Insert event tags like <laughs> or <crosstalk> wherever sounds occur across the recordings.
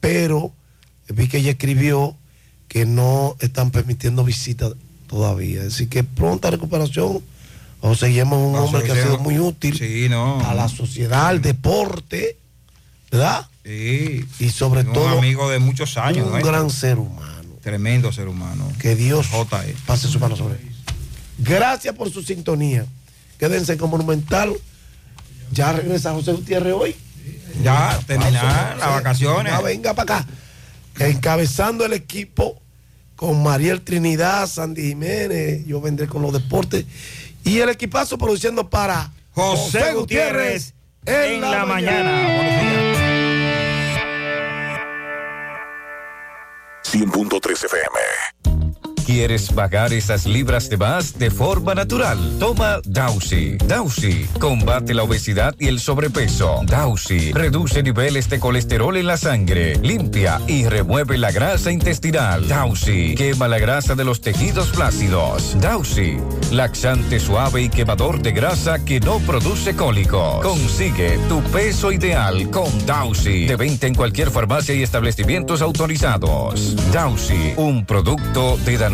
pero vi que ella escribió que no están permitiendo visitas todavía. Así que pronta recuperación. O seguimos un hombre que ha sido muy útil a la sociedad, al deporte, ¿verdad? Sí. Y sobre todo. Un amigo de muchos años. Un gran ser humano. Tremendo ser humano. Que Dios pase su mano sobre él. Gracias por su sintonía. Quédense con Monumental. Ya regresa José Gutiérrez hoy. Ya, terminar las vacaciones. Ya venga para acá. Encabezando el equipo con Mariel Trinidad, Sandy Jiménez, yo vendré con los deportes. Y el equipazo produciendo para José, Gutiérrez, en, la, mañana. mañana. 100.3 FM. ¿Quieres pagar esas libras de más de forma natural? Toma Dausi. Dausi combate la obesidad y el sobrepeso. Dausi reduce niveles de colesterol en la sangre, limpia y remueve la grasa intestinal. Dausi quema la grasa de los tejidos flácidos. Dausi, laxante suave y quemador de grasa que no produce cólicos. Consigue tu peso ideal con Dausi. De venta en cualquier farmacia y establecimientos autorizados. Dausi, un producto de Danone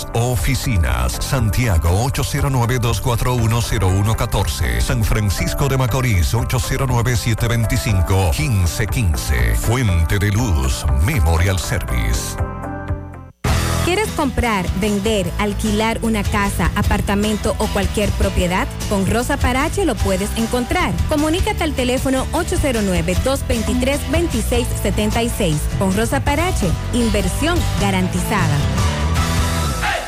oficinas. Santiago 809-241-0114. San Francisco de Macorís 809-725-1515. Fuente de Luz Memorial Service. ¿Quieres comprar, vender, alquilar una casa, apartamento o cualquier propiedad? Con Rosa Parache lo puedes encontrar. Comunícate al teléfono 809-223-2676. Con Rosa Parache, inversión garantizada.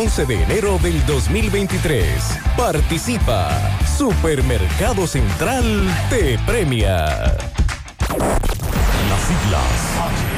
11 de enero del 2023. Participa. Supermercado Central te premia. Las siglas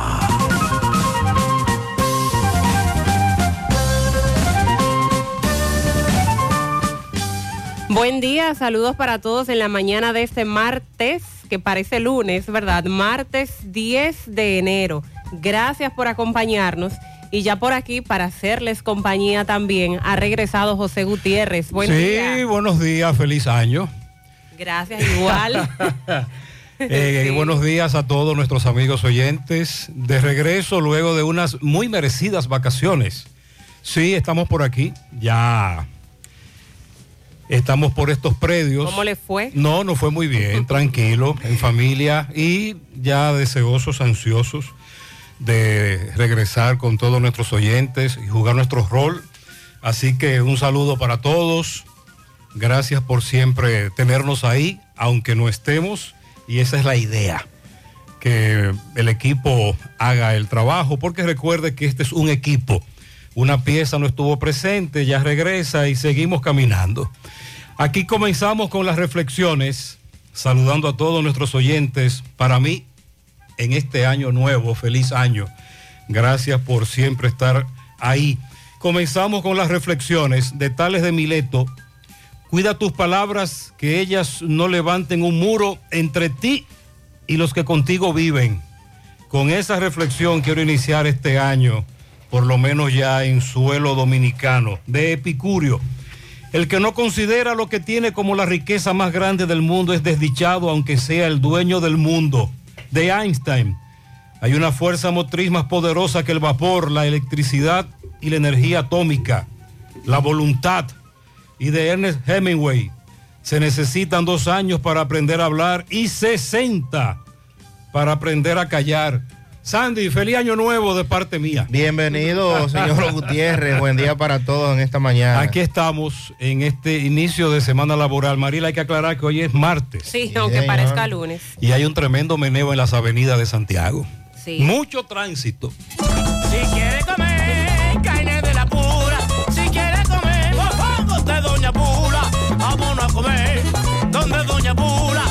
Buen día, saludos para todos en la mañana de este martes, que parece lunes, ¿verdad? Martes 10 de enero. Gracias por acompañarnos. Y ya por aquí, para hacerles compañía también, ha regresado José Gutiérrez. Buen día. Sí, buenos días, feliz año. Gracias, igual. <laughs> Eh, buenos días a todos nuestros amigos oyentes. De regreso luego de unas muy merecidas vacaciones. Sí, estamos por aquí. Ya estamos por estos predios. ¿Cómo le fue? No, no fue muy bien, <laughs> tranquilo, en familia y ya deseosos, ansiosos de regresar con todos nuestros oyentes y jugar nuestro rol. Así que un saludo para todos Gracias por siempre tenernos ahí, aunque no estemos, y esa es la idea, que el equipo haga el trabajo, porque recuerde que este es un equipo. Una pieza no estuvo presente, ya regresa y seguimos caminando. Aquí comenzamos con las reflexiones, saludando a todos nuestros oyentes. Para mí, en este año nuevo, feliz año. Gracias por siempre estar ahí. Comenzamos con las reflexiones de Tales de Mileto. Cuida tus palabras, que ellas no levanten un muro entre ti y los que contigo viven. Con esa reflexión quiero iniciar este año, por lo menos ya en suelo dominicano, de Epicurio. El que no considera lo que tiene como la riqueza más grande del mundo es desdichado, aunque sea el dueño del mundo. De Einstein. Hay una fuerza motriz más poderosa que el vapor, la electricidad y la energía atómica, la voluntad. Y de Ernest Hemingway, se necesitan dos años para aprender a hablar y 60 para aprender a callar. Sandy, feliz año nuevo de parte mía. Bienvenido, señor <laughs> Gutiérrez. Buen día para todos en esta mañana. Aquí estamos en este inicio de semana laboral. Marila, hay que aclarar que hoy es martes. Sí, aunque parezca lunes. Y hay un tremendo meneo en las avenidas de Santiago. Sí. Mucho tránsito. Si quiere comer carne de la pura, si quiere comer mofongos de Doña Pula, vámonos a comer donde Doña Pula,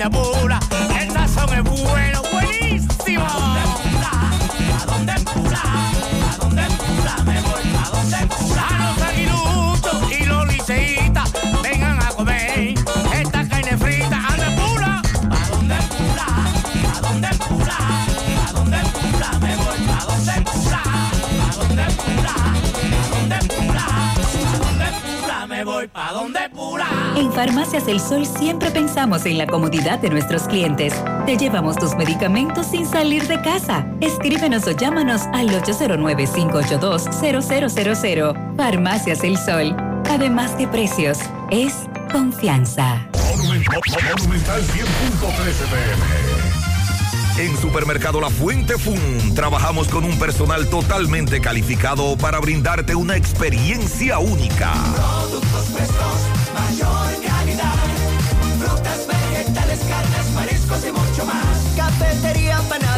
Doña Pula el sazón es bueno, buenísimo. ¿A dónde Pula? ¿A dónde Pula? ¿A dónde Pula? Me voy a dónde Pula. A los aguiluchos y los liceístas vengan a comer esta carne frita. ¿A dónde Pula? ¿A dónde Pula? ¿A dónde Pula? ¿A dónde Pula? Me voy a dónde Pula. ¿A dónde Pula? ¿A dónde Pula? ¿A dónde Pula? Me voy pa' donde Pula. En Farmacias El Sol siempre pensamos en la comodidad de nuestros clientes. Te llevamos tus medicamentos sin salir de casa. Escríbenos o llámanos al 809-582-0000. Farmacias El Sol. Además de precios, es confianza. Monumental 100.13 pm. En Supermercado La Fuente Fun trabajamos con un personal totalmente calificado para brindarte una experiencia única. Productos frescos, mayor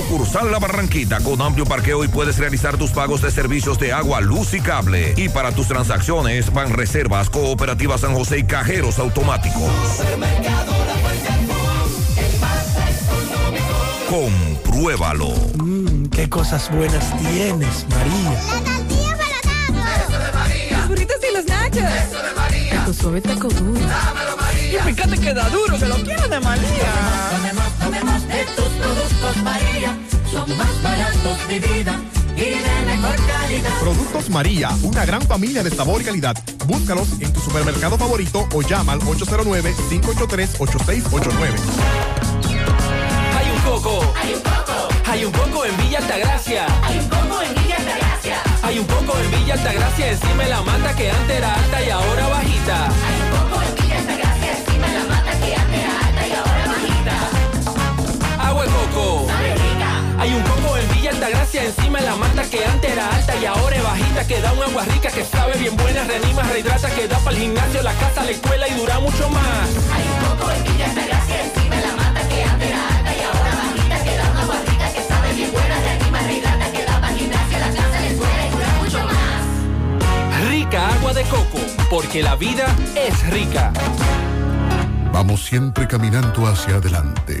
Sucursal La Barranquita con amplio parqueo y puedes realizar tus pagos de servicios de agua, luz y cable. Y para tus transacciones van reservas, cooperativas San José y cajeros automáticos. Compruébalo. Mmm, qué cosas buenas tienes, María. La tortilla para Eso de María. Los burritos y los nachos. Eso de María. Tu suave taco duro. María. Y fíjate que da duro, que lo quiero de María. Tomemos, tomemos de tus productos, María. Son más baratos de vida y de mejor calidad. Productos María, una gran familia de sabor y calidad. Búscalos en tu supermercado favorito o llama al 809-583-8689. Hay un coco. Hay un coco. Hay un coco en Villa Altagracia. Hay un coco en Villa Altagracia. Hay un coco en Villa Altagracia encima de la mata que antes era alta y ahora bajita. Hay Hay un coco en Villa Altagracia encima de la mata que antes era alta y ahora es bajita que da un agua rica que sabe bien buena, reanima, rehidrata, que da para el gimnasio, la casa, la escuela y dura mucho más. Hay un coco en Villa Altagracia encima de la mata que antes era alta y ahora bajita que da una agua rica que sabe bien buena, reanima, rehidrata, que da para el gimnasio, la casa, la escuela y dura mucho más. Rica agua de coco, porque la vida es rica. Vamos siempre caminando hacia adelante,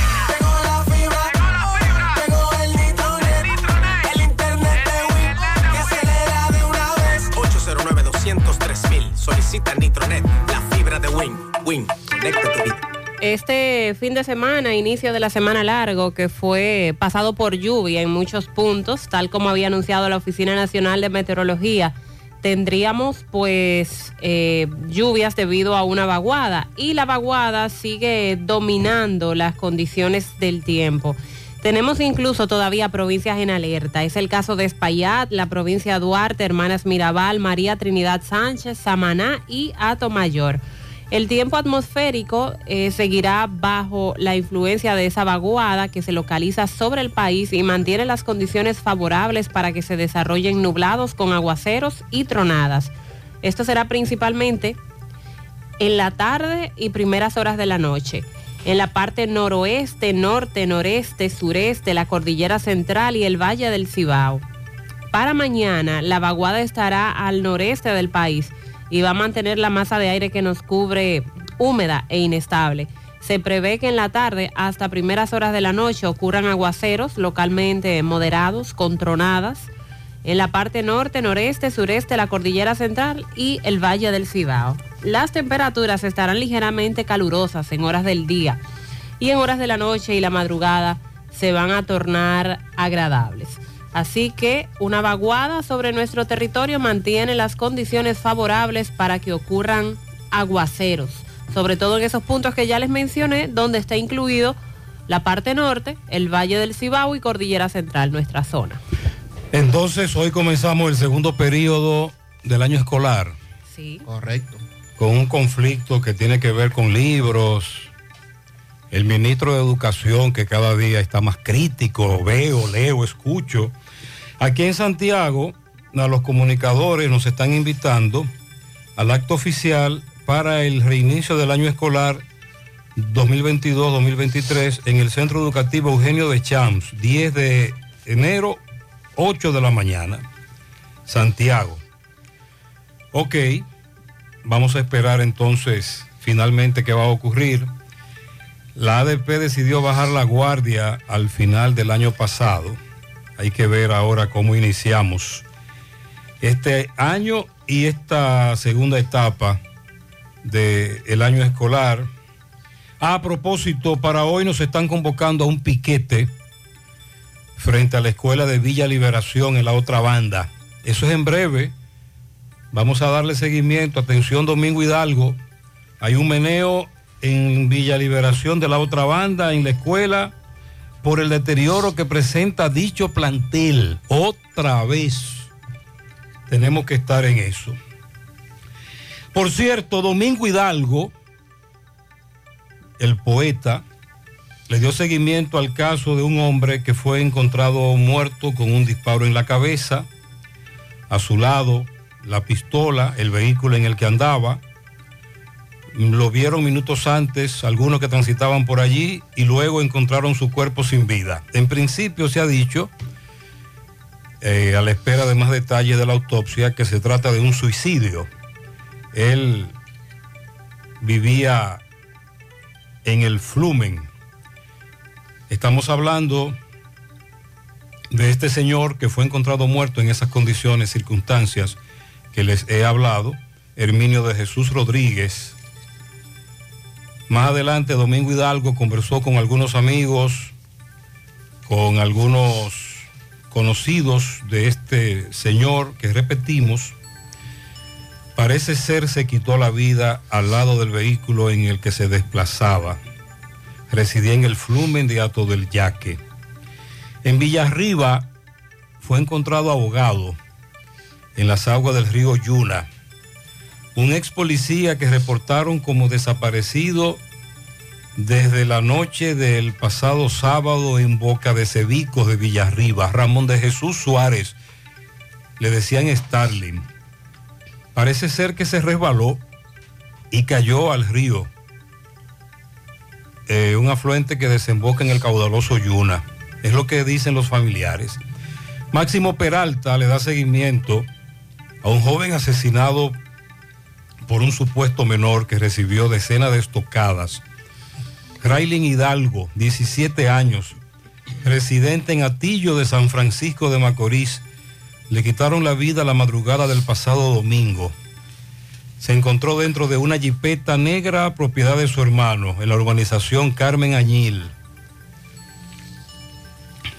Este fin de semana, inicio de la semana largo, que fue pasado por lluvia en muchos puntos, tal como había anunciado la Oficina Nacional de Meteorología, tendríamos pues eh, lluvias debido a una vaguada y la vaguada sigue dominando las condiciones del tiempo. Tenemos incluso todavía provincias en alerta. Es el caso de Espaillat, la provincia Duarte, Hermanas Mirabal, María Trinidad Sánchez, Samaná y Mayor. El tiempo atmosférico eh, seguirá bajo la influencia de esa vaguada que se localiza sobre el país y mantiene las condiciones favorables para que se desarrollen nublados con aguaceros y tronadas. Esto será principalmente en la tarde y primeras horas de la noche. En la parte noroeste, norte, noreste, sureste, la cordillera central y el valle del Cibao. Para mañana, la vaguada estará al noreste del país y va a mantener la masa de aire que nos cubre húmeda e inestable. Se prevé que en la tarde hasta primeras horas de la noche ocurran aguaceros localmente moderados con tronadas en la parte norte, noreste, sureste, la cordillera central y el valle del Cibao. Las temperaturas estarán ligeramente calurosas en horas del día y en horas de la noche y la madrugada se van a tornar agradables. Así que una vaguada sobre nuestro territorio mantiene las condiciones favorables para que ocurran aguaceros, sobre todo en esos puntos que ya les mencioné, donde está incluido la parte norte, el Valle del Cibao y Cordillera Central, nuestra zona. Entonces, hoy comenzamos el segundo periodo del año escolar. Sí. Correcto. Con un conflicto que tiene que ver con libros. El ministro de Educación que cada día está más crítico, veo, leo, escucho. Aquí en Santiago, a los comunicadores nos están invitando al acto oficial para el reinicio del año escolar 2022-2023 en el Centro Educativo Eugenio de Champs, 10 de enero, 8 de la mañana, Santiago. Ok, vamos a esperar entonces finalmente qué va a ocurrir. La ADP decidió bajar la guardia al final del año pasado. Hay que ver ahora cómo iniciamos este año y esta segunda etapa del año escolar. A propósito, para hoy nos están convocando a un piquete frente a la escuela de Villa Liberación en la otra banda. Eso es en breve. Vamos a darle seguimiento. Atención, Domingo Hidalgo. Hay un meneo en Villa Liberación de la otra banda, en la escuela, por el deterioro que presenta dicho plantel. Otra vez. Tenemos que estar en eso. Por cierto, Domingo Hidalgo, el poeta, le dio seguimiento al caso de un hombre que fue encontrado muerto con un disparo en la cabeza, a su lado la pistola, el vehículo en el que andaba. Lo vieron minutos antes algunos que transitaban por allí y luego encontraron su cuerpo sin vida. En principio se ha dicho, eh, a la espera de más detalles de la autopsia, que se trata de un suicidio. Él vivía en el Flumen. Estamos hablando de este señor que fue encontrado muerto en esas condiciones, circunstancias que les he hablado, Herminio de Jesús Rodríguez. Más adelante, Domingo Hidalgo conversó con algunos amigos, con algunos conocidos de este señor que repetimos, parece ser se quitó la vida al lado del vehículo en el que se desplazaba. Residía en el Flumen de Ato del Yaque. En Villarriba fue encontrado ahogado en las aguas del río Yuna. un ex policía que reportaron como desaparecido desde la noche del pasado sábado en Boca de Cebicos de Villarriba, Ramón de Jesús Suárez, le decían Starling. Parece ser que se resbaló y cayó al río, eh, un afluente que desemboca en el caudaloso Yuna. Es lo que dicen los familiares. Máximo Peralta le da seguimiento a un joven asesinado por un supuesto menor que recibió decenas de estocadas. Raylin Hidalgo, 17 años, residente en Atillo de San Francisco de Macorís, le quitaron la vida la madrugada del pasado domingo. Se encontró dentro de una jipeta negra propiedad de su hermano en la urbanización Carmen Añil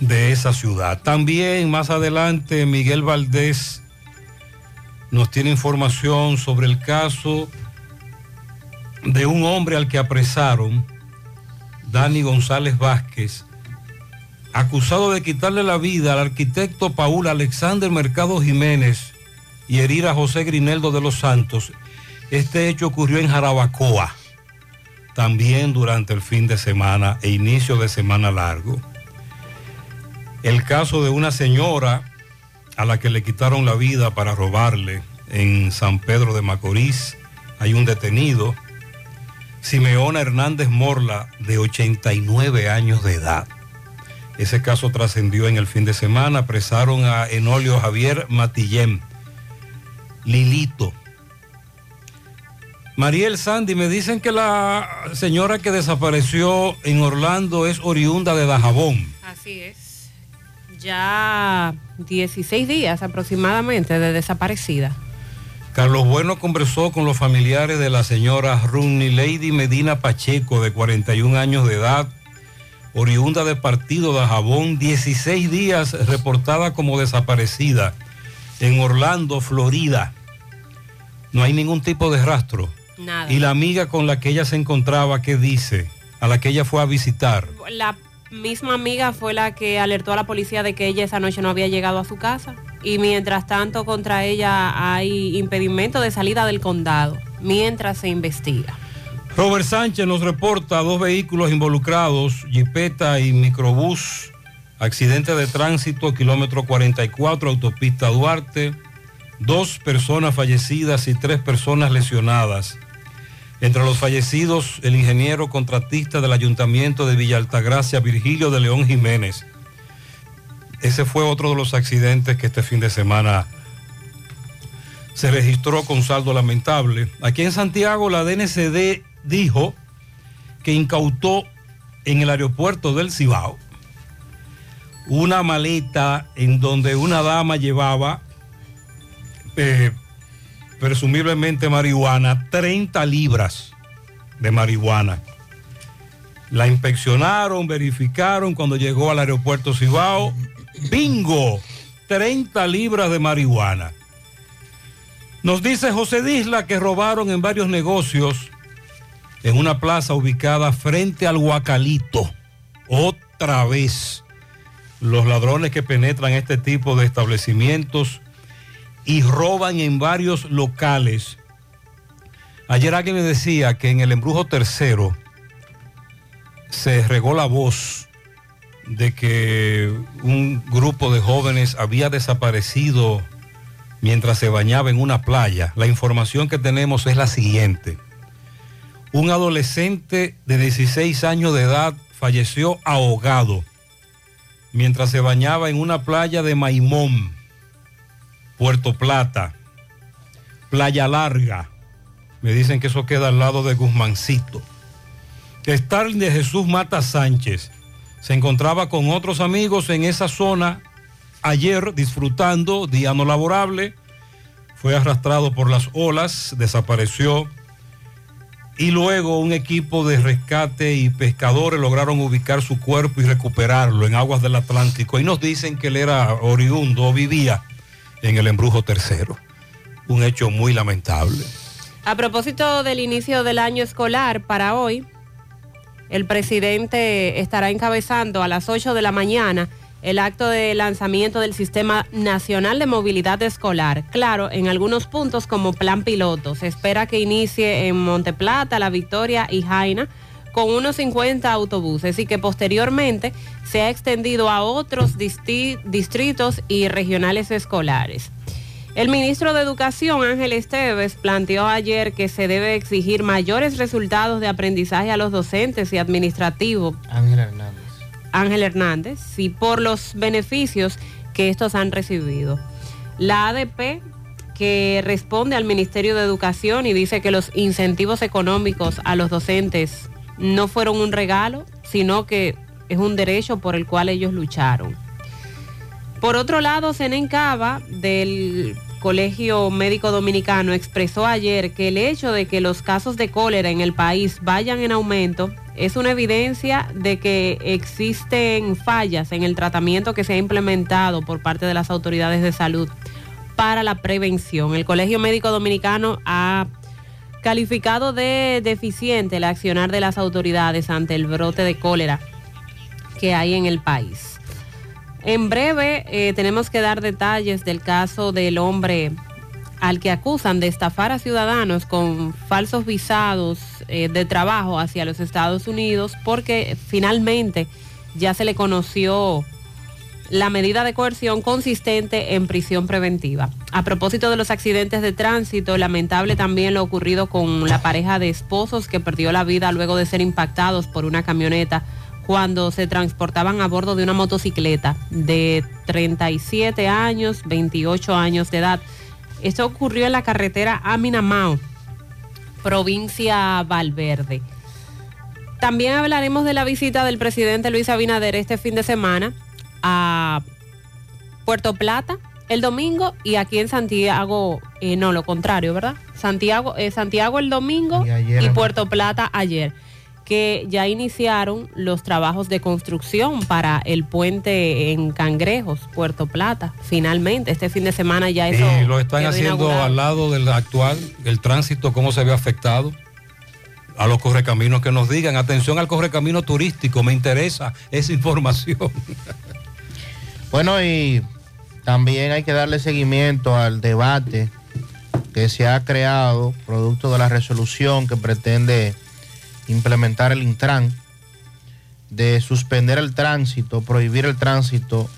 de esa ciudad. También más adelante Miguel Valdés nos tiene información sobre el caso de un hombre al que apresaron, Dani González Vázquez, acusado de quitarle la vida al arquitecto Paul Alexander Mercado Jiménez y herir a José Grineldo de los Santos. Este hecho ocurrió en Jarabacoa, también durante el fin de semana e inicio de semana largo. El caso de una señora a la que le quitaron la vida para robarle en San Pedro de Macorís. Hay un detenido, Simeona Hernández Morla, de 89 años de edad. Ese caso trascendió en el fin de semana. Apresaron a Enolio Javier Matillén, Lilito. Mariel Sandy, me dicen que la señora que desapareció en Orlando es oriunda de Dajabón. Así es. Ya 16 días aproximadamente de desaparecida. Carlos Bueno conversó con los familiares de la señora Runny Lady Medina Pacheco, de 41 años de edad, oriunda de partido de Jabón, 16 días reportada como desaparecida en Orlando, Florida. No hay ningún tipo de rastro. Nada. Y la amiga con la que ella se encontraba, ¿qué dice? A la que ella fue a visitar. La misma amiga fue la que alertó a la policía de que ella esa noche no había llegado a su casa. Y mientras tanto contra ella hay impedimento de salida del condado, mientras se investiga. Robert Sánchez nos reporta dos vehículos involucrados, Jipeta y microbús, accidente de tránsito, kilómetro 44, autopista Duarte, dos personas fallecidas y tres personas lesionadas. Entre los fallecidos, el ingeniero contratista del ayuntamiento de Villa Altagracia, Virgilio de León Jiménez. Ese fue otro de los accidentes que este fin de semana se registró con saldo lamentable. Aquí en Santiago la DNCD dijo que incautó en el aeropuerto del Cibao una maleta en donde una dama llevaba eh, presumiblemente marihuana, 30 libras de marihuana. La inspeccionaron, verificaron cuando llegó al aeropuerto Cibao. Bingo, 30 libras de marihuana. Nos dice José Disla que robaron en varios negocios en una plaza ubicada frente al Huacalito. Otra vez, los ladrones que penetran este tipo de establecimientos y roban en varios locales. Ayer alguien me decía que en el embrujo tercero se regó la voz de que un grupo de jóvenes había desaparecido mientras se bañaba en una playa. La información que tenemos es la siguiente. Un adolescente de 16 años de edad falleció ahogado mientras se bañaba en una playa de Maimón, Puerto Plata, Playa Larga. Me dicen que eso queda al lado de Guzmancito. Starling de Jesús Mata Sánchez se encontraba con otros amigos en esa zona ayer disfrutando, día no laborable, fue arrastrado por las olas, desapareció y luego un equipo de rescate y pescadores lograron ubicar su cuerpo y recuperarlo en aguas del Atlántico y nos dicen que él era oriundo vivía en el embrujo tercero. Un hecho muy lamentable. A propósito del inicio del año escolar para hoy, el presidente estará encabezando a las 8 de la mañana el acto de lanzamiento del Sistema Nacional de Movilidad Escolar. Claro, en algunos puntos como plan piloto. Se espera que inicie en Monteplata, La Victoria y Jaina con unos 50 autobuses y que posteriormente se ha extendido a otros distritos y regionales escolares. El ministro de Educación, Ángel Esteves, planteó ayer que se debe exigir mayores resultados de aprendizaje a los docentes y administrativos Ángel Hernández. Ángel Hernández y por los beneficios que estos han recibido. La ADP, que responde al Ministerio de Educación y dice que los incentivos económicos a los docentes no fueron un regalo, sino que es un derecho por el cual ellos lucharon. Por otro lado, Senen Cava, del Colegio Médico Dominicano, expresó ayer que el hecho de que los casos de cólera en el país vayan en aumento es una evidencia de que existen fallas en el tratamiento que se ha implementado por parte de las autoridades de salud para la prevención. El Colegio Médico Dominicano ha calificado de deficiente el accionar de las autoridades ante el brote de cólera que hay en el país. En breve eh, tenemos que dar detalles del caso del hombre al que acusan de estafar a ciudadanos con falsos visados eh, de trabajo hacia los Estados Unidos porque finalmente ya se le conoció la medida de coerción consistente en prisión preventiva. A propósito de los accidentes de tránsito, lamentable también lo ocurrido con la pareja de esposos que perdió la vida luego de ser impactados por una camioneta cuando se transportaban a bordo de una motocicleta de 37 años, 28 años de edad. Esto ocurrió en la carretera Aminamao, provincia Valverde. También hablaremos de la visita del presidente Luis Abinader este fin de semana a Puerto Plata el domingo y aquí en Santiago, eh, no, lo contrario, ¿verdad? Santiago, eh, Santiago el domingo Y ayer y en- Puerto Plata ayer, que ya iniciaron los trabajos de construcción para el puente en Cangrejos, Puerto Plata, finalmente. Este fin de semana ya eso Y lo están haciendo inaugurado. al lado del actual, el tránsito, cómo se ve afectado. A los correcaminos que nos digan, atención al correcamino turístico, me interesa esa <laughs> información. Bueno, y también hay que darle seguimiento al debate que se ha creado producto de la resolución que pretende implementar el Intran de suspender el tránsito, prohibir el tránsito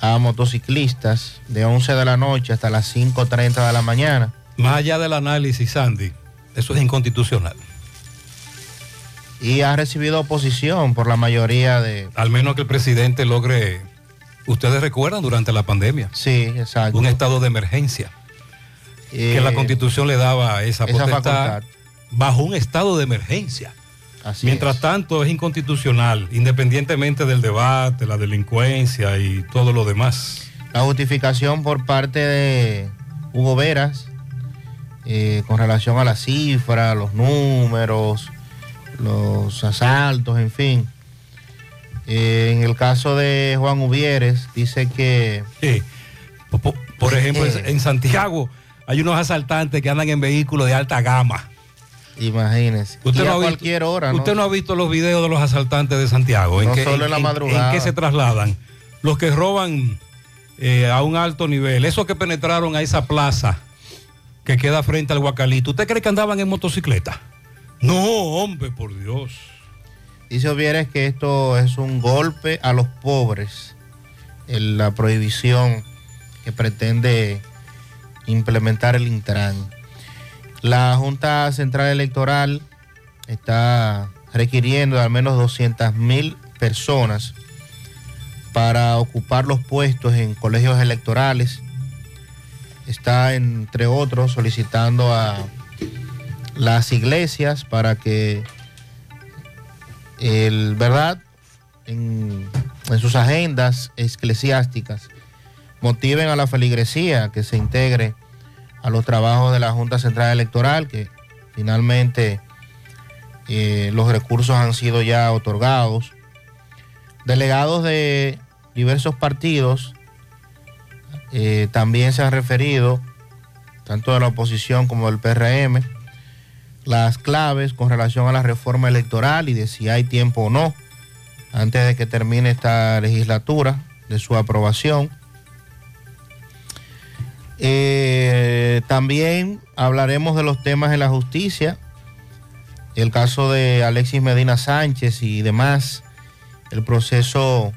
a motociclistas de 11 de la noche hasta las 5.30 de la mañana. Más allá del análisis, Sandy, eso es inconstitucional. Y ha recibido oposición por la mayoría de... Al menos que el presidente logre, ustedes recuerdan durante la pandemia. Sí, exacto. Un estado de emergencia. que la Eh, constitución le daba esa, esa potestad bajo un estado de emergencia. Así Mientras es. tanto es inconstitucional, independientemente del debate, la delincuencia y todo lo demás. La justificación por parte de Hugo Veras eh, con relación a la cifra, los números, los asaltos, en fin. Eh, en el caso de Juan Uvieres, dice que... Por ejemplo, en- en Santiago hay unos asaltantes que andan en vehículos de alta gama. Imagínese. Y a ha visto- cualquier hora, ¿no? Usted no ha visto los videos de los asaltantes de Santiago. No solo en la madrugada. ¿En qué se trasladan? Los que roban eh, a un alto nivel. Esos que penetraron a esa plaza que queda frente al Guacalito. ¿Usted cree que andaban en motocicleta? No, hombre, por Dios. Dice Ovieres que esto es un golpe a los pobres, en la prohibición que pretende implementar el Intran. La Junta Central Electoral está requiriendo al menos 200 mil personas para ocupar los puestos en colegios electorales. Está, entre otros, solicitando a las iglesias para que el verdad en, sus agendas eclesiásticas motiven a la feligresía que se integre a los trabajos de la Junta Central Electoral, que finalmente eh, los recursos han sido ya otorgados. Delegados de diversos partidos eh, también se han referido, tanto de la oposición como del PRM, las claves con relación a la reforma electoral y de si hay tiempo o no antes de que termine esta legislatura de su aprobación. Eh, también hablaremos de los temas de la justicia, el caso de Alexis Medina Sánchez y demás, el proceso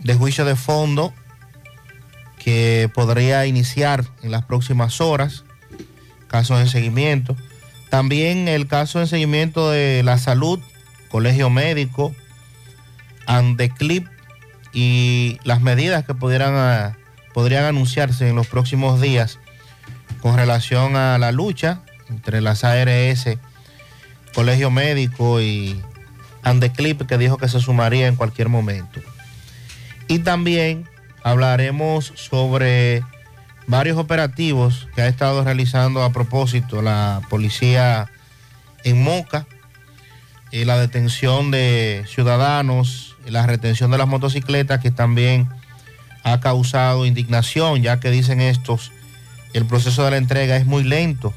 de juicio de fondo que podría iniciar en las próximas horas, casos de seguimiento. También el caso de seguimiento de la salud, colegio médico, Andeclip y las medidas que ah, podrían anunciarse en los próximos días con relación a la lucha entre las ARS, Colegio Médico y Andeclip, que dijo que se sumaría en cualquier momento. Y también hablaremos sobre varios operativos que ha estado realizando a propósito la policía en Moca, y la detención de ciudadanos, la retención de las motocicletas que también ha causado indignación, ya que dicen estos, el proceso de la entrega es muy lento,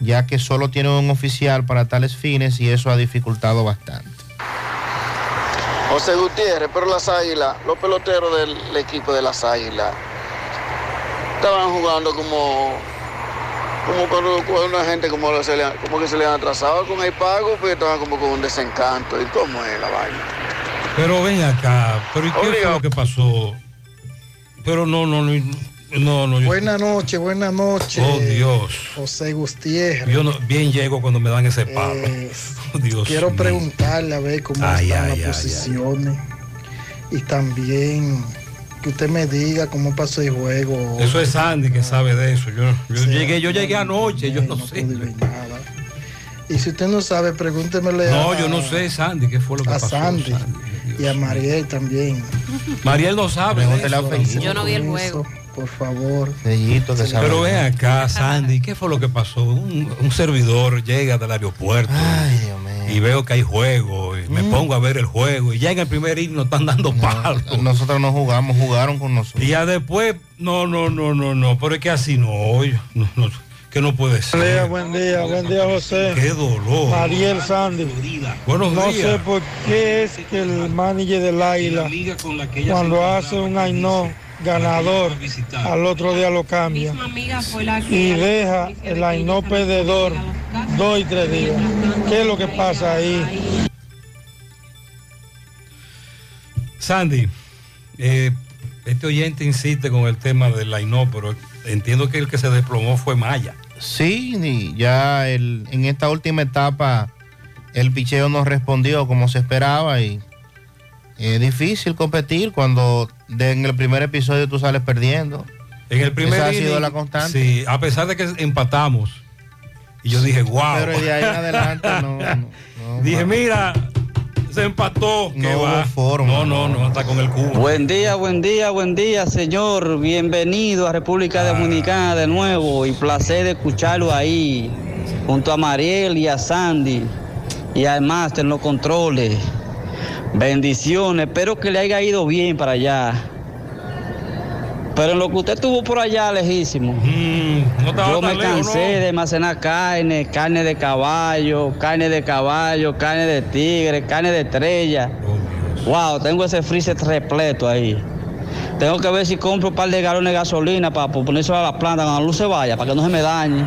ya que solo tienen un oficial para tales fines y eso ha dificultado bastante. José Gutiérrez, pero las águilas, los peloteros del equipo de las águilas, estaban jugando como, como cuando, cuando una gente como, se le, como que se le han atrasado con el pago, pues estaban como con un desencanto. ¿Y cómo es la vaina? Pero ven acá, pero ¿y qué fue lo que pasó? Pero no, no, no, no, no. yo- Buenas noches, buenas noches. Oh, Dios. José Gutiérrez. Yo no, bien llego cuando me dan ese palo. Oh, <laughs> Dios Quiero mío. preguntarle a ver cómo Ay, están ay, las ay, posiciones. Y también que usted me diga cómo pasó el juego. Eso es Sandy que sabe de eso. Yo, yo llegué, yo llegué anoche, yo no sé. Y si usted no sabe, pregúntemele No, a, yo no sé, Sandy, qué fue lo que a pasó. Sandy y a Mariel también. Mariel no sabe. de eso. Yo no vi el juego. Por favor. Pero ven acá, Sandy, ¿qué fue lo que pasó? Un, un servidor llega del aeropuerto y veo que hay juego Mm. me pongo a ver el juego y ya en el primer himno están dando palos. Nosotros no jugamos, jugaron con nosotros. Y ya después, no, no, no, no, no, pero es que así no, yo- no, no, que no puede Buen día, ser. buen día, buen día, José. Qué dolor. Mariel Sandy. Buenos no días. sé por qué es que el manager del Águila, cuando hace un Ainó ganador, al otro día lo cambia y deja el Ainó perdedor dos y tres días. ¿Qué es lo que pasa ahí? Sandy, eh, este oyente insiste con el tema del Ainó, pero entiendo que el que se desplomó fue Maya. Sí, y ya el- en esta última etapa el picheo no respondió como se esperaba y es difícil competir cuando de- en el primer episodio tú sales perdiendo. En el primer Esa ha sido inning, la constante. Sí, a pesar de que empatamos. Y yo dije, wow. Pero de ahí en adelante no. <laughs> dije, mira, se empató. hubo va. No, no, no, está con el cubo. Buen día, buen día, buen día, señor. Bienvenido a República Dominicana de nuevo y placer de escucharlo ahí, junto a Mariel y a Sandy y al máster en los controles. Bendiciones, espero que le haya ido bien para allá. Pero en lo que usted estuvo por allá, lejísimo. estaba Yo tan me lejos, cansé de almacenar carne, carne de caballo, carne de caballo, carne de tigre, carne de estrella. wow, tengo ese freezer repleto ahí. Tengo que ver si compro un par de galones de gasolina para ponerse a la planta cuando la luz se vaya, para que no se me dañe.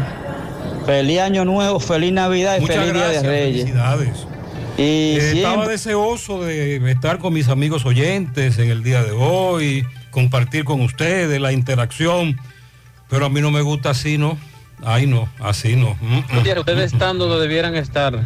Feliz año nuevo, feliz Navidad y Muchas feliz Día de Reyes. felicidades. Y Eh, estaba deseoso de estar con mis amigos oyentes en el día de hoy, compartir con ustedes la interacción, pero a mí no me gusta así, ¿no? Ay, no, así no. Mm, mm. Ustedes están donde debieran estar,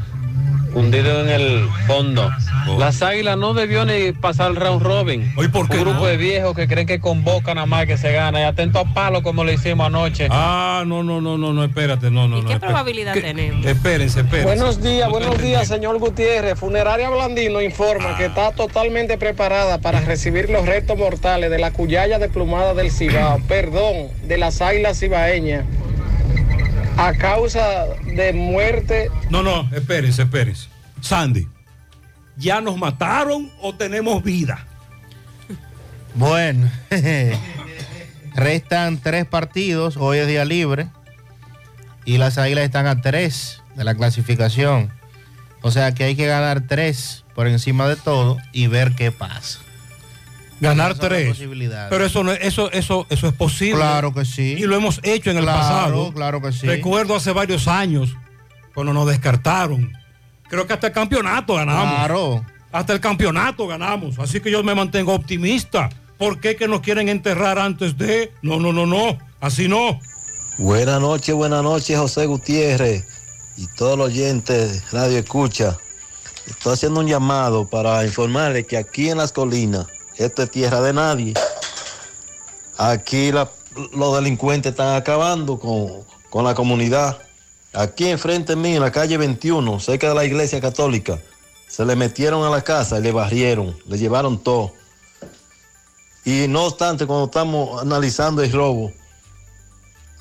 hundidos en el fondo. Las águilas no debió ni pasar el round robin. Por Un qué grupo no? de viejos que creen que convocan nada más que se gana. Y atento a palo como lo hicimos anoche. Ah, no, no, no, no, no, espérate, no, no, no. ¿Qué probabilidad tenemos? Espérense, espérense. Buenos días, No buenos días, señor Gutiérrez. Funeraria Blandino informa que está totalmente preparada para recibir los restos mortales de la cuyaya desplumada del Cibao, perdón, de las águilas cibaeñas, a causa de muerte. No, no, espérense, espérense. Sandy, ¿ya nos mataron o tenemos vida? Bueno, <laughs> restan tres partidos, hoy es día libre y las águilas están a tres de la clasificación. O sea que hay que ganar tres por encima de todo y ver qué pasa. Ganar tres. Pero eso, no, es- eso, eso, eso es posible. Claro que sí. Y lo hemos hecho en el Claro, pasado. claro que sí. Recuerdo hace varios años cuando nos descartaron. Creo que hasta el campeonato ganamos. Claro. Hasta el campeonato ganamos. Así que yo me mantengo optimista. ¿Por qué que nos quieren enterrar antes de? No, no, no, no. Así no. Buenas noches, buenas noches, José Gutiérrez y todos los oyentes de Radio Escucha. Estoy haciendo un llamado para informarles que aquí en las colinas, esto es tierra de nadie. Aquí los delincuentes están acabando con, con la comunidad. Aquí enfrente de mí, en la calle 21, cerca de la iglesia católica, se le metieron a la casa y le barrieron, le llevaron todo. Y no obstante, cuando estamos analizando el robo,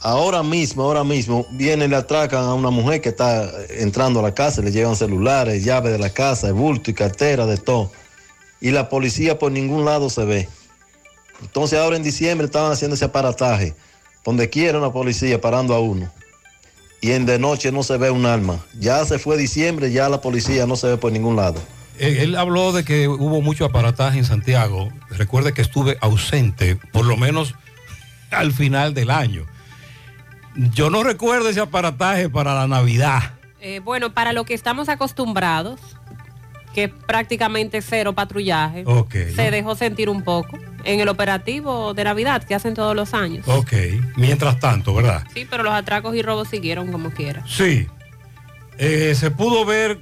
Ahora mismo, ahora mismo, vienen y le atracan a una mujer que está entrando a la casa, le llevan celulares, llaves de la casa, bulto y cartera, de todo. Y la policía por ningún lado se ve. Entonces ahora en diciembre estaban haciendo ese aparataje. Donde quiera una policía parando a uno. Y en de noche no se ve un arma. Ya se fue diciembre, ya la policía no se ve por ningún lado. Él, él habló de que hubo mucho aparataje en Santiago. Recuerde que estuve ausente, por lo menos al final del año. Yo no recuerdo ese aparataje para la Navidad. Eh, bueno, para lo que estamos acostumbrados, que es prácticamente cero patrullaje, se dejó sentir un poco en el operativo de Navidad que hacen todos los años. Ok. Mientras tanto, ¿verdad? Sí, pero los atracos y robos siguieron como quiera. Sí. Eh, se pudo ver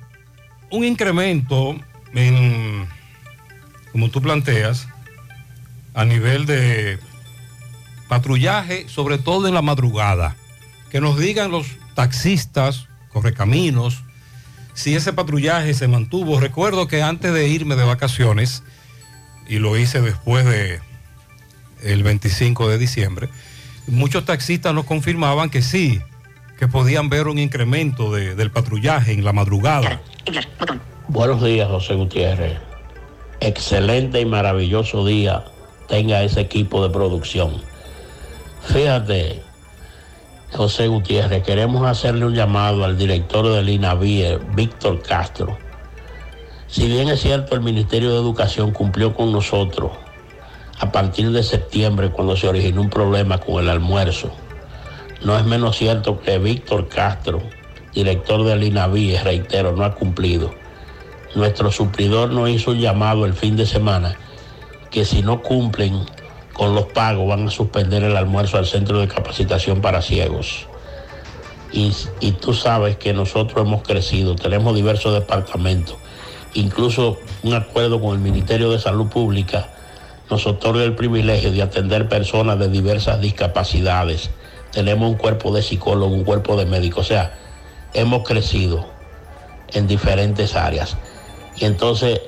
un incremento en, como tú planteas, a nivel de patrullaje, sobre todo en la madrugada. Que nos digan los taxistas, correcaminos, si ese patrullaje se mantuvo. Recuerdo que antes de irme de vacaciones, y lo hice después de el 25 de diciembre, muchos taxistas nos confirmaban que sí, que podían ver un incremento de- del patrullaje en la madrugada. Buenos días, José Gutiérrez. Excelente y maravilloso día tenga ese equipo de producción. Fíjate, José Gutiérrez, queremos hacerle un llamado al director del INAVIE, Víctor Castro. Si bien es cierto, el Ministerio de Educación cumplió con nosotros a partir de septiembre cuando se originó un problema con el almuerzo, no es menos cierto que Víctor Castro, director del INAVIE, reitero, no ha cumplido. Nuestro suplidor nos hizo un llamado el fin de semana que si no cumplen con los pagos van a suspender el almuerzo al centro de capacitación para ciegos. Y, y tú sabes que nosotros hemos crecido, tenemos diversos departamentos, incluso un acuerdo con el Ministerio de Salud Pública nos otorga el privilegio de atender personas de diversas discapacidades. Tenemos un cuerpo de psicólogos, un cuerpo de médicos, o sea, hemos crecido en diferentes áreas. Y entonces,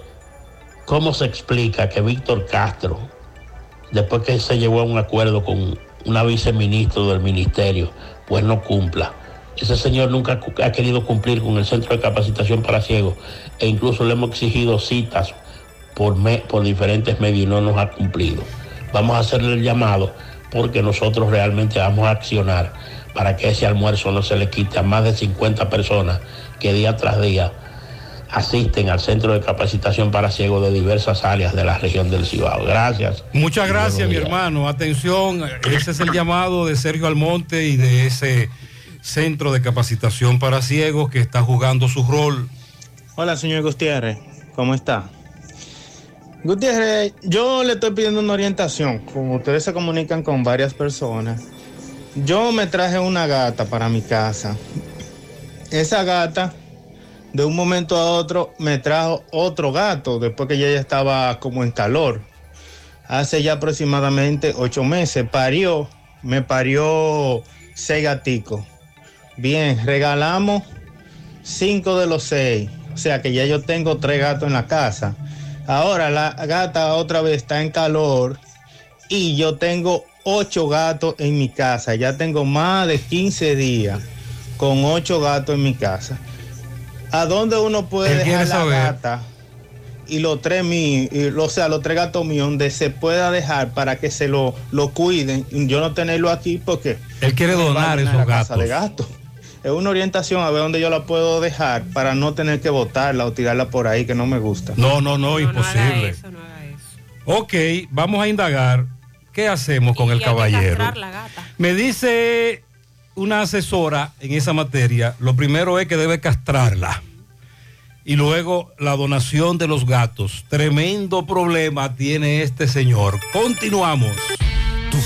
¿cómo se explica que Víctor Castro, después que se llegó a un acuerdo con una viceministro del ministerio, pues no cumpla? Ese señor nunca ha querido cumplir con el centro de capacitación para ciegos e incluso le hemos exigido citas por, me- por diferentes medios y no nos ha cumplido. Vamos a hacerle el llamado porque nosotros realmente vamos a accionar para que ese almuerzo no se le quite a más de 50 personas que día tras día asisten al centro de capacitación para ciegos de diversas áreas de la región del Cibao. Gracias. Muchas gracias, mi hermano. Atención, ese es el llamado de Sergio Almonte y de ese centro de capacitación para ciegos que está jugando su rol. Hola, señor Gutiérrez, ¿cómo está? Gutiérrez, yo le estoy pidiendo una orientación. Como ustedes se comunican con varias personas, yo me traje una gata para mi casa. Esa gata, de un momento a otro, me trajo otro gato después que ya estaba como en calor. Hace ya aproximadamente ocho meses. Parió, me parió seis gaticos. Bien, regalamos cinco de los seis. O sea que ya yo tengo tres gatos en la casa. Ahora la gata otra vez está en calor y yo tengo ocho gatos en mi casa. Ya tengo más de 15 días con ocho gatos en mi casa. ¿A dónde uno puede Él dejar la saber. gata y los tres míos, y, o sea, los tres gatos míos, donde se pueda dejar para que se lo, lo cuiden? Yo no tenerlo aquí porque Él quiere donar esos casa gatos. de gatos. Es una orientación a ver dónde yo la puedo dejar para no tener que botarla o tirarla por ahí que no me gusta. No, no, no, imposible. Ok, vamos a indagar qué hacemos con Y el hay que caballero. la gata. Me dice una asesora en esa materia, lo primero es que debe castrarla. Y luego la donación de los gatos. Tremendo problema tiene este señor. Continuamos.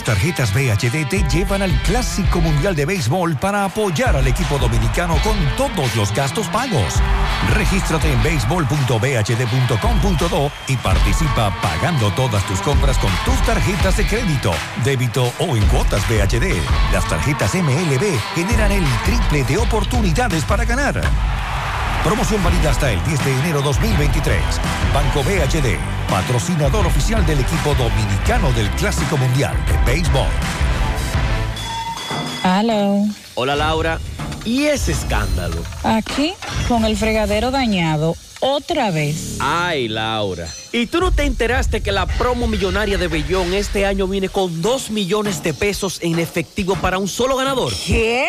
Tarjetas VHD te llevan al Clásico Mundial de Béisbol para apoyar al equipo dominicano con todos los gastos pagos. Regístrate en béisbol.bhd.com.do y participa pagando todas tus compras con tus tarjetas de crédito, débito o en cuotas VHD. Las tarjetas MLB generan el triple de oportunidades para ganar. Promoción válida hasta el 10 de enero 2023. Banco BHD, patrocinador oficial del equipo dominicano del Clásico Mundial de Béisbol. Aló. Hola Laura. ¿Y ese escándalo? Aquí, con el fregadero dañado, otra vez. Ay, Laura. ¿Y tú no te enteraste que la promo millonaria de Bellón este año viene con 2 millones de pesos en efectivo para un solo ganador? ¿Qué?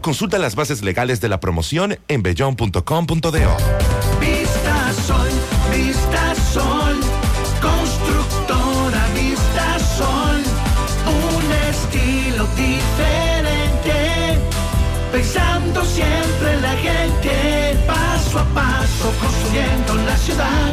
Consulta las bases legales de la promoción en bellón.com.do. Vista Sol, Vista Sol, constructora Vista Sol, un estilo diferente, pensando siempre en la gente, paso a paso construyendo la ciudad,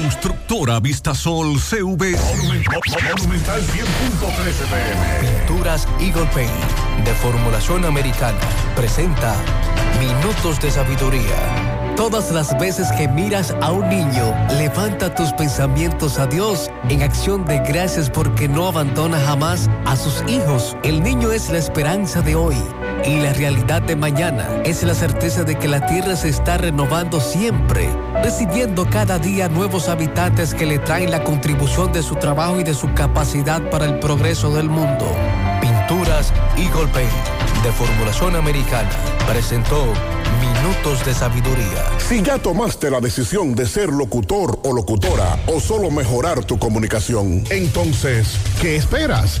Constructora Vistasol CV. Monumental 100.13 pm. Pinturas Eagle Paint de formulación americana presenta Minutos de Sabiduría. Todas las veces que miras a un niño, levanta tus pensamientos a Dios en acción de gracias porque no abandona jamás a sus hijos. El niño es la esperanza de hoy y la realidad de mañana es la certeza de que la tierra se está renovando siempre, recibiendo cada día nuevos habitantes que le traen la contribución de su trabajo y de su capacidad para el progreso del mundo. Pinturas Eagle Paint de formulación americana presentó Minutos de Sabiduría. Si ya tomaste la decisión de ser locutor o locutora o solo mejorar tu comunicación, entonces, ¿qué esperas?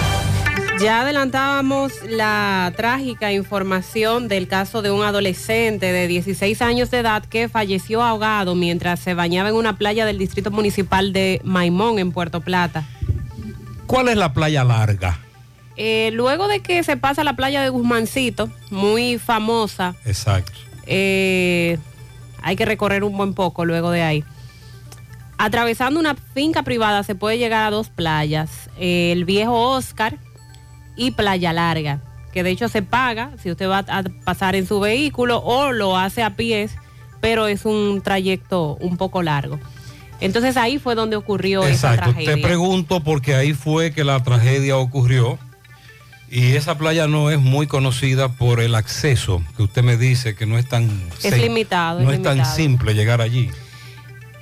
Ya adelantábamos la trágica información del caso de un adolescente de 16 años de edad que falleció ahogado mientras se bañaba en una playa del distrito municipal de Maimón, en Puerto Plata. ¿Cuál es la playa larga? Eh, luego de que se pasa la playa de Guzmancito, muy famosa, Exacto. eh, hay que recorrer un buen poco luego de ahí. Atravesando una finca privada se puede llegar a dos playas, eh, el viejo Oscar y Playa Larga, que de hecho se paga si usted va a pasar en su vehículo o lo hace a pies, pero es un trayecto un poco largo. Entonces ahí fue donde ocurrió esa Exacto. tragedia. Te pregunto porque ahí fue que la tragedia ocurrió Y esa playa no es muy conocida por el acceso, que usted me dice que no es tan... Es limitado, No es tan simple llegar allí.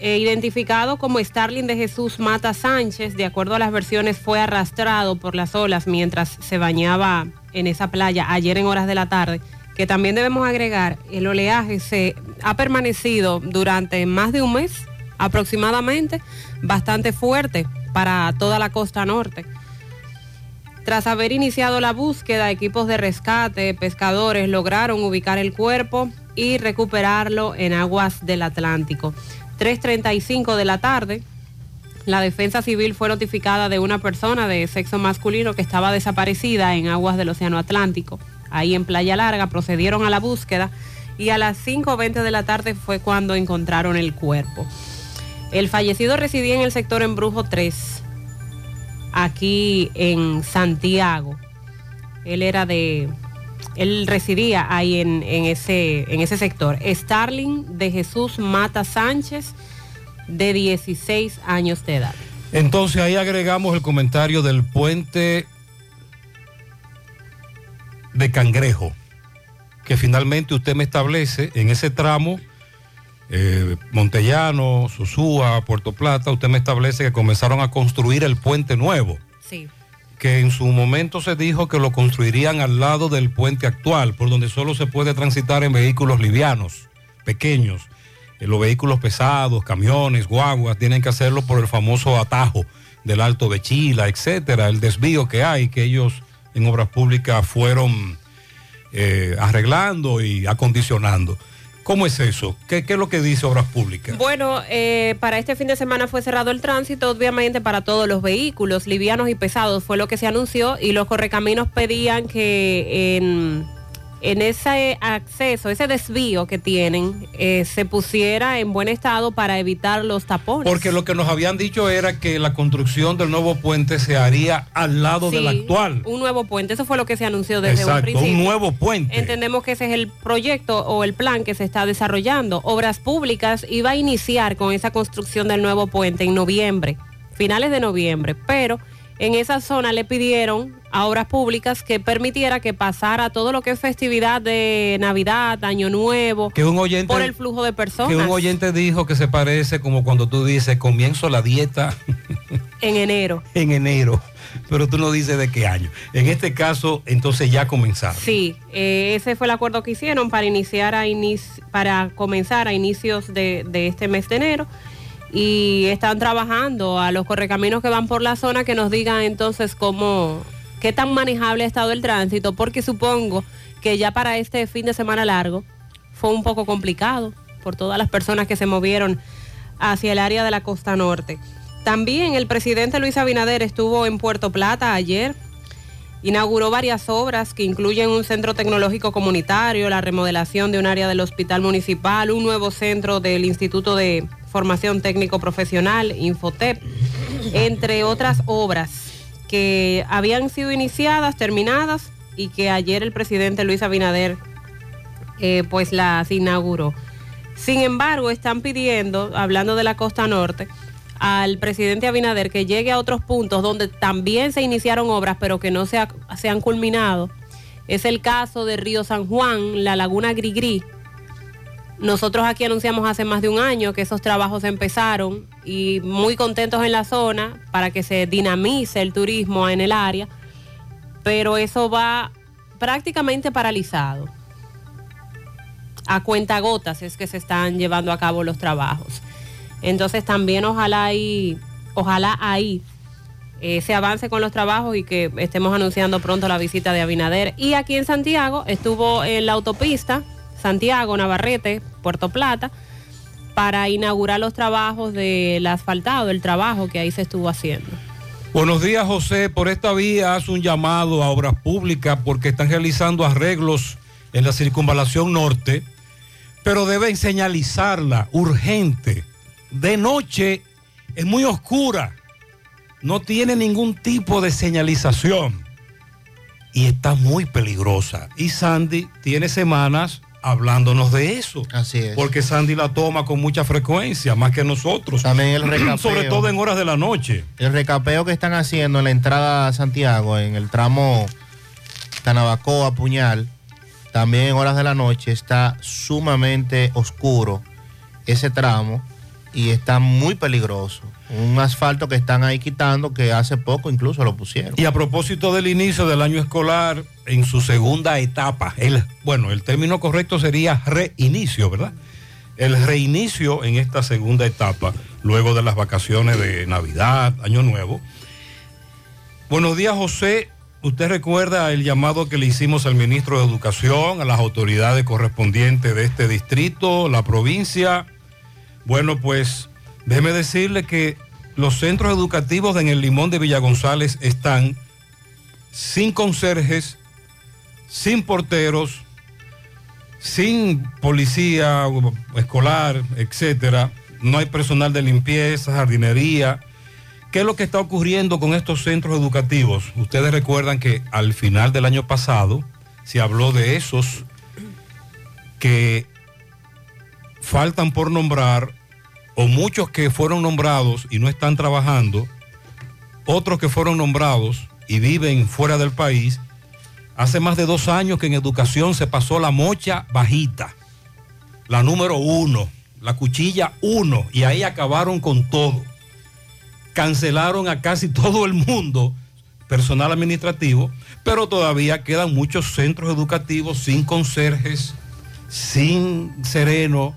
Eh, identificado como Starling de Jesús Mata Sánchez, de acuerdo a las versiones, fue arrastrado por las olas mientras se bañaba en esa playa ayer en horas de la tarde. Que también debemos agregar, el oleaje se ha permanecido durante más de un mes aproximadamente, bastante fuerte para toda la costa norte. Tras haber iniciado la búsqueda, equipos de rescate, pescadores lograron ubicar el cuerpo y recuperarlo en aguas del Atlántico. 3.35 de la tarde, la defensa civil fue notificada de una persona de sexo masculino que estaba desaparecida en aguas del Océano Atlántico. Ahí en Playa Larga procedieron a la búsqueda y a las 5.20 de la tarde fue cuando encontraron el cuerpo. El fallecido residía en el sector Embrujo 3, aquí en Santiago. Él era de, él residía ahí en, en ese, en ese sector. Starling de Jesús Mata Sánchez, de 16 años de edad. Entonces ahí agregamos el comentario del puente de Cangrejo, que finalmente usted me establece en ese tramo, eh, Montellano, Susúa, Puerto Plata, usted me establece que comenzaron a construir el puente nuevo, Sí. Que en su momento se dijo que lo construirían al lado del puente actual, por donde solo se puede transitar en vehículos livianos, pequeños. Eh, los vehículos pesados, camiones, guaguas, tienen que hacerlo por el famoso atajo del Alto de Chila, etcétera, el desvío que hay, que ellos en obras públicas fueron eh, arreglando y acondicionando. ¿Cómo es eso? ¿Qué, es lo que dice Obras Públicas? Bueno, eh, para este fin de semana fue cerrado el tránsito, obviamente para todos los vehículos, livianos y pesados, fue lo que se anunció y los correcaminos pedían que en, en ese acceso, ese desvío que tienen, eh, se pusiera en buen estado para evitar los tapones. Porque lo que nos habían dicho era que la construcción del nuevo puente se haría al lado del actual. Un nuevo puente, eso fue lo que se anunció desde un Exacto, principio. un nuevo puente. Entendemos que ese es el proyecto o el plan que se está desarrollando. Obras Públicas iba a iniciar con esa construcción del nuevo puente en noviembre, finales de noviembre, pero en esa zona le pidieron a Obras Públicas que permitiera que pasara todo lo que es festividad de Navidad, Año Nuevo, Que un oyente, por el flujo de personas que un oyente dijo que se parece como cuando tú dices comienzo la dieta <laughs> en enero. en enero, pero tú no dices de qué año. En este caso, entonces ya comenzaron. Sí, eh, ese fue el acuerdo que hicieron para iniciar a para comenzar a inicios de, de este mes de enero y están trabajando a los correcaminos que van por la zona que nos digan entonces cómo qué tan manejable ha estado el tránsito porque supongo que ya para este fin de semana largo fue un poco complicado por todas las personas que se movieron hacia el área de la costa norte. También el presidente Luis Abinader estuvo en Puerto Plata ayer Inauguró varias obras que incluyen un centro tecnológico comunitario, la remodelación de un área del hospital municipal, un nuevo centro del Instituto de Formación Técnico Profesional, Infotep, entre otras obras que habían sido iniciadas, terminadas y que ayer el presidente Luis Abinader eh, pues las inauguró. Sin embargo, están pidiendo, hablando de la costa norte, al presidente Abinader que llegue a otros puntos donde también se iniciaron obras, pero que no se, ha- se han culminado. Es el caso de Río San Juan, la Laguna Grigri. Nosotros aquí anunciamos hace más de un año que esos trabajos empezaron y muy contentos en la zona para que se dinamice el turismo en el área, pero eso va prácticamente paralizado. A cuentagotas es que se están llevando a cabo los trabajos. Entonces también ojalá ahí, ojalá ahí eh, se avance con los trabajos y que estemos anunciando pronto la visita de Abinader. Y aquí en Santiago estuvo en la autopista Santiago, Navarrete, Puerto Plata, para inaugurar los trabajos del asfaltado, el trabajo que ahí se estuvo haciendo. Buenos días, José. Por esta vía haz un llamado a obras públicas porque están realizando arreglos en la circunvalación norte, pero deben señalizarla urgente. De noche es muy oscura, no tiene ningún tipo de señalización y está muy peligrosa. Y Sandy tiene semanas hablándonos de eso. Así es. Porque Sandy la toma con mucha frecuencia, más que nosotros. También el <clears throat> recapeo. Sobre todo en horas de la noche. El recapeo que están haciendo en la entrada a Santiago, en el tramo Canabacoa, Puñal, también en horas de la noche está sumamente oscuro ese tramo y está muy peligroso. Un asfalto que están ahí quitando que hace poco incluso lo pusieron. Y a propósito del inicio del año escolar, en su segunda etapa, el, bueno, el término correcto sería reinicio, ¿verdad? El reinicio en esta segunda etapa, luego de las vacaciones de Navidad, Año Nuevo. Buenos días, José. Usted recuerda el llamado que le hicimos al ministro de Educación, a las autoridades correspondientes de este distrito, la provincia. Bueno, pues déjeme decirle que los centros educativos en el Limón de Villa González están sin conserjes, sin porteros, sin policía escolar, etcétera. No hay personal de limpieza, jardinería. ¿Qué es lo que está ocurriendo con estos centros educativos? Ustedes recuerdan que al final del año pasado se habló de esos que faltan por nombrar o muchos que fueron nombrados y no están trabajando, otros que fueron nombrados y viven fuera del país. Hace más de dos años que en educación se pasó la mocha bajita, la número uno, la cuchilla uno, y ahí acabaron con todo. Cancelaron a casi todo el mundo, personal administrativo, pero todavía quedan muchos centros educativos sin conserjes, sin sereno,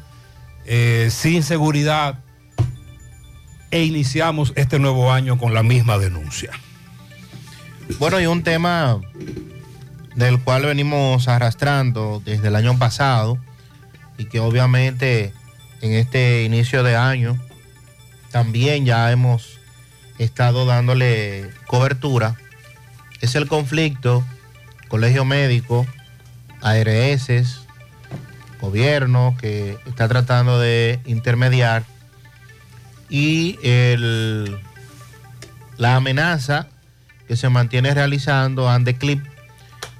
eh, sin seguridad e iniciamos este nuevo año con la misma denuncia. Bueno, y un tema del cual venimos arrastrando desde el año pasado y que obviamente en este inicio de año también ya hemos estado dándole cobertura, es el conflicto Colegio Médico, ARS, gobierno que está tratando de intermediar y el, la amenaza que se mantiene realizando Andeclip,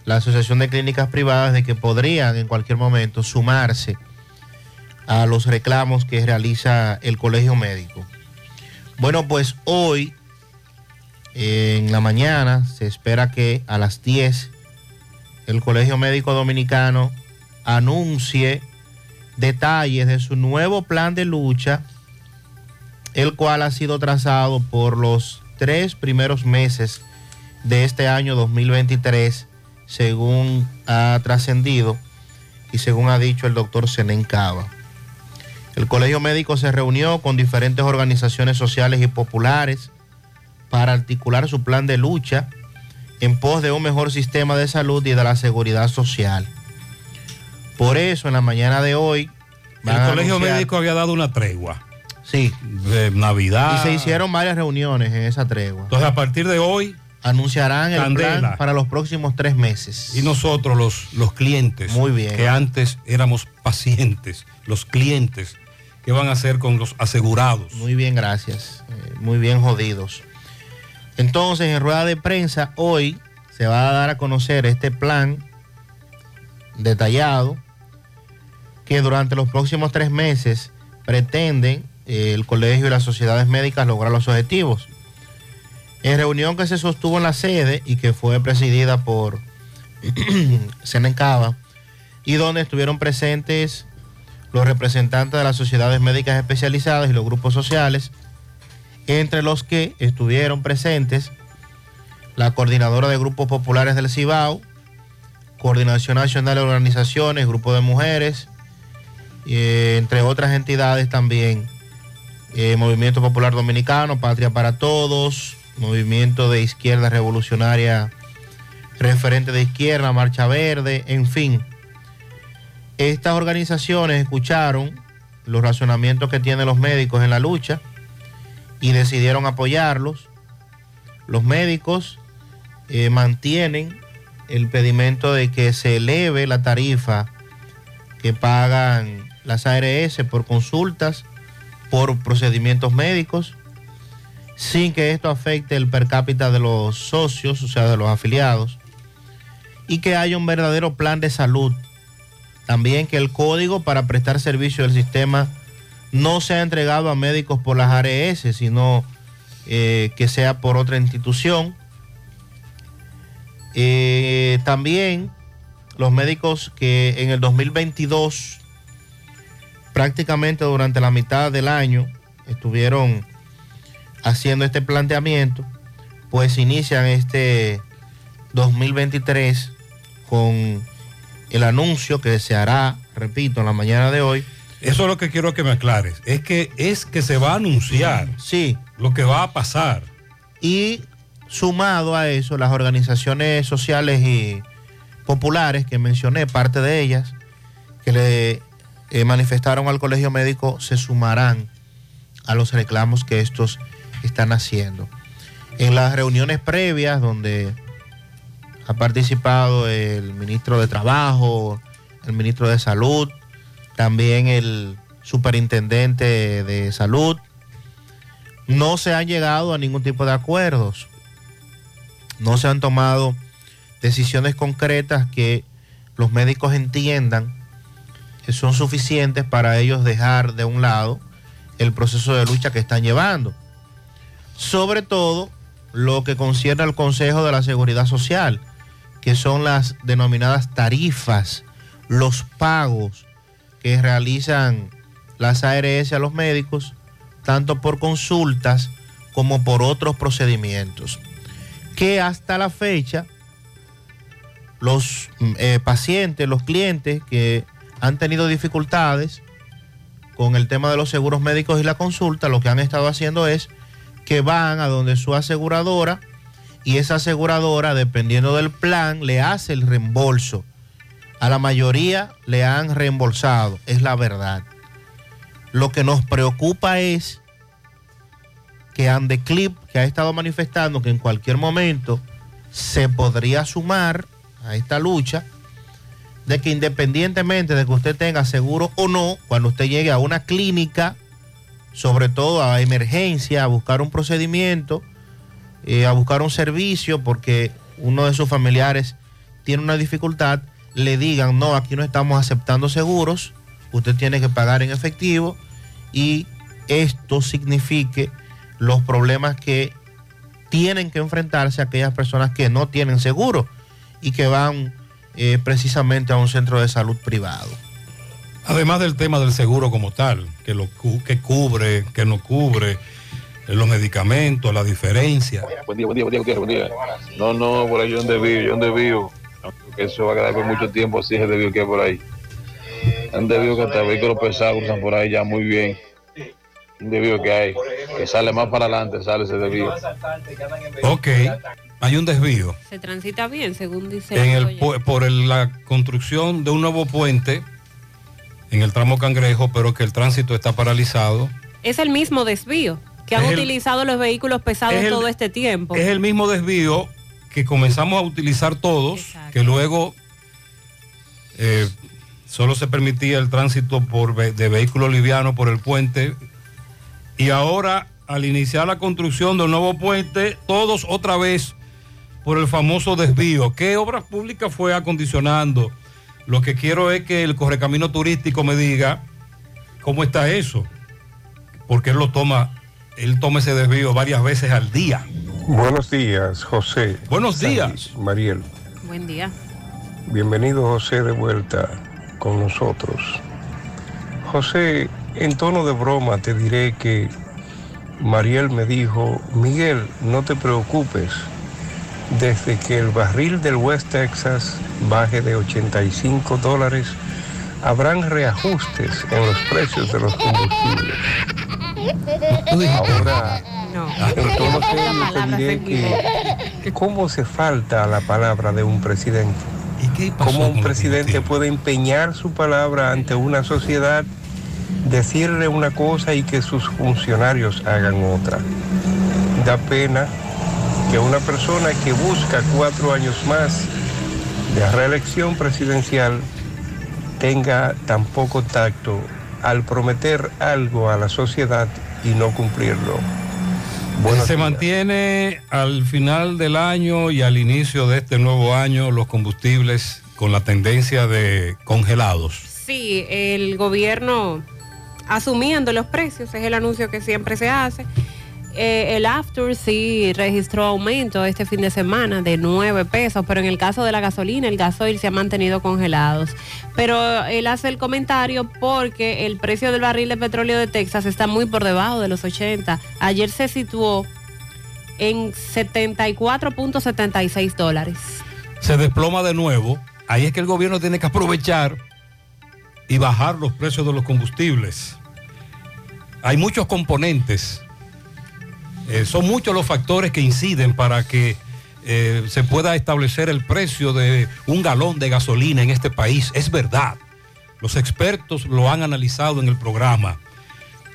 la Asociación de Clínicas Privadas, de que podrían en cualquier momento sumarse a los reclamos que realiza el Colegio Médico. Bueno, pues hoy, en la mañana, se espera que a las 10 el Colegio Médico Dominicano anuncie detalles de su nuevo plan de lucha, el cual ha sido trazado por los tres primeros meses de este año 2023, según ha trascendido y según ha dicho el doctor Senen Cava. El Colegio Médico se reunió con diferentes organizaciones sociales y populares para articular su plan de lucha en pos de un mejor sistema de salud y de la seguridad social. Por eso, en la mañana de hoy... El Colegio Médico había dado una tregua. Sí. De Navidad. Y se hicieron varias reuniones en esa tregua. Entonces, a partir de hoy... Anunciarán el plan para los próximos tres meses. Y nosotros, los, los clientes, Muy bien. que antes éramos pacientes, los clientes, ¿qué van a hacer con los asegurados? Muy bien, gracias. Eh, muy bien jodidos. Entonces, en rueda de prensa, hoy se va a dar a conocer este plan detallado que durante los próximos tres meses pretenden eh, el colegio y las sociedades médicas lograr los objetivos. En reunión que se sostuvo en la sede y que fue presidida por <clears throat> Senencava y donde estuvieron presentes los representantes de las sociedades médicas especializadas y los grupos sociales, entre los que estuvieron presentes la coordinadora de grupos populares del Cibao, Coordinación Nacional de Organizaciones, Grupo de Mujeres, eh, entre otras entidades también, eh, Movimiento Popular Dominicano, Patria para Todos, Movimiento de Izquierda Revolucionaria, Referente de Izquierda, Marcha Verde, en fin. Estas organizaciones escucharon los razonamientos que tienen los médicos en la lucha y decidieron apoyarlos. Los médicos eh, mantienen el pedimento de que se eleve la tarifa que pagan las ARS por consultas, por procedimientos médicos, sin que esto afecte el per cápita de los socios, o sea, de los afiliados, y que haya un verdadero plan de salud. También que el código para prestar servicio del sistema no sea entregado a médicos por las ARS, sino eh, que sea por otra institución. Eh, también los médicos que en el 2022, prácticamente durante la mitad del año, estuvieron haciendo este planteamiento, pues inician este 2023 con el anuncio que se hará, repito, en la mañana de hoy. Eso es lo que quiero que me aclares. Es que es que se va a anunciar. Sí. Lo que va a pasar. Y sumado a eso, las organizaciones sociales y populares que mencioné, parte de ellas, que le eh, manifestaron al colegio médico, se sumarán a los reclamos que estos están haciendo. En las reuniones previas donde ha participado el ministro de Trabajo, el ministro de Salud, también el superintendente de Salud, no se han llegado a ningún tipo de acuerdos. No se han tomado decisiones concretas que los médicos entiendan son suficientes para ellos dejar de un lado el proceso de lucha que están llevando. Sobre todo lo que concierne al Consejo de la Seguridad Social, que son las denominadas tarifas, los pagos que realizan las ARS a los médicos, tanto por consultas como por otros procedimientos, que hasta la fecha los eh, pacientes, los clientes que han tenido dificultades con el tema de los seguros médicos y la consulta, lo que han estado haciendo es que van a donde su aseguradora y esa aseguradora, dependiendo del plan, le hace el reembolso. A la mayoría le han reembolsado, es la verdad. Lo que nos preocupa es que Andeclip, que ha estado manifestando que en cualquier momento se podría sumar a esta lucha, de que independientemente de que usted tenga seguro o no, cuando usted llegue a una clínica, sobre todo a emergencia, a buscar un procedimiento, eh, a buscar un servicio porque uno de sus familiares tiene una dificultad, le digan, no, aquí no estamos aceptando seguros, usted tiene que pagar en efectivo y esto signifique los problemas que tienen que enfrentarse aquellas personas que no tienen seguro y que van eh, precisamente a un centro de salud privado. Además del tema del seguro como tal, que lo cu- que cubre, que no cubre, eh, los medicamentos, la diferencia. Buen día, buen día, buen día, buen día. No, no, por ahí yo donde vivo, yo donde vivo. Eso va a quedar por mucho tiempo así, es debido que hay por ahí. Han debido que hasta vehículos pesados cruzan por ahí ya muy bien. Un desvío que hay, que sale más para adelante, sale ese desvío. Ok, hay un desvío Se transita bien, según dice en el, por el- la construcción de un nuevo puente en el tramo Cangrejo, pero que el tránsito está paralizado. Es el mismo desvío que han el- utilizado los vehículos pesados es todo este tiempo. Es el mismo desvío que comenzamos a utilizar todos, que luego eh, solo se permitía el tránsito por de vehículos livianos por el puente y ahora al iniciar la construcción del nuevo puente, todos otra vez por el famoso desvío. ¿Qué obras públicas fue acondicionando? Lo que quiero es que el correcamino turístico me diga cómo está eso, porque él lo toma, él toma ese desvío varias veces al día. Buenos días, José. Buenos Sandy, días. Mariel. Buen día. Bienvenido, José, de vuelta con nosotros. José, en tono de broma te diré que Mariel me dijo, Miguel, no te preocupes. Desde que el barril del West Texas baje de 85 dólares, habrán reajustes en los precios de los combustibles. Ahora, en tono serio te diré que cómo se falta a la palabra de un presidente. ¿Cómo un presidente puede empeñar su palabra ante una sociedad, decirle una cosa y que sus funcionarios hagan otra? Da pena que una persona que busca cuatro años más de reelección presidencial tenga tan poco tacto al prometer algo a la sociedad y no cumplirlo. Buenos se días. mantiene al final del año y al inicio de este nuevo año los combustibles con la tendencia de congelados. Sí, el gobierno asumiendo los precios, es el anuncio que siempre se hace. Eh, el After sí registró aumento este fin de semana de 9 pesos, pero en el caso de la gasolina, el gasoil se ha mantenido congelados. Pero él hace el comentario porque el precio del barril de petróleo de Texas está muy por debajo de los 80. Ayer se situó en 74.76 dólares. Se desploma de nuevo. Ahí es que el gobierno tiene que aprovechar y bajar los precios de los combustibles. Hay muchos componentes eh, son muchos los factores que inciden para que eh, se pueda establecer el precio de un galón de gasolina en este país. Es verdad. Los expertos lo han analizado en el programa.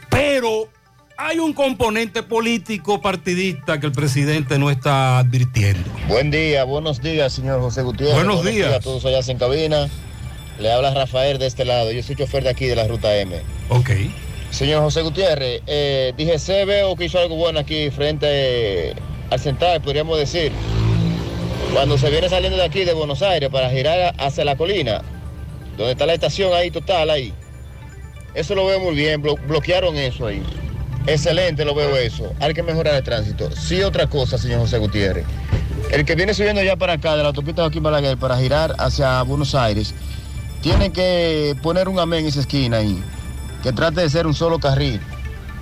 Pero hay un componente político partidista que el presidente no está advirtiendo. Buen día, buenos días, señor José Gutiérrez. Buenos días. a todos allá en cabina. Le habla Rafael de este lado. Yo soy chofer de aquí de la ruta M. Ok. Señor José Gutiérrez, eh, dije, se veo que hizo algo bueno aquí frente al Central, podríamos decir. Cuando se viene saliendo de aquí, de Buenos Aires, para girar hacia la colina, donde está la estación ahí, total, ahí. Eso lo veo muy bien, bloquearon eso ahí. Excelente lo veo eso. Hay que mejorar el tránsito. Sí, otra cosa, señor José Gutiérrez. El que viene subiendo ya para acá, de la autopista de aquí Balaguer, para girar hacia Buenos Aires, tiene que poner un amén en esa esquina ahí que trate de ser un solo carril.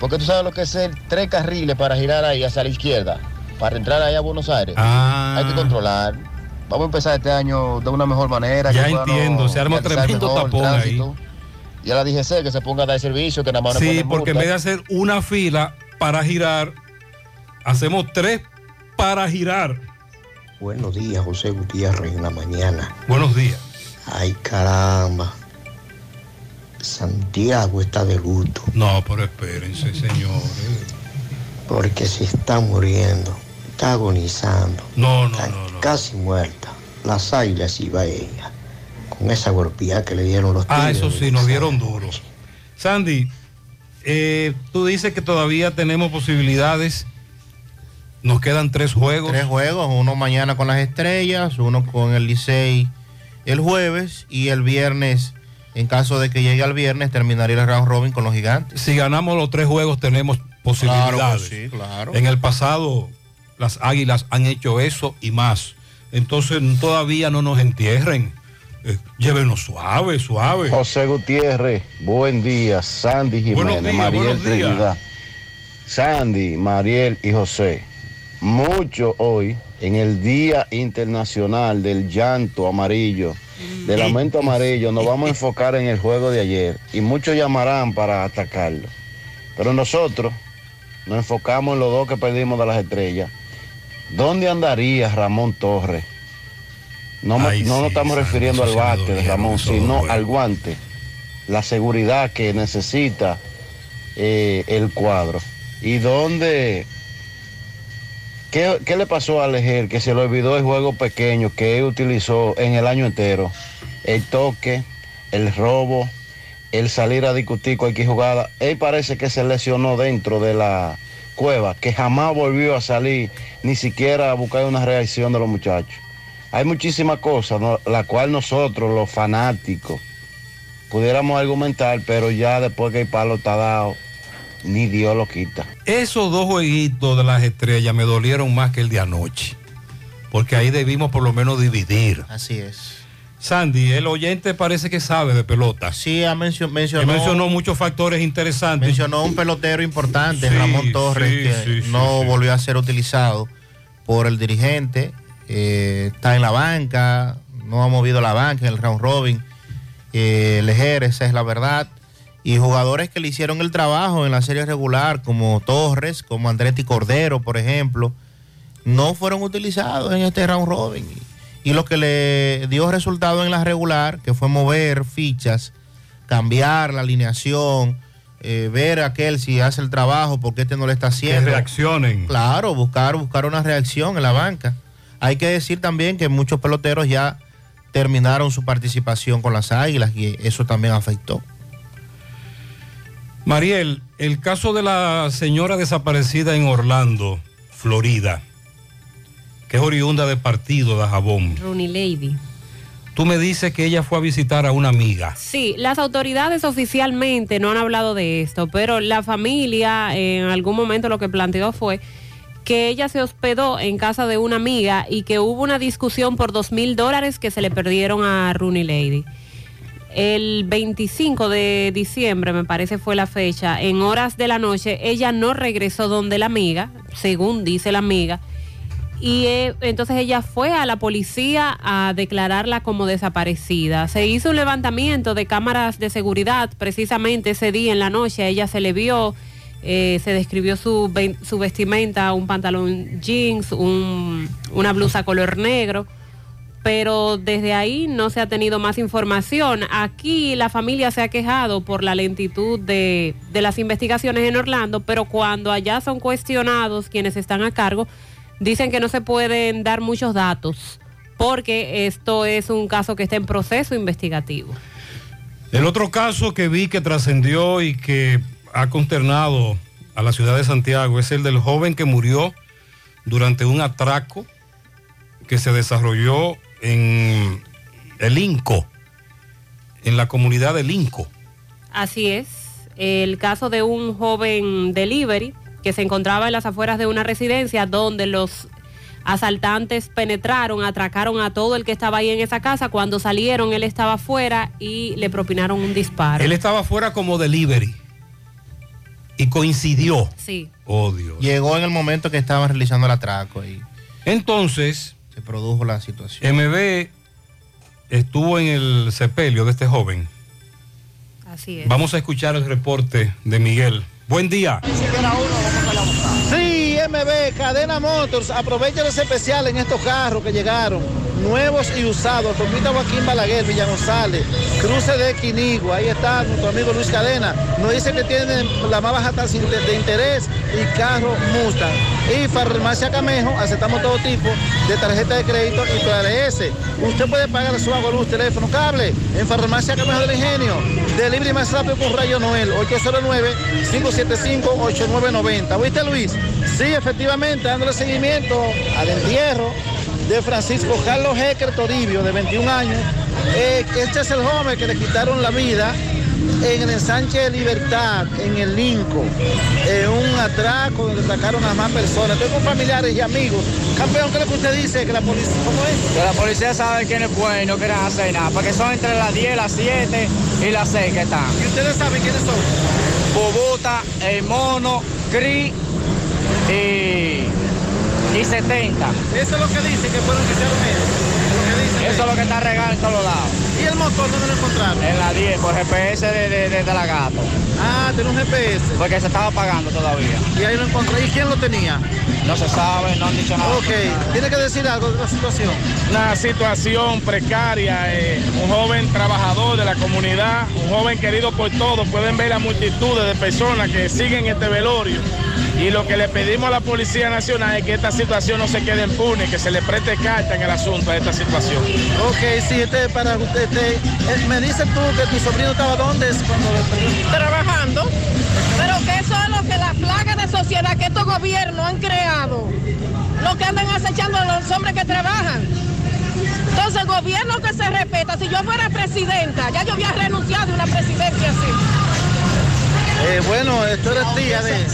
Porque tú sabes lo que es ser tres carriles para girar ahí hacia la izquierda, para entrar ahí a Buenos Aires. Ah. Hay que controlar. Vamos a empezar este año de una mejor manera. Ya entiendo, se arma tremendo tapón ahí. Ya la DGC que se ponga a dar servicio, que nada más Sí, porque en vez de hacer una fila para girar, hacemos tres para girar. Buenos días, José Gutiérrez, en la mañana. Buenos días. Ay, caramba. Santiago está de luto. No, pero espérense, señores. Porque se está muriendo, está agonizando. No, no, no, Casi muerta. Las águilas iba ella. Con esa golpeada que le dieron los Ah, eso sí, nos dieron duros. Sandy, eh, tú dices que todavía tenemos posibilidades. Nos quedan tres juegos. Tres juegos, uno mañana con las estrellas, uno con el Licey el jueves y el viernes en caso de que llegue al viernes, terminaría el round robin con los gigantes. Si ganamos los tres juegos, tenemos posibilidades. sí, claro. En el pasado, las águilas han hecho eso y más. Entonces, todavía no nos entierren. Eh, llévenos suave, suave. José Gutiérrez, buen día. Sandy Jiménez, Mariel Trinidad. Sandy, Mariel y José. Mucho hoy en el Día Internacional del Llanto Amarillo del aumento amarillo, nos vamos a enfocar en el juego de ayer y muchos llamarán para atacarlo. Pero nosotros nos enfocamos en los dos que perdimos de las estrellas. ¿Dónde andaría Ramón Torres? No, no nos estamos refiriendo al bate de Ramón, sino al guante. La seguridad que necesita eh, el cuadro. ¿Y dónde ¿Qué, le pasó a Leger que se le olvidó el juego pequeño que él utilizó en el año entero? El toque, el robo, el salir a discutir cualquier jugada. Él parece que se lesionó dentro de la cueva, que jamás volvió a salir, ni siquiera a buscar una reacción de los muchachos. Hay muchísimas cosas, la cual nosotros, los fanáticos, pudiéramos argumentar, pero ya después que el palo está dado, ni Dios lo quita. Esos dos jueguitos de las estrellas me dolieron más que el de anoche, porque ahí debimos por lo menos dividir. Así es. Sandy, el oyente parece que sabe de pelota. Sí, ha mencionado, mencionó muchos factores interesantes. Mencionó un pelotero importante, Ramón Torres, que no volvió a ser utilizado por el dirigente. Eh, está en la banca, no ha movido la banca en el round robin. Eh, Lejer, esa es la verdad y jugadores que le hicieron el trabajo en la serie regular, como Torres, como Andretti Cordero, por ejemplo, no fueron utilizados en este round robin. Y lo que le dio resultado en la regular, que fue mover fichas, cambiar la alineación, eh, ver a aquel si hace el trabajo, porque este no le está haciendo. Que reaccionen. Claro, buscar, buscar una reacción en la banca. Hay que decir también que muchos peloteros ya terminaron su participación con las águilas y eso también afectó. Mariel, el caso de la señora desaparecida en Orlando, Florida, que es oriunda de partido de Jabón. Rooney Lady. tú me dices que ella fue a visitar a una amiga. Sí, las autoridades oficialmente no han hablado de esto, pero la familia en algún momento lo que planteó fue que ella se hospedó en casa de una amiga y que hubo una discusión por dos mil dólares que se le perdieron a Rooney Lady. El 25 de diciembre, me parece fue la fecha, en horas de la noche, ella no regresó donde la amiga, según dice la amiga, y eh, entonces ella fue a la policía a declararla como desaparecida. Se hizo un levantamiento de cámaras de seguridad precisamente ese día en la noche, ella se le vio, eh, se describió su, su vestimenta, un pantalón jeans, un- una blusa color negro pero desde ahí no se ha tenido más información. Aquí la familia se ha quejado por la lentitud de, las investigaciones en Orlando, pero cuando allá son cuestionados quienes están a cargo, dicen que no se pueden dar muchos datos porque esto es un caso que está en proceso investigativo. El otro caso que vi que trascendió y que ha consternado a la ciudad de Santiago es el del joven que murió durante un atraco que se desarrolló en el Inco, en la comunidad del Inco. Así es, el caso de un joven delivery que se encontraba en las afueras de una residencia donde los asaltantes penetraron, atracaron a todo el que estaba ahí en esa casa. Cuando salieron, él estaba afuera y le propinaron un disparo. Él estaba fuera como delivery y coincidió. Sí. Oh, Dios. Llegó en el momento que estaban realizando el atraco y Entonces, se produjo la situación. MB estuvo en el sepelio de este joven. Así es. Vamos a escuchar el reporte de Miguel. Buen día. Cadena Motors, aprovecha los especiales en estos carros que llegaron, nuevos y usados. Autopista Joaquín Balaguer, Villa González, cruce de Quinigua, ahí está nuestro amigo Luis Cadena. Nos dice que tienen la más baja tasa de interés y carro Mustang. Y Farmacia Camejo, aceptamos todo tipo de tarjeta de crédito y PRS. Usted puede pagar su agua, luz, teléfono, cable en Farmacia Camejo del Ingenio. Delivery más rápido con Rayo Noel, 809-575-8990. ¿Viste Luis? Sí, efectivamente, dándole seguimiento al entierro de Francisco Carlos Hecker Toribio, de 21 años. Eh, este es el joven que le quitaron la vida en el ensanche de Libertad, en el Linco, en un atraco donde sacaron a más personas. Estoy con familiares y amigos. Campeón, ¿qué es lo que usted dice? Que la policía, ¿cómo es? Que la policía sabe quién es bueno y no quieren hacer nada, porque son entre las 10, las 7 y las 6 que están. ¿Y ustedes saben quiénes son? Bubuta, el mono, Cri y, y 70. Eso es lo que dicen que fueron que que dicen Eso es lo que está regado en todos lados. ¿Y el motor dónde lo encontraron? En la 10, por GPS de, de, de, de la gato. Ah, tiene un GPS. Porque se estaba pagando todavía. Y ahí lo encontré. ¿Y quién lo tenía? No se sabe, no han dicho nada. Ok, tiene que decir algo de la situación. Una situación precaria, eh, un joven trabajador de la comunidad, un joven querido por todos, pueden ver la multitud de personas que siguen este velorio. Y lo que le pedimos a la Policía Nacional es que esta situación no se quede impune, que se le preste carta en el asunto a esta situación. Ok, sí, este para usted, este, eh, me dices tú que tu sobrino estaba dónde es cuando trabajando. Pero que eso es lo que la plaga de sociedad que estos gobiernos han creado. Lo que andan acechando a los hombres que trabajan. Entonces el gobierno que se respeta, si yo fuera presidenta, ya yo había renunciado de una presidencia así. Eh, bueno, esto eres tía de...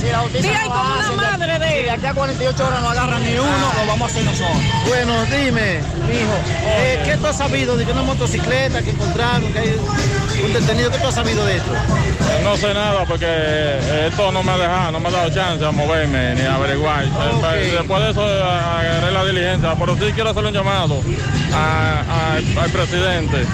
Tía y como una madre de Si de aquí a 48 horas no agarran ni uno, lo vamos a hacer nosotros. Bueno, dime, mijo, eh, ¿qué tú has sabido de que una motocicleta que encontraron, que hay un detenido? ¿Qué tú has sabido de esto? Eh, No sé nada porque eh, esto no me ha dejado, no me ha dado chance a moverme ni a averiguar. Eh, Después de eso agarré la diligencia, pero sí quiero hacer un llamado a- a- al presidente.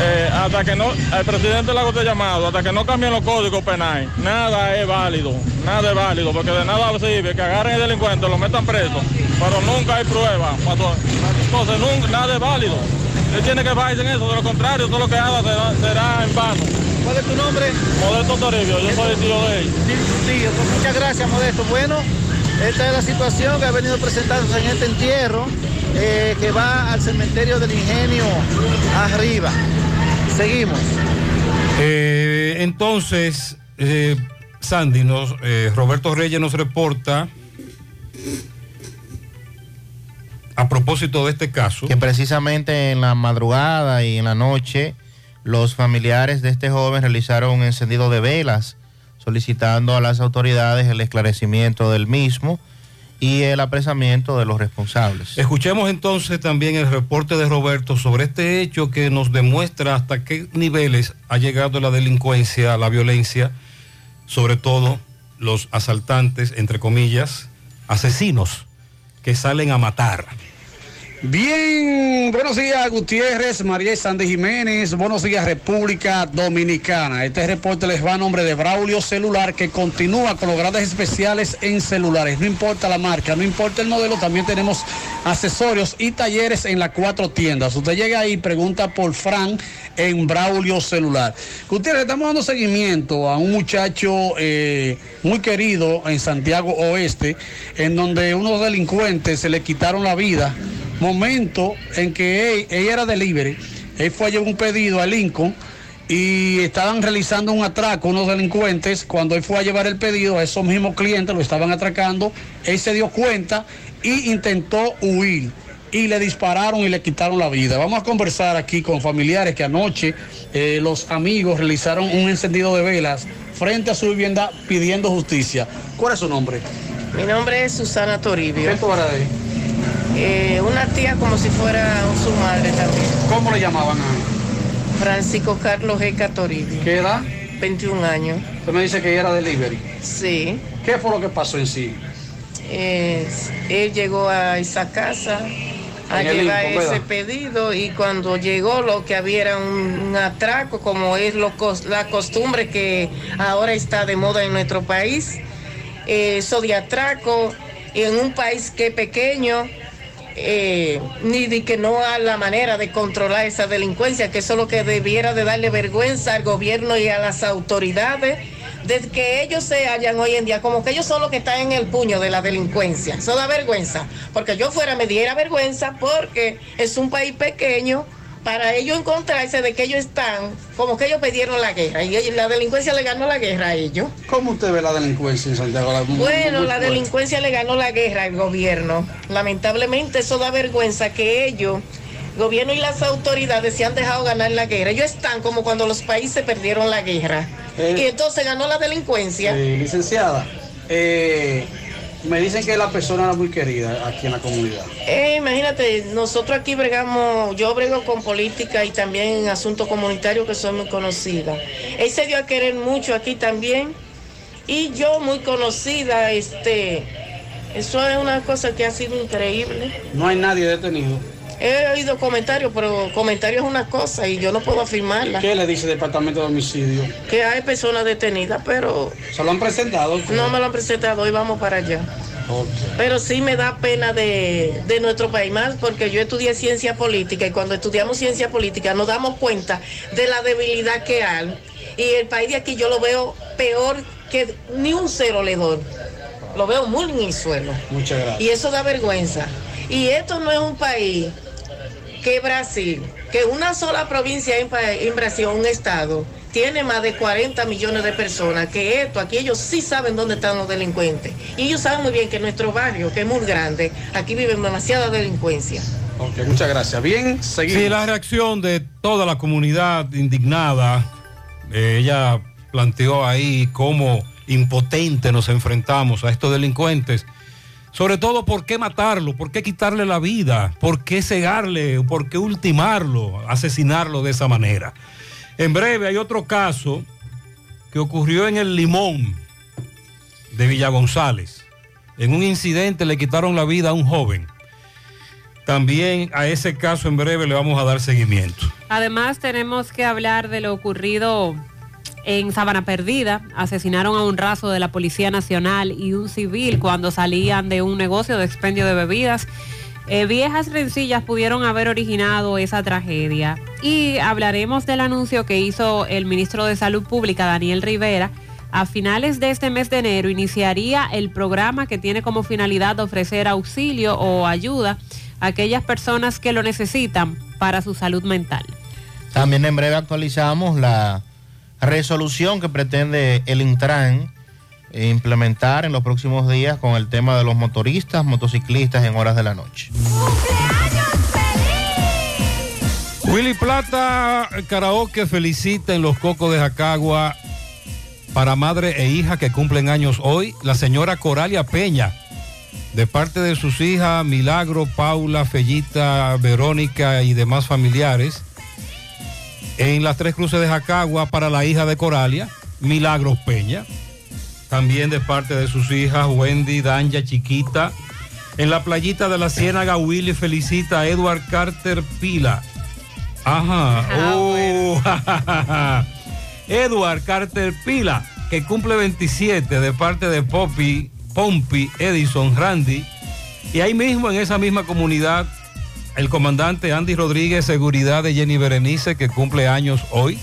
Eh, hasta que no, al presidente le hago este llamado, hasta que no cambien los códigos penales, nada es válido, nada es válido, porque de nada sirve que agarren al delincuente, lo metan preso, pero nunca hay prueba. Entonces nunca, nada es válido. Él tiene que bajarse en eso, de lo contrario, todo lo que haga será, será en vano. ¿Cuál es tu nombre? Modesto Toribio, yo soy el tío de él. Tío, pues muchas gracias, Modesto. Bueno, esta es la situación que ha venido presentándose en este entierro eh, que va al cementerio del ingenio arriba. Seguimos. Eh, entonces, eh, Sandy, nos, eh, Roberto Reyes nos reporta a propósito de este caso. Que precisamente en la madrugada y en la noche los familiares de este joven realizaron un encendido de velas solicitando a las autoridades el esclarecimiento del mismo y el apresamiento de los responsables. Escuchemos entonces también el reporte de Roberto sobre este hecho que nos demuestra hasta qué niveles ha llegado la delincuencia, la violencia, sobre todo los asaltantes, entre comillas, asesinos que salen a matar. Bien, buenos días Gutiérrez, María Sandy Jiménez, buenos días República Dominicana. Este reporte les va a nombre de Braulio Celular que continúa con los grandes especiales en celulares. No importa la marca, no importa el modelo, también tenemos accesorios y talleres en las cuatro tiendas. Usted llega ahí y pregunta por Fran en Braulio Celular. Gutiérrez, estamos dando seguimiento a un muchacho eh, muy querido en Santiago Oeste, en donde unos delincuentes se le quitaron la vida momento en que él, ella era delivery, él fue a llevar un pedido a Lincoln y estaban realizando un atraco unos delincuentes. Cuando él fue a llevar el pedido, a esos mismos clientes lo estaban atracando, él se dio cuenta y intentó huir y le dispararon y le quitaron la vida. Vamos a conversar aquí con familiares que anoche eh, los amigos realizaron un encendido de velas frente a su vivienda pidiendo justicia. ¿Cuál es su nombre? Mi nombre es Susana Toribio. ¿Qué Eh, una tía como si fuera su madre también. ¿Cómo le llamaban a Francisco Carlos G. Toribio. ¿Qué edad? 21 años. Usted me dice que era delivery. Sí. ¿Qué fue lo que pasó en sí? Eh, él llegó a esa casa a llevar Lincoln, ese pedido y cuando llegó lo que había era un, un atraco como es lo la costumbre que ahora está de moda en nuestro país. Eh, Eso de atraco en un país que es pequeño, eh, ni de que no hay la manera de controlar esa delincuencia, que eso es lo que debiera de darle vergüenza al gobierno y a las autoridades, de que ellos se hallan hoy en día, como que ellos son los que están en el puño de la delincuencia. Eso da vergüenza, porque yo fuera me diera vergüenza porque es un país pequeño. Para ellos encontrarse de que ellos están, como que ellos pidieron la guerra y ellos- la delincuencia le ganó la guerra a ellos. ¿Cómo usted ve la delincuencia en Santiago? La- muy- Bueno, muy la fuerte. delincuencia le ganó la guerra al gobierno. Lamentablemente eso da vergüenza que ellos, gobierno y las autoridades, se han dejado ganar la guerra. Ellos están como cuando los países perdieron la guerra. Eh. y entonces ganó la delincuencia. Eh, licenciada, eh, me dicen que la persona era muy querida aquí en la comunidad. Eh, imagínate, nosotros aquí bregamos, yo brego con política y también en asuntos comunitarios que soy muy conocida. Él se dio a querer mucho aquí también y yo muy conocida, este, eso es una cosa que ha sido increíble. No hay nadie detenido. He oído comentarios, pero comentarios es una cosa y yo no puedo afirmarla. ¿Qué le dice el departamento de homicidio? Que hay personas detenidas, pero ¿Se lo han presentado? no me lo han presentado y vamos para allá. Pero sí me da pena de, de nuestro país más porque yo estudié ciencia política y cuando estudiamos ciencia política nos damos cuenta de la debilidad que hay. Y el país de aquí yo lo veo peor que ni un cero le doy. Lo veo muy en el suelo. Muchas gracias. Y eso da vergüenza. Y esto no es un país que Brasil, que una sola provincia en, Brasil, un estado, tiene más de 40 millones de personas, que esto, aquí ellos sí saben dónde están los delincuentes. Y ellos saben muy bien que nuestro barrio, que es muy grande, aquí vive demasiada delincuencia. Ok, muchas gracias. Bien, seguimos. Sí, la reacción de toda la comunidad indignada, eh, ella planteó ahí cómo impotente nos enfrentamos a estos delincuentes. Sobre todo, ¿por qué matarlo? ¿Por qué quitarle la vida? ¿Por qué cegarle? ¿Por qué ultimarlo? Asesinarlo de esa manera. En breve hay otro caso que ocurrió en el Limón de Villa González. En un incidente le quitaron la vida a un joven. También a ese caso en breve le vamos a dar seguimiento. Además, tenemos que hablar de lo ocurrido en Sabana Perdida. Asesinaron a un raso de la Policía Nacional y un civil cuando salían de un negocio de expendio de bebidas. Eh, viejas rencillas pudieron haber originado esa tragedia. Y hablaremos del anuncio que hizo el ministro de Salud Pública, Daniel Rivera. A finales de este mes de enero iniciaría el programa que tiene como finalidad ofrecer auxilio o ayuda a aquellas personas que lo necesitan para su salud mental. También en breve actualizamos la resolución que pretende el Intran implementar en los próximos días con el tema de los motoristas, motociclistas en horas de la noche. Willy Plata, karaoke felicita en los Cocos de Jacagua para madre e hija que cumplen años hoy, la señora Coralia Peña, de parte de sus hijas Milagro, Paula, Fellita, Verónica y demás familiares. En las Tres Cruces de Jacagua para la hija de Coralia, Milagros Peña. También de parte de sus hijas Wendy, Danja, Chiquita. En la playita de la Ciénaga, Willy felicita a Edward Carter Pila. Ajá. Oh, <laughs> Edward Carter Pila, que cumple 27 de parte de Poppy, Pompi, Edison, Randy. Y ahí mismo, en esa misma comunidad, el comandante Andy Rodríguez, seguridad de Jenny Berenice, que cumple años hoy.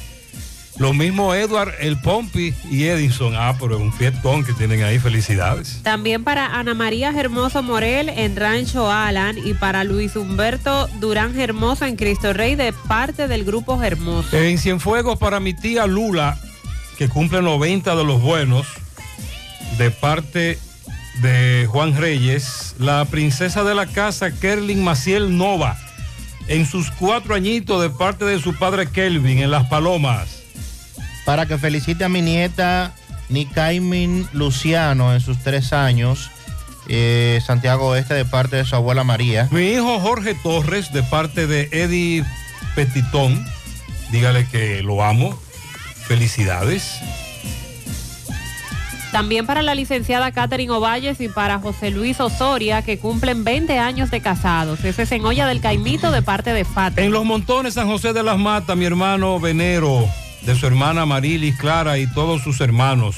Lo mismo Edward, el Pompi y Edison. Ah, pero es un fiestón que tienen ahí. Felicidades. También para Ana María Hermoso Morel en Rancho Alan y para Luis Humberto Durán Hermoso en Cristo Rey de parte del grupo Hermoso. En Cienfuegos para mi tía Lula, que cumple 90 de los buenos, de parte de Juan Reyes, la princesa de la casa, Kerlin Maciel Nova, en sus cuatro añitos de parte de su padre Kelvin en Las Palomas. Para que felicite a mi nieta Nicaimin Luciano en sus tres años, eh, Santiago Oeste de parte de su abuela María. Mi hijo Jorge Torres de parte de Eddie Petitón, dígale que lo amo. Felicidades. También para la licenciada Catherine Ovalles y para José Luis Osoria, que cumplen 20 años de casados. Ese es en Olla del Caimito de parte de Fat. En los montones San José de las Matas, mi hermano Venero, de su hermana Marilis Clara y todos sus hermanos.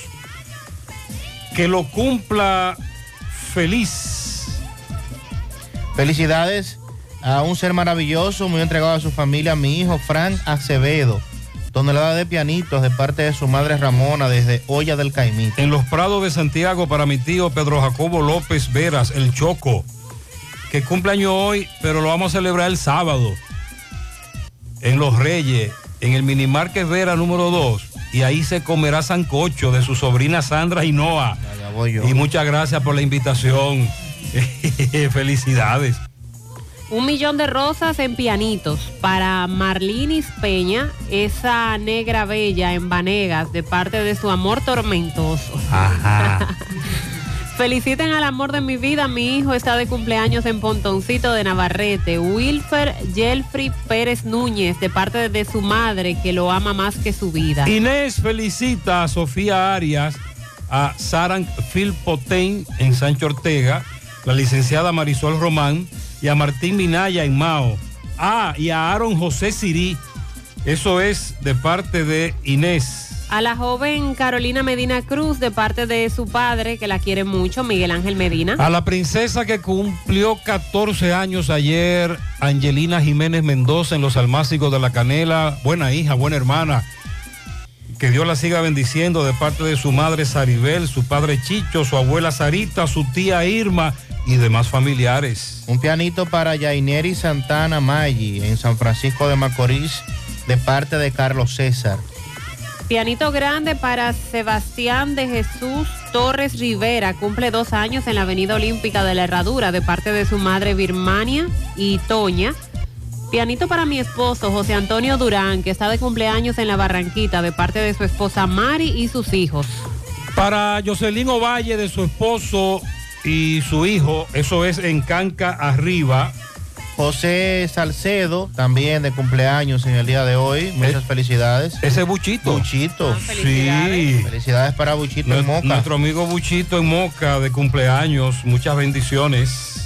Que lo cumpla feliz. Felicidades a un ser maravilloso, muy entregado a su familia, mi hijo Frank Acevedo, tonelada de pianitos de parte de su madre Ramona desde Olla del Caimito. En los Prados de Santiago para mi tío Pedro Jacobo López Veras, el Choco, que cumple año hoy, pero lo vamos a celebrar el sábado. En Los Reyes, en el Minimarket Vera número 2, y ahí se comerá sancocho de su sobrina Sandra y Noah. Y muchas gracias por la invitación. <laughs> Felicidades. Un millón de rosas en pianitos para Marlinis Peña, esa negra bella en Vanegas, de parte de su amor tormentoso. <laughs> Feliciten al amor de mi vida, mi hijo está de cumpleaños en Pontoncito de Navarrete. Wilfer Jelfrey Pérez Núñez, de parte de su madre, que lo ama más que su vida. Inés felicita a Sofía Arias, a Saran Philpoten en Sancho Ortega, la licenciada Marisol Román y a Martín Minaya en Mao. Ah, y a Aaron José Sirí. Eso es de parte de Inés. A la joven Carolina Medina Cruz, de parte de su padre, que la quiere mucho, Miguel Ángel Medina. A la princesa que cumplió 14 años ayer, Angelina Jiménez Mendoza en los Almácigos de la Canela. Buena hija, buena hermana. Que Dios la siga bendiciendo de parte de su madre Saribel, su padre Chicho, su abuela Sarita, su tía Irma y demás familiares. Un pianito para Yaineri Santana Maggi en San Francisco de Macorís de parte de Carlos César. Pianito grande para Sebastián de Jesús Torres Rivera. Cumple dos años en la Avenida Olímpica de la Herradura de parte de su madre Birmania y Toña. Pianito para mi esposo José Antonio Durán, que está de cumpleaños en la Barranquita de parte de su esposa Mari y sus hijos. Para Jocelyn Ovalle de su esposo y su hijo, eso es en Canca Arriba. José Salcedo, también de cumpleaños en el día de hoy. Muchas felicidades. Ese es Buchito. Buchito. Sí. Felicidades para Buchito en Moca. Nuestro amigo Buchito en Moca de cumpleaños. Muchas bendiciones.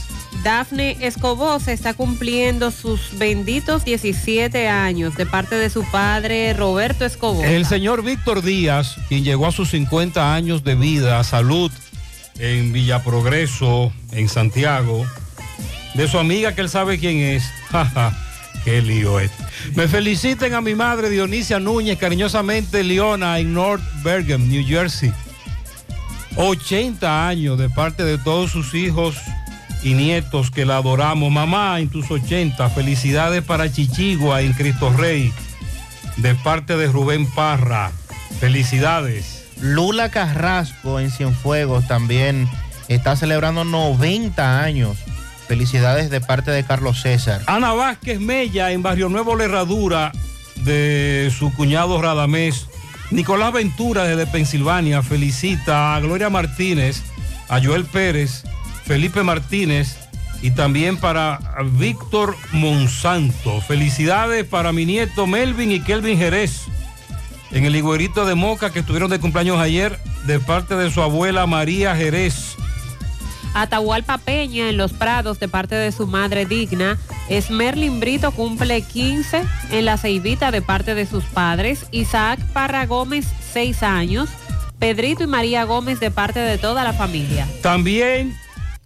Dafne Escobó se está cumpliendo sus benditos 17 años de parte de su padre Roberto Escobó. El señor Víctor Díaz, quien llegó a sus 50 años de vida, salud en Villa Progreso, en Santiago, de su amiga que él sabe quién es. <laughs> Qué lío es. Me feliciten a mi madre Dionisia Núñez, cariñosamente Leona, en North Bergen, New Jersey. 80 años de parte de todos sus hijos y nietos que la adoramos. Mamá, en tus 80, felicidades para Chichigua en Cristo Rey, de parte de Rubén Parra. Felicidades. Lula Carrasco en Cienfuegos también está celebrando 90 años. Felicidades de parte de Carlos César. Ana Vázquez Mella en Barrio Nuevo La Herradura de su cuñado Radamés. Nicolás Ventura desde Pensilvania felicita a Gloria Martínez, a Joel Pérez, Felipe Martínez y también para Víctor Monsanto. Felicidades para mi nieto Melvin y Kelvin Jerez en el higuerito de Moca que estuvieron de cumpleaños ayer de parte de su abuela María Jerez. Atahualpa Peña en Los Prados de parte de su madre digna. Esmerlin Brito cumple 15 en La Ceibita de parte de sus padres. Isaac Parra Gómez, 6 años. Pedrito y María Gómez de parte de toda la familia. También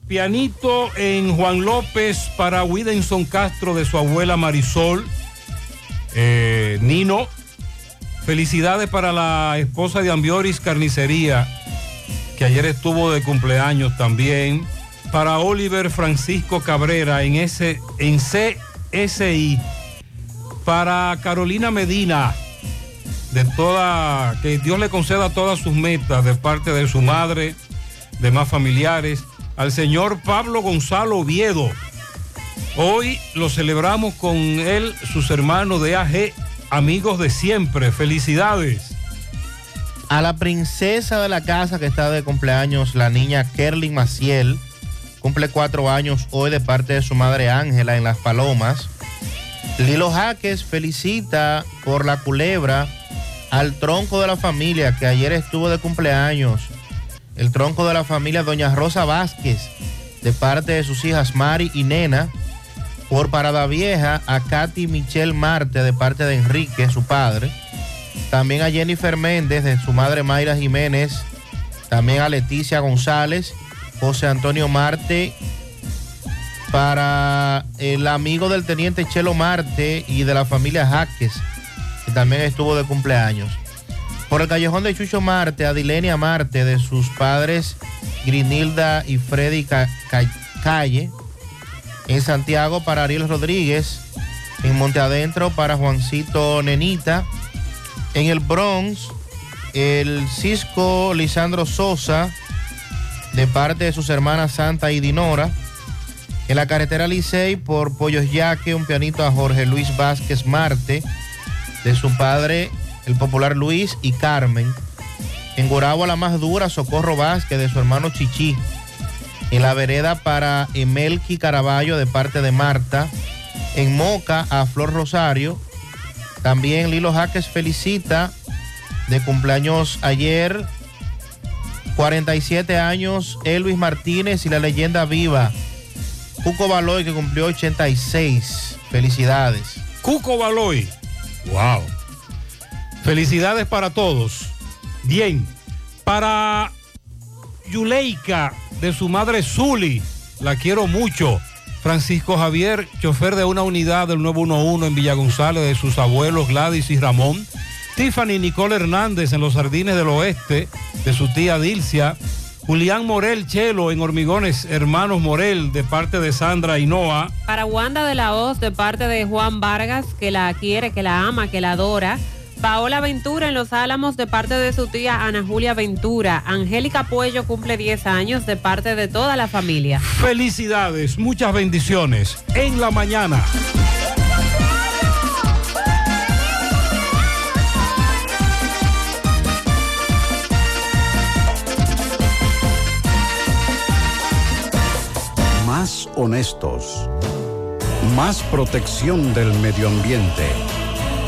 pianito en Juan López para Widenson Castro de su abuela Marisol. Eh, Nino. Felicidades para la esposa de Ambioris Carnicería que ayer estuvo de cumpleaños también. Para Oliver Francisco Cabrera en, en CSI. Para Carolina Medina, de toda, que Dios le conceda todas sus metas de parte de su madre, de más familiares. Al señor Pablo Gonzalo Oviedo. Hoy lo celebramos con él, sus hermanos de AG, amigos de siempre. Felicidades. A la princesa de la casa que está de cumpleaños, la niña Kerlin Maciel, cumple cuatro años hoy de parte de su madre Ángela en Las Palomas. Lilo Jaques felicita por la culebra al tronco de la familia que ayer estuvo de cumpleaños. El tronco de la familia Doña Rosa Vázquez, de parte de sus hijas Mari y Nena. Por Parada Vieja a Katy Michelle Marte, de parte de Enrique, su padre. También a Jennifer Méndez, de su madre Mayra Jiménez. También a Leticia González, José Antonio Marte. Para el amigo del teniente Chelo Marte y de la familia Jaques, que también estuvo de cumpleaños. Por el callejón de Chucho Marte, a Dilenia Marte, de sus padres Grinilda y Freddy Ca- Ca- Calle. En Santiago, para Ariel Rodríguez. En Monte Adentro, para Juancito Nenita. En el Bronx, el Cisco Lisandro Sosa, de parte de sus hermanas Santa y Dinora. En la carretera Licey, por Pollos Yaque, un pianito a Jorge Luis Vázquez Marte, de su padre, el popular Luis y Carmen. En Goragua, la más dura, Socorro Vázquez, de su hermano Chichi. En la vereda para Emelki Caraballo, de parte de Marta. En Moca, a Flor Rosario. También Lilo Jaques felicita de cumpleaños ayer. 47 años, Elvis Martínez y la leyenda viva. Cuco Baloy que cumplió 86. Felicidades. Cuco Baloy. Wow. Felicidades para todos. Bien. Para Yuleika, de su madre Zuli, la quiero mucho. Francisco Javier, chofer de una unidad del 911 en Villa González, de sus abuelos Gladys y Ramón. Tiffany Nicole Hernández en los Jardines del Oeste, de su tía Dilcia. Julián Morel Chelo en Hormigones, hermanos Morel, de parte de Sandra Noah. Para Wanda de la Hoz, de parte de Juan Vargas, que la quiere, que la ama, que la adora. Paola Ventura en Los Álamos, de parte de su tía Ana Julia Ventura. Angélica Puello cumple 10 años, de parte de toda la familia. Felicidades, muchas bendiciones. En la mañana. Más honestos. Más protección del medio ambiente.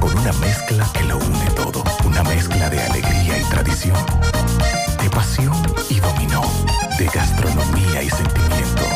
con una mezcla que lo une todo. Una mezcla de alegría y tradición, de pasión y dominó, de gastronomía y sentimiento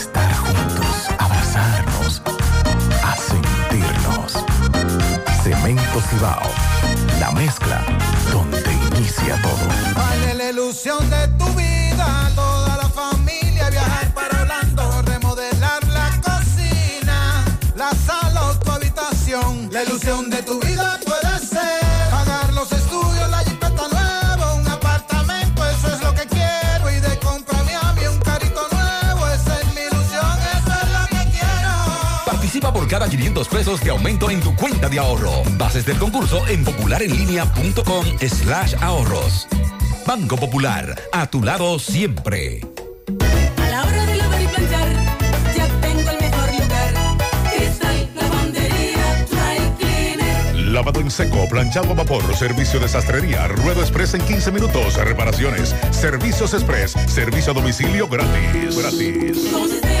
estar juntos, abrazarnos, a sentirnos. Cemento Cibao, la mezcla donde inicia todo. Vale la ilusión de tu vida, toda la familia viajar para Orlando, remodelar la cocina, la sala o tu habitación. La ilusión de tu vida puede ser cada 500 pesos de aumento en tu cuenta de ahorro. Bases del concurso en popularenlinea.com slash ahorros. Banco Popular, a tu lado siempre. A la hora de lavar y planchar, ya tengo el mejor lugar. Cristal, lavandería, dry cleaner. Lavado en seco, planchado a vapor, servicio de sastrería, ruedo express en 15 minutos, reparaciones, servicios express, servicio a domicilio gratis. Gratis.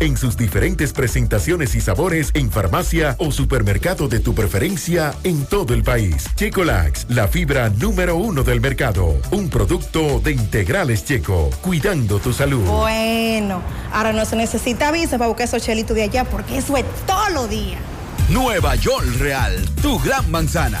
en sus diferentes presentaciones y sabores en farmacia o supermercado de tu preferencia en todo el país. Checolax, la fibra número uno del mercado. Un producto de integrales checo, cuidando tu salud. Bueno, ahora no se necesita visa para buscar esos chelitos de allá porque eso es todo lo día. Nueva York Real, tu gran manzana.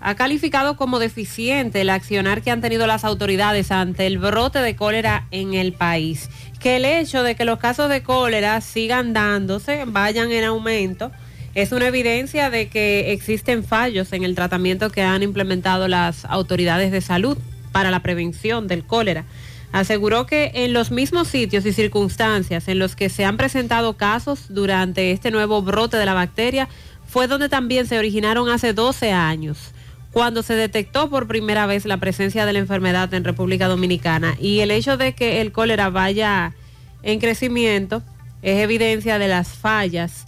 ha calificado como deficiente el accionar que han tenido las autoridades ante el brote de cólera en el país. Que el hecho de que los casos de cólera sigan dándose, vayan en aumento, es una evidencia de que existen fallos en el tratamiento que han implementado las autoridades de salud para la prevención del cólera. Aseguró que en los mismos sitios y circunstancias en los que se han presentado casos durante este nuevo brote de la bacteria fue donde también se originaron hace 12 años cuando se detectó por primera vez la presencia de la enfermedad en República Dominicana. Y el hecho de que el cólera vaya en crecimiento es evidencia de las fallas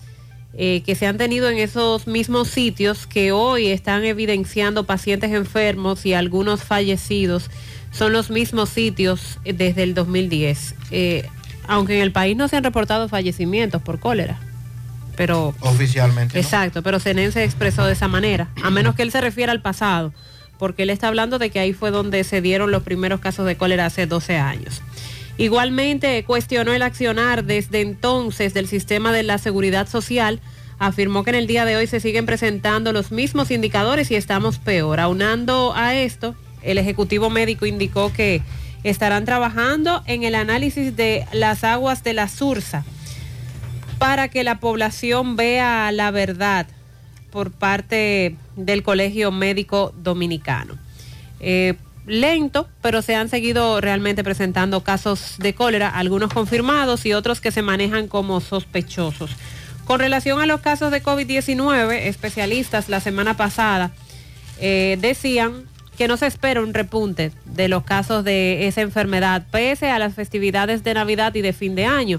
eh, que se han tenido en esos mismos sitios que hoy están evidenciando pacientes enfermos y algunos fallecidos. Son los mismos sitios eh, desde el 2010. Eh, aunque en el país no se han reportado fallecimientos por cólera pero oficialmente. ¿no? Exacto, pero Senen se expresó de esa manera, a menos que él se refiera al pasado. porque él está hablando de que ahí fue donde se dieron los primeros casos de cólera hace 12 años. Igualmente cuestionó el accionar desde entonces del sistema de la seguridad social. Afirmó que en el día de hoy se siguen presentando los mismos indicadores y estamos peor. Aunando a esto, el Ejecutivo Médico indicó que estarán trabajando en el análisis de las aguas de la Sursa para que la población vea la verdad por parte del Colegio Médico Dominicano. Eh, lento, pero se han seguido realmente presentando casos de cólera, algunos confirmados y otros que se manejan como sospechosos. Con relación a los casos de COVID-19, especialistas la semana pasada eh, decían que no se espera un repunte de los casos de esa enfermedad, pese a las festividades de Navidad y de fin de año.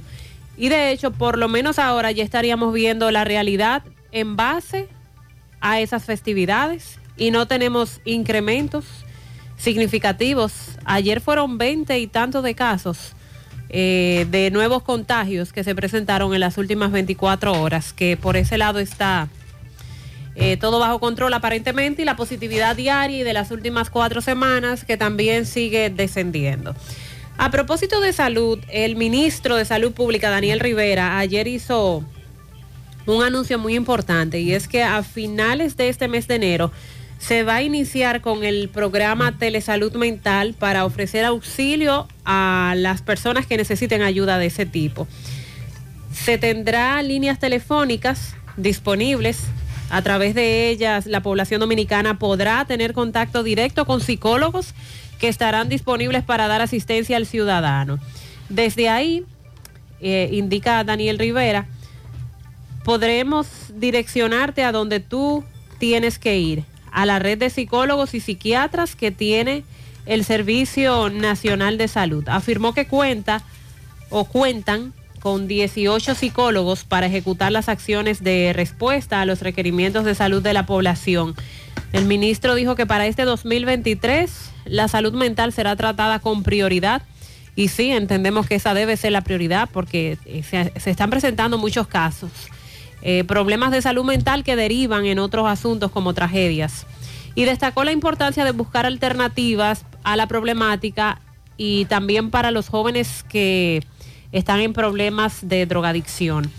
Y de hecho, por lo menos ahora ya estaríamos viendo la realidad en base a esas festividades y no tenemos incrementos significativos. Ayer fueron 20 y tantos de casos eh, de nuevos contagios que se presentaron en las últimas 24 horas, que por ese lado está eh, todo bajo control aparentemente y la positividad diaria y de las últimas cuatro semanas que también sigue descendiendo. A propósito de salud, el ministro de Salud Pública, Daniel Rivera, ayer hizo un anuncio muy importante y es que a finales de este mes de enero se va a iniciar con el programa Telesalud Mental para ofrecer auxilio a las personas que necesiten ayuda de ese tipo. Se tendrá líneas telefónicas disponibles. A través de ellas, la población dominicana podrá tener contacto directo con psicólogos que estarán disponibles para dar asistencia al ciudadano. Desde ahí, eh, indica Daniel Rivera, podremos direccionarte a donde tú tienes que ir, a la red de psicólogos y psiquiatras que tiene el Servicio Nacional de Salud. Afirmó que cuenta o cuentan con 18 psicólogos para ejecutar las acciones de respuesta a los requerimientos de salud de la población. El ministro dijo que para este 2023 la salud mental será tratada con prioridad y sí, entendemos que esa debe ser la prioridad porque eh, se, están presentando muchos casos eh, problemas de salud mental que derivan en otros asuntos como tragedias. Y destacó la importancia de buscar alternativas a la problemática y también para los jóvenes que están en problemas de drogadicción.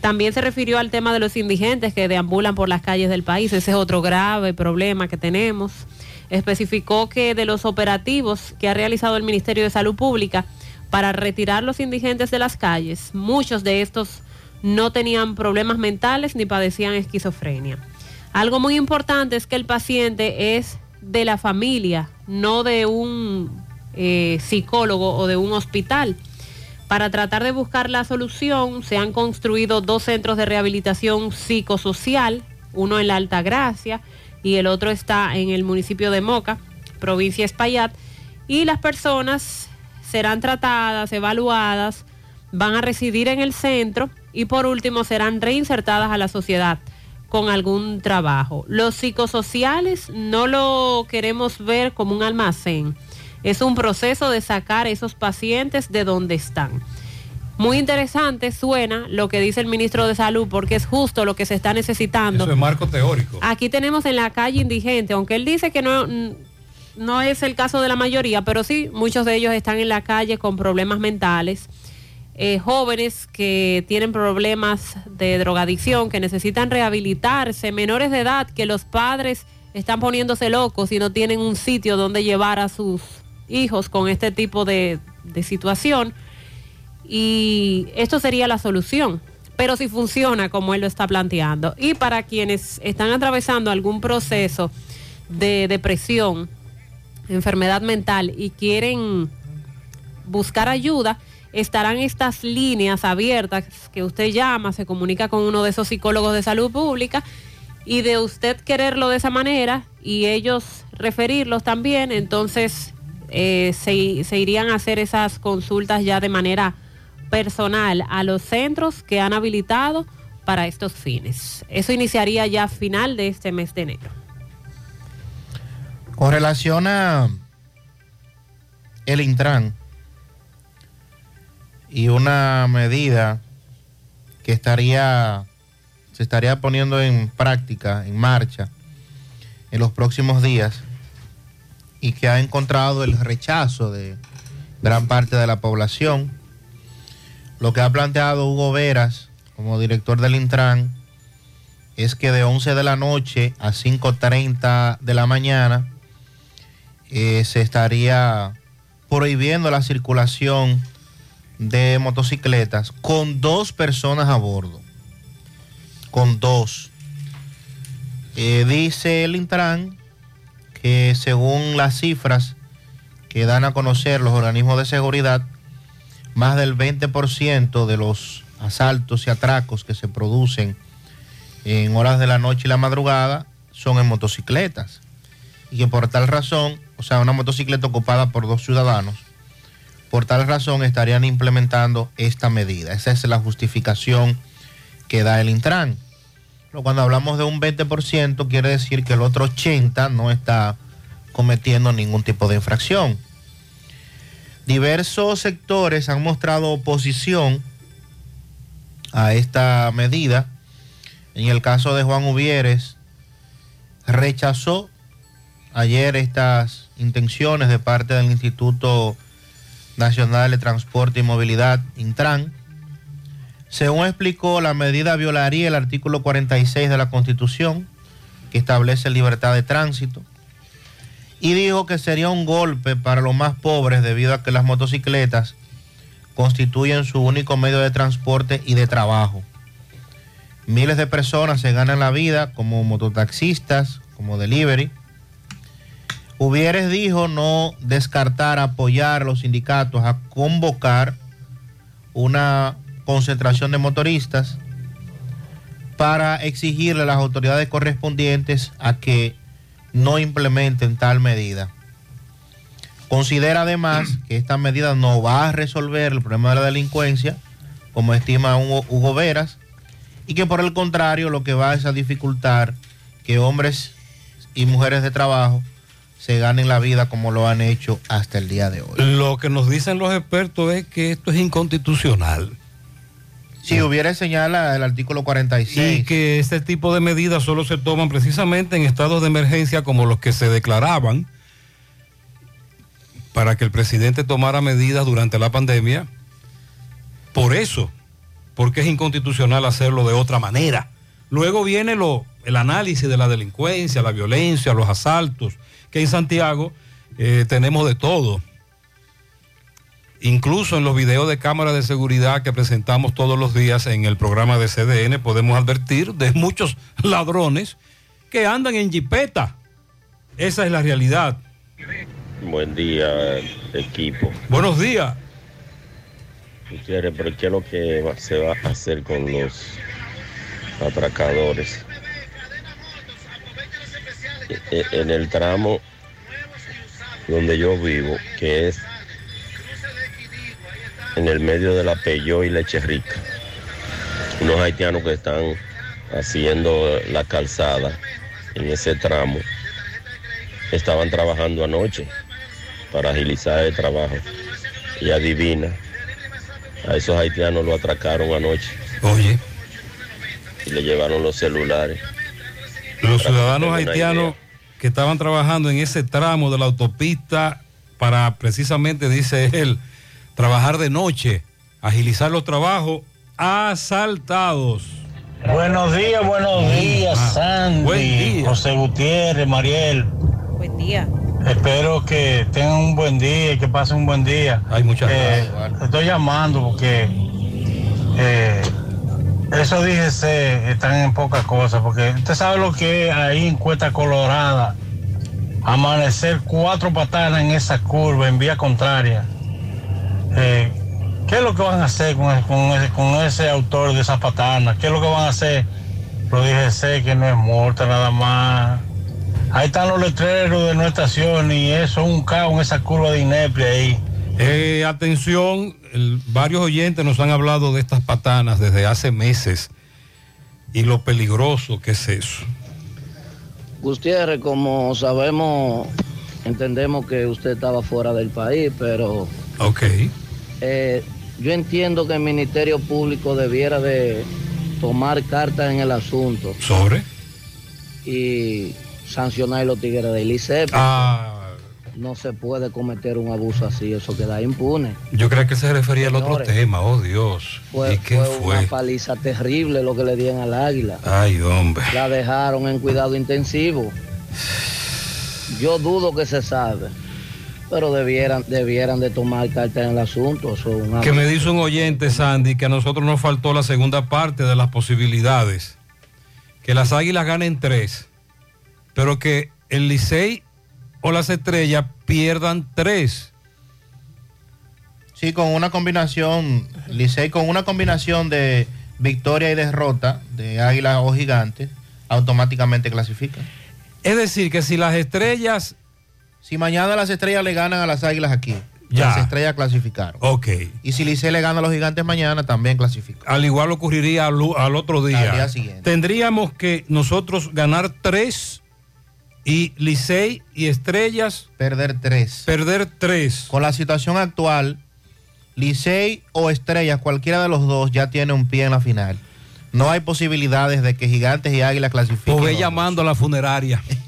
También se refirió al tema de los indigentes que deambulan por las calles del país. Ese es otro grave problema que tenemos. Especificó que de los operativos que ha realizado el Ministerio de Salud Pública para retirar los indigentes de las calles, muchos de estos no tenían problemas mentales ni padecían esquizofrenia. Algo muy importante es que el paciente es de la familia, no de un eh, psicólogo o de un hospital. Para tratar de buscar la solución, se han construido dos centros de rehabilitación psicosocial, uno en la Alta Gracia y el otro está en el municipio de Moca, provincia Espaillat, y las personas serán tratadas, evaluadas, van a residir en el centro y por último serán reinsertadas a la sociedad con algún trabajo. Los psicosociales no lo queremos ver como un almacén. Es un proceso de sacar esos pacientes de donde están. Muy interesante suena lo que dice el ministro de Salud porque es justo lo que se está necesitando. Eso es marco teórico. Aquí tenemos en la calle indigente, aunque él dice que no, no es el caso de la mayoría, pero sí, muchos de ellos están en la calle con problemas mentales eh, jóvenes que tienen problemas de drogadicción, que necesitan rehabilitarse, menores de edad, que los padres están poniéndose locos y no tienen un sitio donde llevar a sus hijos con este tipo de, de situación. Y esto sería la solución, pero si funciona como él lo está planteando. Y para quienes están atravesando algún proceso de depresión, enfermedad mental y quieren buscar ayuda, estarán estas líneas abiertas que usted llama, se comunica con uno de esos psicólogos de salud pública y de usted quererlo de esa manera y ellos referirlos también, entonces eh, se, se irían a hacer esas consultas ya de manera personal a los centros que han habilitado para estos fines. Eso iniciaría ya a final de este mes de enero. Con relación a el Intran, y una medida que estaría se estaría poniendo en práctica, en marcha en los próximos días, y que ha encontrado el rechazo de gran parte de la población. Lo que ha planteado Hugo Veras como director del Intran es que de 11 de la noche a 5.30 de la mañana eh, se estaría prohibiendo la circulación de motocicletas con dos personas a bordo. Con dos. Eh, dice el Intran que según las cifras que dan a conocer los organismos de seguridad, más del 20% de los asaltos y atracos que se producen en horas de la noche y la madrugada son en motocicletas. Y que por tal razón, o sea, una motocicleta ocupada por dos ciudadanos, por tal razón estarían implementando esta medida. Esa es la justificación que da el Intran. Pero cuando hablamos de un 20%, quiere decir que el otro 80% no está cometiendo ningún tipo de infracción. Diversos sectores han mostrado oposición a esta medida. En el caso de Juan Uvieres, rechazó ayer estas intenciones de parte del Instituto Nacional de Transporte y Movilidad, Intran. Según explicó, la medida violaría el artículo 46 de la Constitución, que establece libertad de tránsito, y dijo que sería un golpe para los más pobres debido a que las motocicletas constituyen su único medio de transporte y de trabajo. Miles de personas se ganan la vida como mototaxistas, como delivery. Hubieres dijo no descartar apoyar a los sindicatos a convocar una concentración de motoristas para exigirle a las autoridades correspondientes a que no implementen tal medida. Considera además que esta medida no va a resolver el problema de la delincuencia, como estima Hugo, Veras, y que por el contrario lo que va es a dificultar que hombres y mujeres de trabajo se ganen la vida como lo han hecho hasta el día de hoy. Lo que nos dicen los expertos es que esto es inconstitucional. Si hubiera señala el artículo 46. Y que este tipo de medidas solo se toman precisamente en estados de emergencia como los que se declaraban para que el presidente tomara medidas durante la pandemia. Por eso, porque es inconstitucional hacerlo de otra manera. Luego viene lo, el análisis de la delincuencia, la violencia, los asaltos, que en Santiago eh, tenemos de todo. Incluso en los videos de cámara de seguridad que presentamos todos los días en el programa de CDN podemos advertir de muchos ladrones que andan en jipeta. Esa es la realidad. Buen día, equipo. Buenos días. Gutiérrez, pero ¿qué es lo que va- se va a hacer con los atracadores? E- e- En el tramo donde yo vivo, que es en el medio de la Peyó y Leche Rica, unos haitianos que están haciendo la calzada en ese tramo, estaban trabajando anoche para agilizar el trabajo. Y adivina, a esos haitianos lo atracaron anoche. Oye. Y le llevaron los celulares. Los ciudadanos haitianos que estaban trabajando en ese tramo de la autopista para precisamente, dice él, trabajar de noche, agilizar los trabajos, asaltados. Buenos días, buenos días, Sandy, Ah, buen día. José Gutiérrez, Mariel. Buen día. Espero que tengan un buen día y que pasen un buen día. Hay muchas Eh, Estoy llamando porque eh, esos DGC están en pocas cosas, porque usted sabe lo que es ahí en Cuesta Colorada, amanecer cuatro patanas en esa curva en vía contraria. Eh, ¿Qué es lo que van a hacer con, ese- con ese, con ese autor de esa patana? ¿Qué es lo que van a hacer? Lo dije, que no es muerta nada más. Ahí están los letreros de nuestra estación y eso es un caos en esa curva de inepia ahí. Eh, atención, el- varios oyentes nos han hablado de estas patanas desde hace meses y lo peligroso que es eso. Gutiérrez, como sabemos, entendemos que usted estaba fuera del país, pero Ok. Eh, yo entiendo que el Ministerio Público debiera de tomar cartas en el asunto ¿Sobre? y sancionar a los tigres del ICEP. Ah, no se puede cometer un abuso así, eso queda impune. Yo creo que se refería al otro Señores. tema, oh Dios. Fue, ¿Y qué fue fue? una paliza terrible lo que le dieron al águila. Ay, hombre. La dejaron en cuidado intensivo. Yo dudo que se sabe, pero debieran, debieran de tomar carta en el asunto. Eso es una- Que me dice un oyente, Sandy, que a nosotros nos faltó la segunda parte de las posibilidades. Que las águilas ganen tres, pero que el Licey o las estrellas pierdan tres. Sí, con una combinación, Licey, con una combinación de victoria y derrota de Águilas o Gigantes, automáticamente clasifican. Es decir, que si las estrellas... Si mañana las estrellas le ganan a las Águilas aquí, Ya. las estrellas clasificaron. Ok. Y si Licey le gana a los Gigantes mañana, también clasifica. Al igual ocurriría al, al otro día. Al día siguiente. Tendríamos que nosotros ganar tres y Licey y Estrellas perder tres. Perder tres. Con la situación actual, Licey o Estrellas, cualquiera de los dos ya tiene un pie en la final. No hay posibilidades de que Gigantes y Águilas clasifiquen. O ve los llamando a la funeraria. <laughs>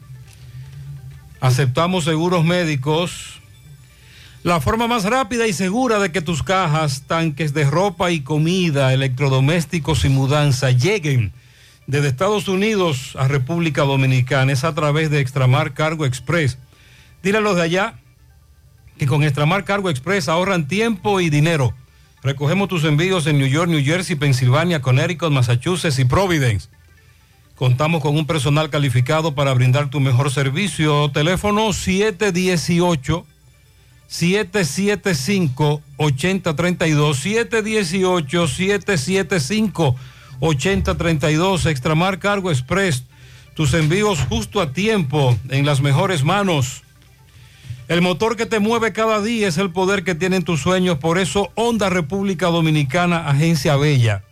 Aceptamos seguros médicos. La forma más rápida y segura de que tus cajas, tanques de ropa y comida, electrodomésticos y mudanza lleguen desde Estados Unidos a República Dominicana es a través de Extramar Cargo Express. Dile a los de allá que con Extramar Cargo Express ahorran tiempo y dinero. Recogemos tus envíos en New York, New Jersey, Pensilvania, Connecticut, Massachusetts y Providence. Contamos con un personal calificado para brindar tu mejor servicio. Teléfono 718 775 8032 718 775 8032 Extramar Cargo Express. Tus envíos justo a tiempo en las mejores manos. El motor que te mueve cada día es el poder que tienen tus sueños. Por eso Honda República Dominicana, Agencia Bella.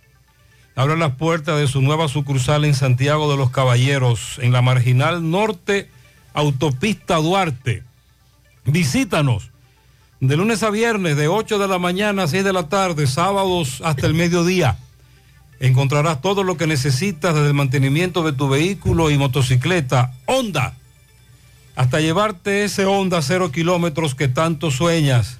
Abre las puertas de su nueva sucursal en Santiago de los Caballeros, en la Marginal Norte, Autopista Duarte. Visítanos de lunes a viernes, de 8 de la mañana a 6 de la tarde, sábados hasta el mediodía. Encontrarás todo lo que necesitas desde el mantenimiento de tu vehículo y motocicleta. Honda hasta llevarte ese Honda cero kilómetros que tanto sueñas.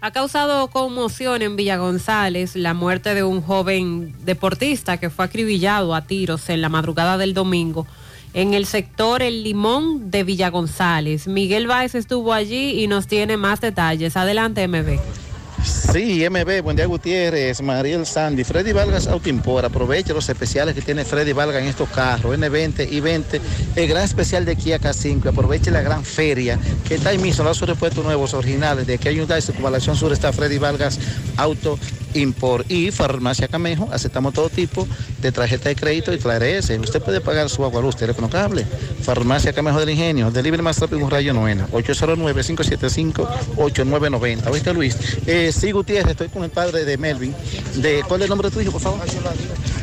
Ha causado conmoción en Villa González la muerte de un joven deportista que fue acribillado a tiros en la madrugada del domingo en el sector El Limón de Villa González. Miguel Báez estuvo allí y nos tiene más detalles. Adelante, MB. Sí, MB, buen día Gutiérrez, Mariel Sandy, Freddy Vargas Autoimpor, aproveche los especiales que tiene Freddy Vargas en estos carros, N20 y 20, el gran especial de Kia K5, aproveche la gran feria que está ahí mismo, los repuestos nuevos, originales, de que hay una circunvalación sur está Freddy Vargas Auto Import y Farmacia Camejo, aceptamos todo tipo de tarjeta de crédito y CLARS, usted puede pagar su agua, luz, teléfono cable, Farmacia Camejo del Ingenio, delivery más rápido un rayo novena, 809-575-8990, ¿oíste Luis? Eh, sí, Gutiérrez, estoy con el padre de Melvin. De, ¿Cuál es el nombre de tu hijo, por favor?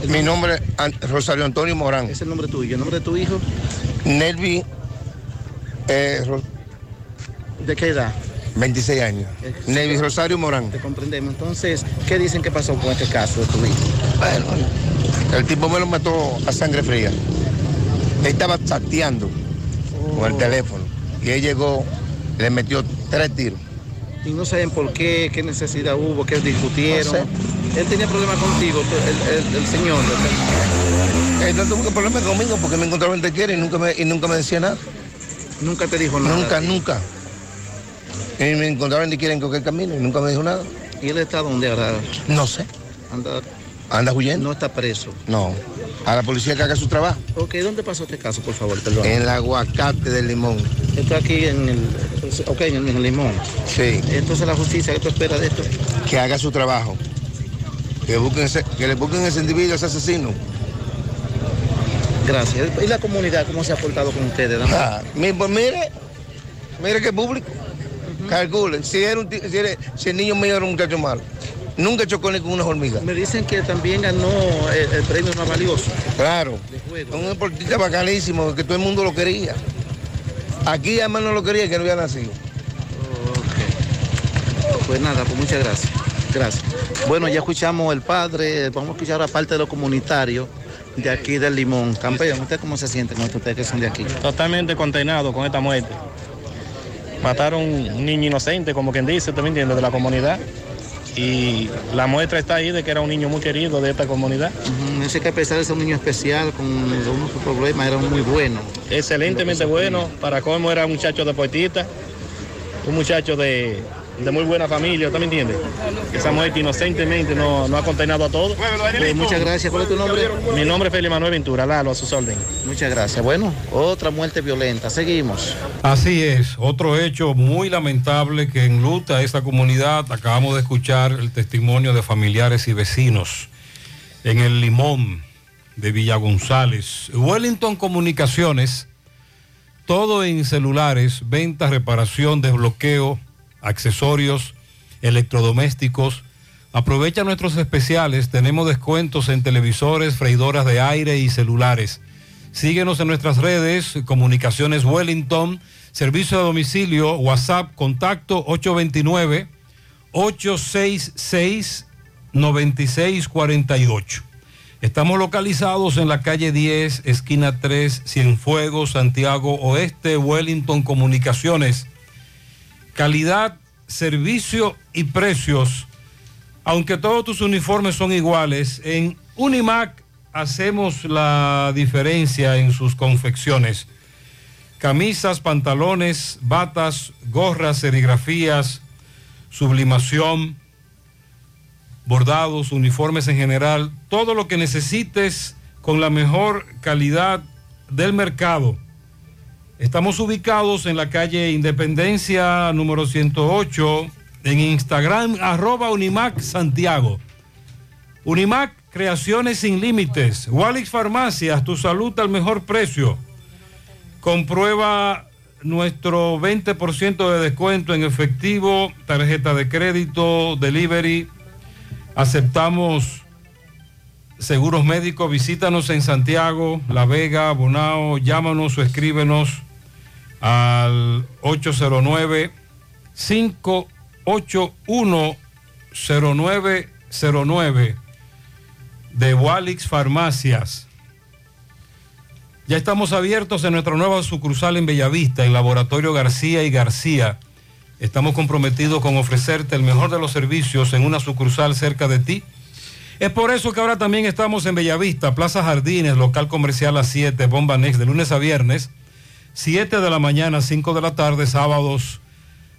Mi nombre es Rosario Antonio Morán. Es el nombre tuyo. ¿El nombre de tu hijo? Nelvi. eh, ¿De qué edad? 26 años. Nelvi Rosario Morán. Te comprendemos. Entonces, ¿qué dicen que pasó con este caso de tu hijo? Bueno, el tipo me lo mató a sangre fría. Él estaba chateando con el teléfono. Y él llegó, le metió tres tiros. Y no saben por qué, qué necesidad hubo, qué discutieron. No Él tenía problemas contigo, el, el- el señor. Él no tuvo problemas conmigo porque me encontraba en te quiere y nunca me, y nunca me decía nada. Nunca te dijo nada. Nunca, nunca. Y me encontraron ni quieren coger camino y nunca me dijo nada. ¿Y él está dónde ahora? No sé. Anda, ¿Anda huyendo? no está preso. No. A la policía que haga su trabajo. Ok, ¿dónde pasó este caso, por favor? Perdón. En el aguacate del limón. Está aquí en el, ok, en el, limón. Sí. Entonces la justicia, ¿qué tú esperas de esto? Que haga su trabajo. Que, busquen ese- que le busquen ese individuo, ese asesino. Gracias. ¿Y la comunidad cómo se ha portado con ustedes? Ah, pues mire, mire qué público. Calculen, si, era un si, era- si el niño mío era un muchacho malo, nunca chocó ni con unas hormigas. Me dicen que también ganó el, el premio más valioso. Claro, un deportista bacanísimo, que todo el mundo lo quería. Aquí además no lo quería, que no había nacido. Pues nada, pues muchas gracias. Gracias. Bueno, ya escuchamos el padre, vamos a escuchar ahora parte de los comunitarios de aquí del Limón. Campeón, ¿usted cómo se siente con esto, ustedes que son de aquí? Totalmente condenado con esta muerte. Mataron un niño inocente, como quien dice, ¿tú me entiendes? De la comunidad. Y la muestra está ahí de que era un niño muy querido de esta comunidad. Ujú, Ese que a pesar de ser un niño especial, con unos problemas, era muy bueno. Excelentemente bueno. Para cómo era un muchacho deportista, un muchacho de, de muy buena familia, ¿tú me entiendes? Esa muerte inocentemente no, no ha condenado a todos. Pues muchas gracias. ¿Cuál es tu nombre? Mi nombre es Félix Manuel Ventura, Lalo, a sus órdenes. Muchas gracias. Bueno, otra muerte violenta. Seguimos. Así es, otro hecho muy lamentable que enluta a esta comunidad. Acabamos de escuchar el testimonio de familiares y vecinos en el Limón de Villa González. Wellington Comunicaciones, todo en celulares, venta, reparación, desbloqueo, accesorios, electrodomésticos. Aprovecha nuestros especiales, tenemos descuentos en televisores, freidoras de aire y celulares. Síguenos en nuestras redes, Comunicaciones Wellington, servicio de domicilio, WhatsApp, contacto 829-866-9648. Estamos localizados en la calle 10, esquina 3, Cienfuegos, Santiago Oeste, Wellington Comunicaciones. Calidad, servicio y precios. Aunque todos tus uniformes son iguales, en Unimac hacemos la diferencia en sus confecciones. Camisas, pantalones, batas, gorras, serigrafías, sublimación, bordados, uniformes en general, todo lo que necesites con la mejor calidad del mercado. Estamos ubicados en la calle Independencia número 108, en Instagram, arroba Unimac Santiago. Unimac, creaciones sin límites. Walix Farmacias, tu salud al mejor precio. Comprueba nuestro 20% de descuento en efectivo, tarjeta de crédito, delivery. Aceptamos seguros médicos. Visítanos en Santiago, La Vega, Bonao. Llámanos o escríbenos al 809 581 0909 de Walix Farmacias. Ya estamos abiertos en nuestra nueva sucursal en Bellavista, en Laboratorio García y García. Estamos comprometidos con ofrecerte el mejor de los servicios en una sucursal cerca de ti. Es por eso que ahora también estamos en Bellavista, Plaza Jardines, local comercial a 7, Bomba Next, de lunes a viernes, 7 de la mañana, 5 de la tarde, sábados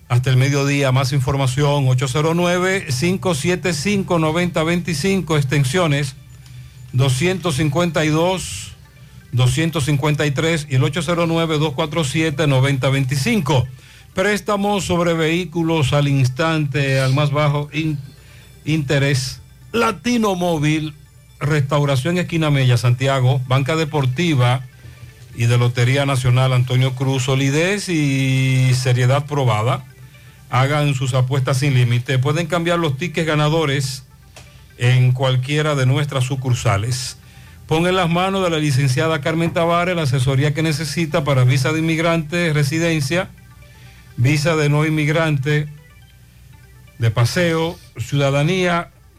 hasta el mediodía. Más información, 809-575-9025, extensiones 252, 253 y el 809-247-9025. Préstamos sobre vehículos al instante, al más bajo in- interés. Latino Móvil, Restauración Esquina Mella, Santiago, Banca Deportiva y de Lotería Nacional Antonio Cruz, solidez y seriedad probada. Hagan sus apuestas sin límite. Pueden cambiar los tickets ganadores en cualquiera de nuestras sucursales. Pon en las manos de la licenciada Carmen Tavares la asesoría que necesita para visa de inmigrante, residencia, visa de no inmigrante, de paseo, ciudadanía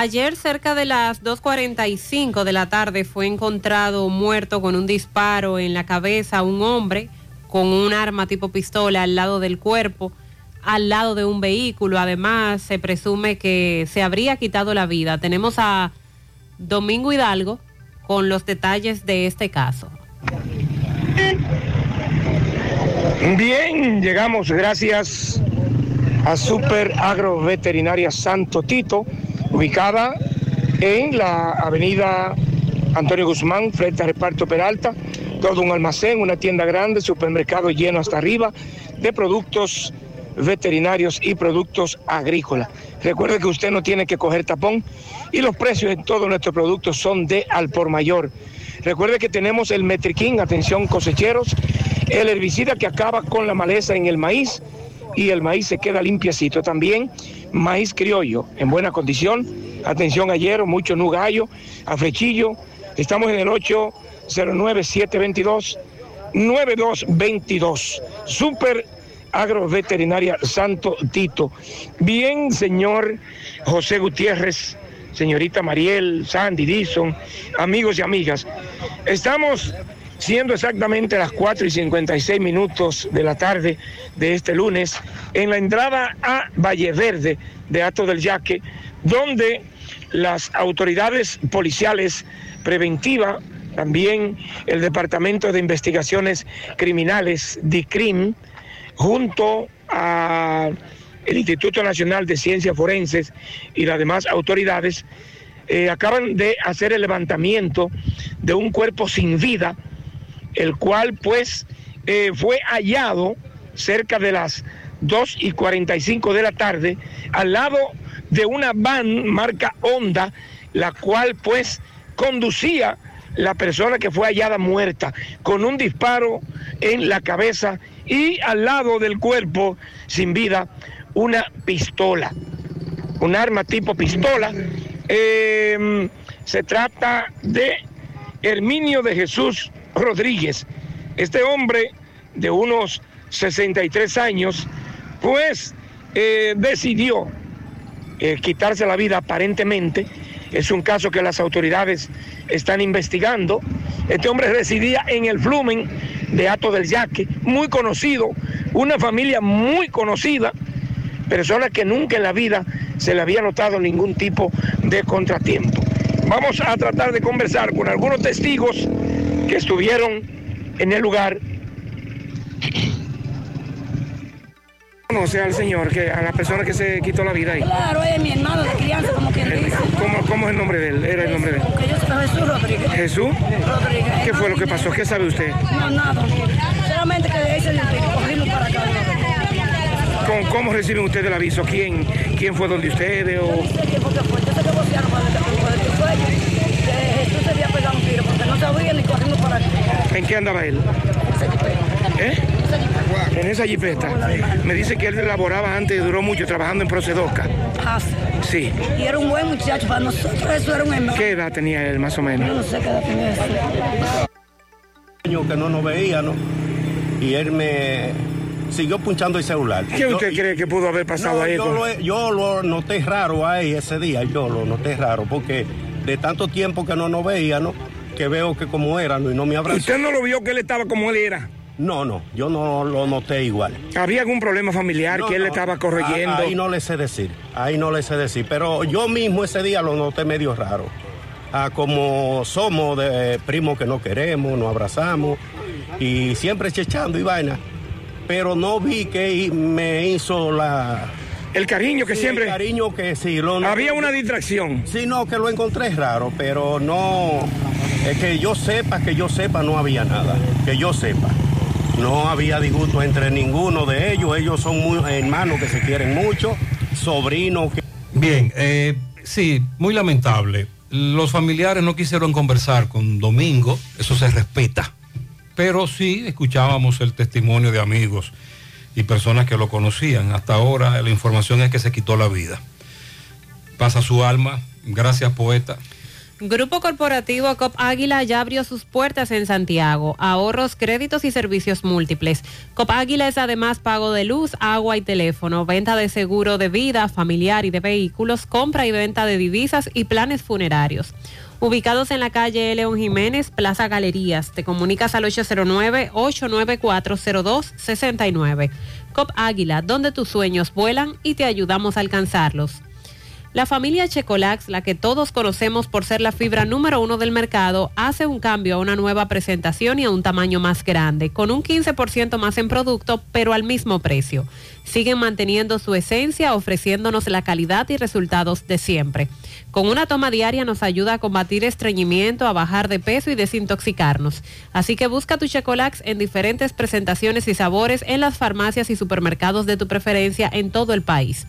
Ayer cerca de las 2.45 de la tarde fue encontrado muerto con un disparo en la cabeza un hombre con un arma tipo pistola al lado del cuerpo, al lado de un vehículo. Además, se presume que se habría quitado la vida. Tenemos a Domingo Hidalgo con los detalles de este caso. Bien, llegamos gracias a Super Agro Veterinaria Santo Tito, ubicada en la avenida Antonio Guzmán, frente a Reparto Peralta. Todo un almacén, una tienda grande, supermercado lleno hasta arriba de productos veterinarios y productos agrícolas. Recuerde que usted no tiene que coger tapón y los precios de todos nuestros productos son de al por mayor. Recuerde que tenemos el Metriquín, atención cosecheros, el herbicida que acaba con la maleza en el maíz y el maíz se queda limpiecito. También maíz criollo en buena condición. Atención ayer, mucho nugallo, a flechillo. Estamos en el 809-722-9222. Super Agroveterinaria Santo Tito. Bien, señor José Gutiérrez, señorita Mariel, Sandy Dison, amigos y amigas. Estamos siendo exactamente las 4 y 56 minutos de la tarde de este lunes en la entrada a Valle Verde de Ato del Yaque, donde las autoridades policiales preventiva, también el Departamento de Investigaciones Criminales, DICRIM, junto a el Instituto Nacional de Ciencias Forenses y las demás autoridades, eh, acaban de hacer el levantamiento de un cuerpo sin vida, el cual pues eh, fue hallado cerca de las 2 y 45 de la tarde al lado de una van marca Honda, la cual pues conducía la persona que fue hallada muerta con un disparo en la cabeza y al lado del cuerpo sin vida una pistola, un arma tipo pistola. Eh, se trata de Herminio de Jesús Rodríguez. Este hombre de unos 63 años, pues eh, decidió eh, quitarse la vida aparentemente. Es un caso que las autoridades están investigando. Este hombre residía en el Flumen de Ato del Yaque, muy conocido, una familia muy conocida, persona que nunca en la vida se le había notado ningún tipo de contratiempo. Vamos a tratar de conversar con algunos testigos estuvieron en el lugar. Conoce al señor, que, a la persona que se quitó la vida ahí. Claro, es mi hermano de crianza, como quien dice. ¿Cómo, cómo es el nombre de él? Era el nombre de él. Porque yo soy Jesús Rodríguez. ¿Jesús? Rodríguez. ¿Qué fue lo que pasó? ¿Qué sabe usted? No, nada. Solamente que de ese para acá. ¿Cómo, cómo reciben ustedes el aviso? ¿Quién, quién fue donde ustedes? O... Yo sé que fue, yo sé que vocearon para el tu sueño, que Jesús se había pegado un tiro, porque no sabía ni corrimos para acá. ¿En qué andaba él? ¿Eh? En esa jipeta. Me dice que él laboraba antes, duró mucho trabajando en Procedoca. Ah, Sí. Y era un buen muchacho, para nosotros eso era un hermano. ¿Qué edad tenía él más o Yo no menos? sé qué edad tenía años que no nos veíamos y él me siguió punchando el celular. ¿Qué Yo- usted cree que pudo haber pasado No, ahí? yo, con- lo, yo lo noté raro ahí ese día, yo lo noté raro, porque de tanto tiempo que no nos veíamos, que veo que como era ¿no? y no me abrazó. ¿Usted no lo vio que él estaba como él era? No, no, yo no lo noté igual. ¿Había algún problema familiar No, que él no, estaba corrigiendo? Ahí no le sé decir, ahí no le sé decir, pero yo mismo ese día lo noté medio raro. Ah, como somos de primos que no queremos, nos abrazamos y siempre chechando y vaina, pero no vi que me hizo la... El cariño que Sí, siempre- El cariño que sí. Lo, Había una distracción. Sí, no, que lo encontré raro, pero no... Es que yo sepa, que yo sepa, no había nada. Que yo sepa. No había disgusto entre ninguno de ellos. Ellos son muy hermanos que se quieren mucho, sobrinos que... Bien, eh, sí, muy lamentable. Los familiares no quisieron conversar con Domingo, eso se respeta. Pero sí escuchábamos el testimonio de amigos y personas que lo conocían. Hasta ahora la información es que se quitó la vida. Pasa su alma. Gracias, poeta. Grupo Corporativo COP Águila ya abrió sus puertas en Santiago. Ahorros, créditos y servicios múltiples. COP Águila es además pago de luz, agua y teléfono, venta de seguro de vida, familiar y de vehículos, compra y venta de divisas y planes funerarios. Ubicados en la calle León Jiménez, Plaza Galerías. Te comunicas al 809-894-0269. COP Águila, donde tus sueños vuelan y te ayudamos a alcanzarlos. La familia Checolax, la que todos conocemos por ser la fibra número uno del mercado, hace un cambio a una nueva presentación y a un tamaño más grande, con un 15% más en producto, pero al mismo precio. Siguen manteniendo su esencia, ofreciéndonos la calidad y resultados de siempre. Con una toma diaria nos ayuda a combatir estreñimiento, a bajar de peso y desintoxicarnos. Así que busca tu Checolax en diferentes presentaciones y sabores en las farmacias y supermercados de tu preferencia en todo el país.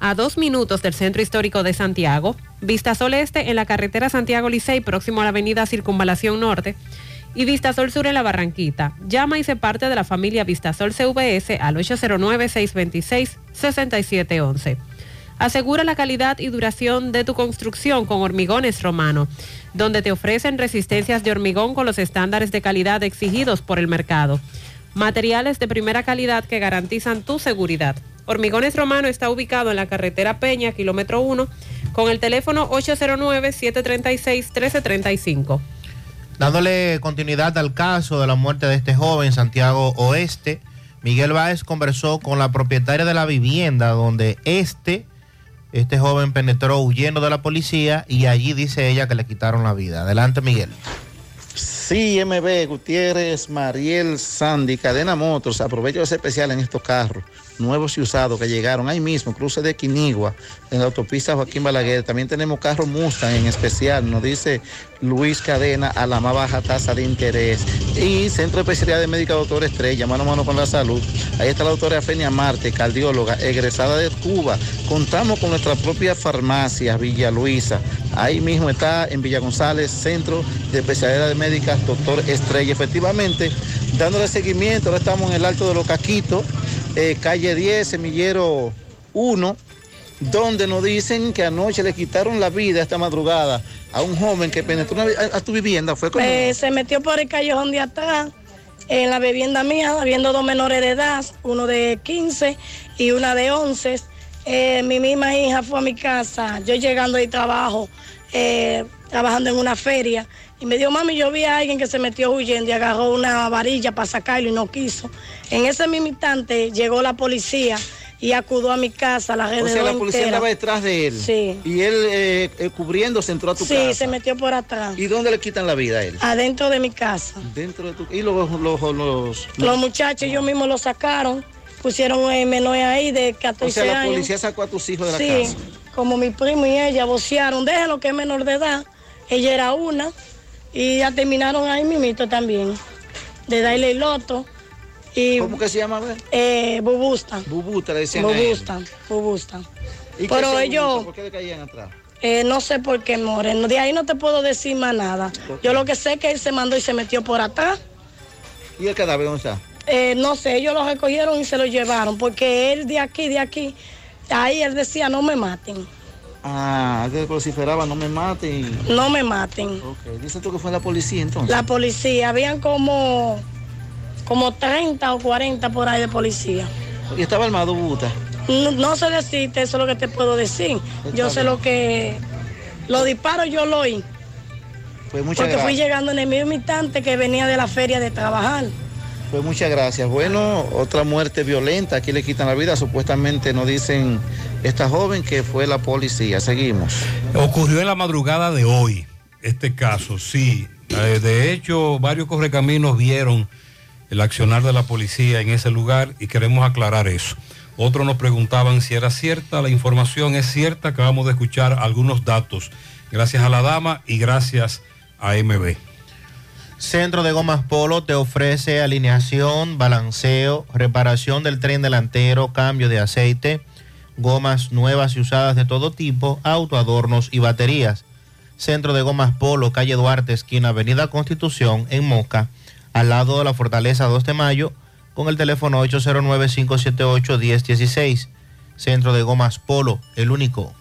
a dos minutos del centro histórico de Santiago. Vistasol Este en la carretera Santiago Licey, próximo a la avenida Circunvalación Norte. Y Vistasol Sur en la Barranquita. Llama y se parte de la familia Vistasol CVS al 809-626-6711. Asegura la calidad y duración de tu construcción con Hormigones Romano, donde te ofrecen resistencias de hormigón con los estándares de calidad exigidos por el mercado. Materiales de primera calidad que garantizan tu seguridad. Hormigones Romano está ubicado en la carretera Peña, kilómetro 1, con el teléfono 809-736-1335. Dándole continuidad al caso de la muerte de este joven en Santiago Oeste, Miguel Báez conversó con la propietaria de la vivienda donde este, este joven penetró huyendo de la policía y allí dice ella que le quitaron la vida. Adelante Miguel. Sí, MB, Gutiérrez, Mariel, Sandy, Cadena Motors, aprovecho ese especial en estos carros, nuevos y usados que llegaron ahí mismo, cruce de Quinigua, en la autopista Joaquín Balaguer. También tenemos carros Mustang en especial, nos dice Luis Cadena, a la más baja tasa de interés. Y Centro de Especialidades Médicas Doctor Estrella, mano a mano con la salud. Ahí está la doctora Fenia Marte, cardióloga, egresada de Cuba. Contamos con nuestra propia farmacia, Villa Luisa. Ahí mismo está en Villa González, Centro de Especialidades Médicas Doctor Estrella. Efectivamente, dándole seguimiento, ahora estamos en el Alto de los Caquitos, eh, calle 10, Semillero 1, donde nos dicen que anoche le quitaron la vida esta madrugada a un joven que penetró a tu vivienda. Fue como... Eh, se metió por el callejón de atrás, en la vivienda mía, habiendo dos menores de edad, uno de 15 y una de 11. Eh, mi misma hija fue a mi casa, yo llegando de trabajo, eh, trabajando en una feria, y me dijo, mami, yo vi a alguien que se metió huyendo y agarró una varilla para sacarlo y no quiso. En ese mismo instante llegó la policía y acudió a mi casa, la o sea, la policía entera. andaba detrás de él. Sí. Y él eh, eh, cubriéndose entró a tu Sí, casa. se metió por atrás, ¿Y dónde le quitan la vida a él? adentro de mi casa. Dentro de tu... Y los... los, los, Los muchachos ellos mismos lo sacaron, pusieron el menor ahí de 14 o sea, la años. policía sacó a tus hijos de la sí, casa. como mi primo y ella vocearon, déjalo que es menor de edad. Ella era una y ya terminaron ahí mismito también, de darle el loto. Y, ¿Cómo que se llama? Eh, Bubusta. Bubusta le decían a él. Bubusta, Bubusta. ¿Y qué Pero ellos? ¿Por qué le caían atrás? eh, no sé por qué, Moreno, de ahí no te puedo decir más nada. Yo lo que sé es que él se mandó y se metió por atrás. ¿Y el cadáver dónde está? Eh, no sé, ellos lo recogieron y se lo llevaron, porque él de aquí, de aquí, ahí él decía, no me maten, Ah, que vociferaba, no me maten. no me maten. Ok, dice tú que fue la policía entonces. La policía, habían como, como 30 o 40 por ahí de policía. Y estaba armado Bubuta. No, no sé decirte, eso es lo que te puedo decir. Yo sé lo que, los disparos yo lo oí, Pues muchas porque fui llegando en el mismo instante que venía de la feria de trabajar. Pues muchas gracias. Bueno, otra muerte violenta, aquí le quitan la vida, supuestamente nos dicen esta joven que fue la policía. Seguimos. Ocurrió en la madrugada de hoy este caso, sí. Eh, de hecho, varios correcaminos vieron el accionar de la policía en ese lugar y queremos aclarar eso. Otros nos preguntaban si era cierta la información, es cierta, acabamos de escuchar algunos datos gracias a la dama y gracias a MB. Centro de Gomas Polo te ofrece alineación, balanceo, reparación del tren delantero, cambio de aceite, gomas nuevas y usadas de todo tipo, autoadornos y baterías. Centro de Gomas Polo, calle Duarte, esquina Avenida Constitución, en Moca, al lado de la Fortaleza 2 de Mayo, con el teléfono 809-578-1016. Centro de Gomas Polo, el único.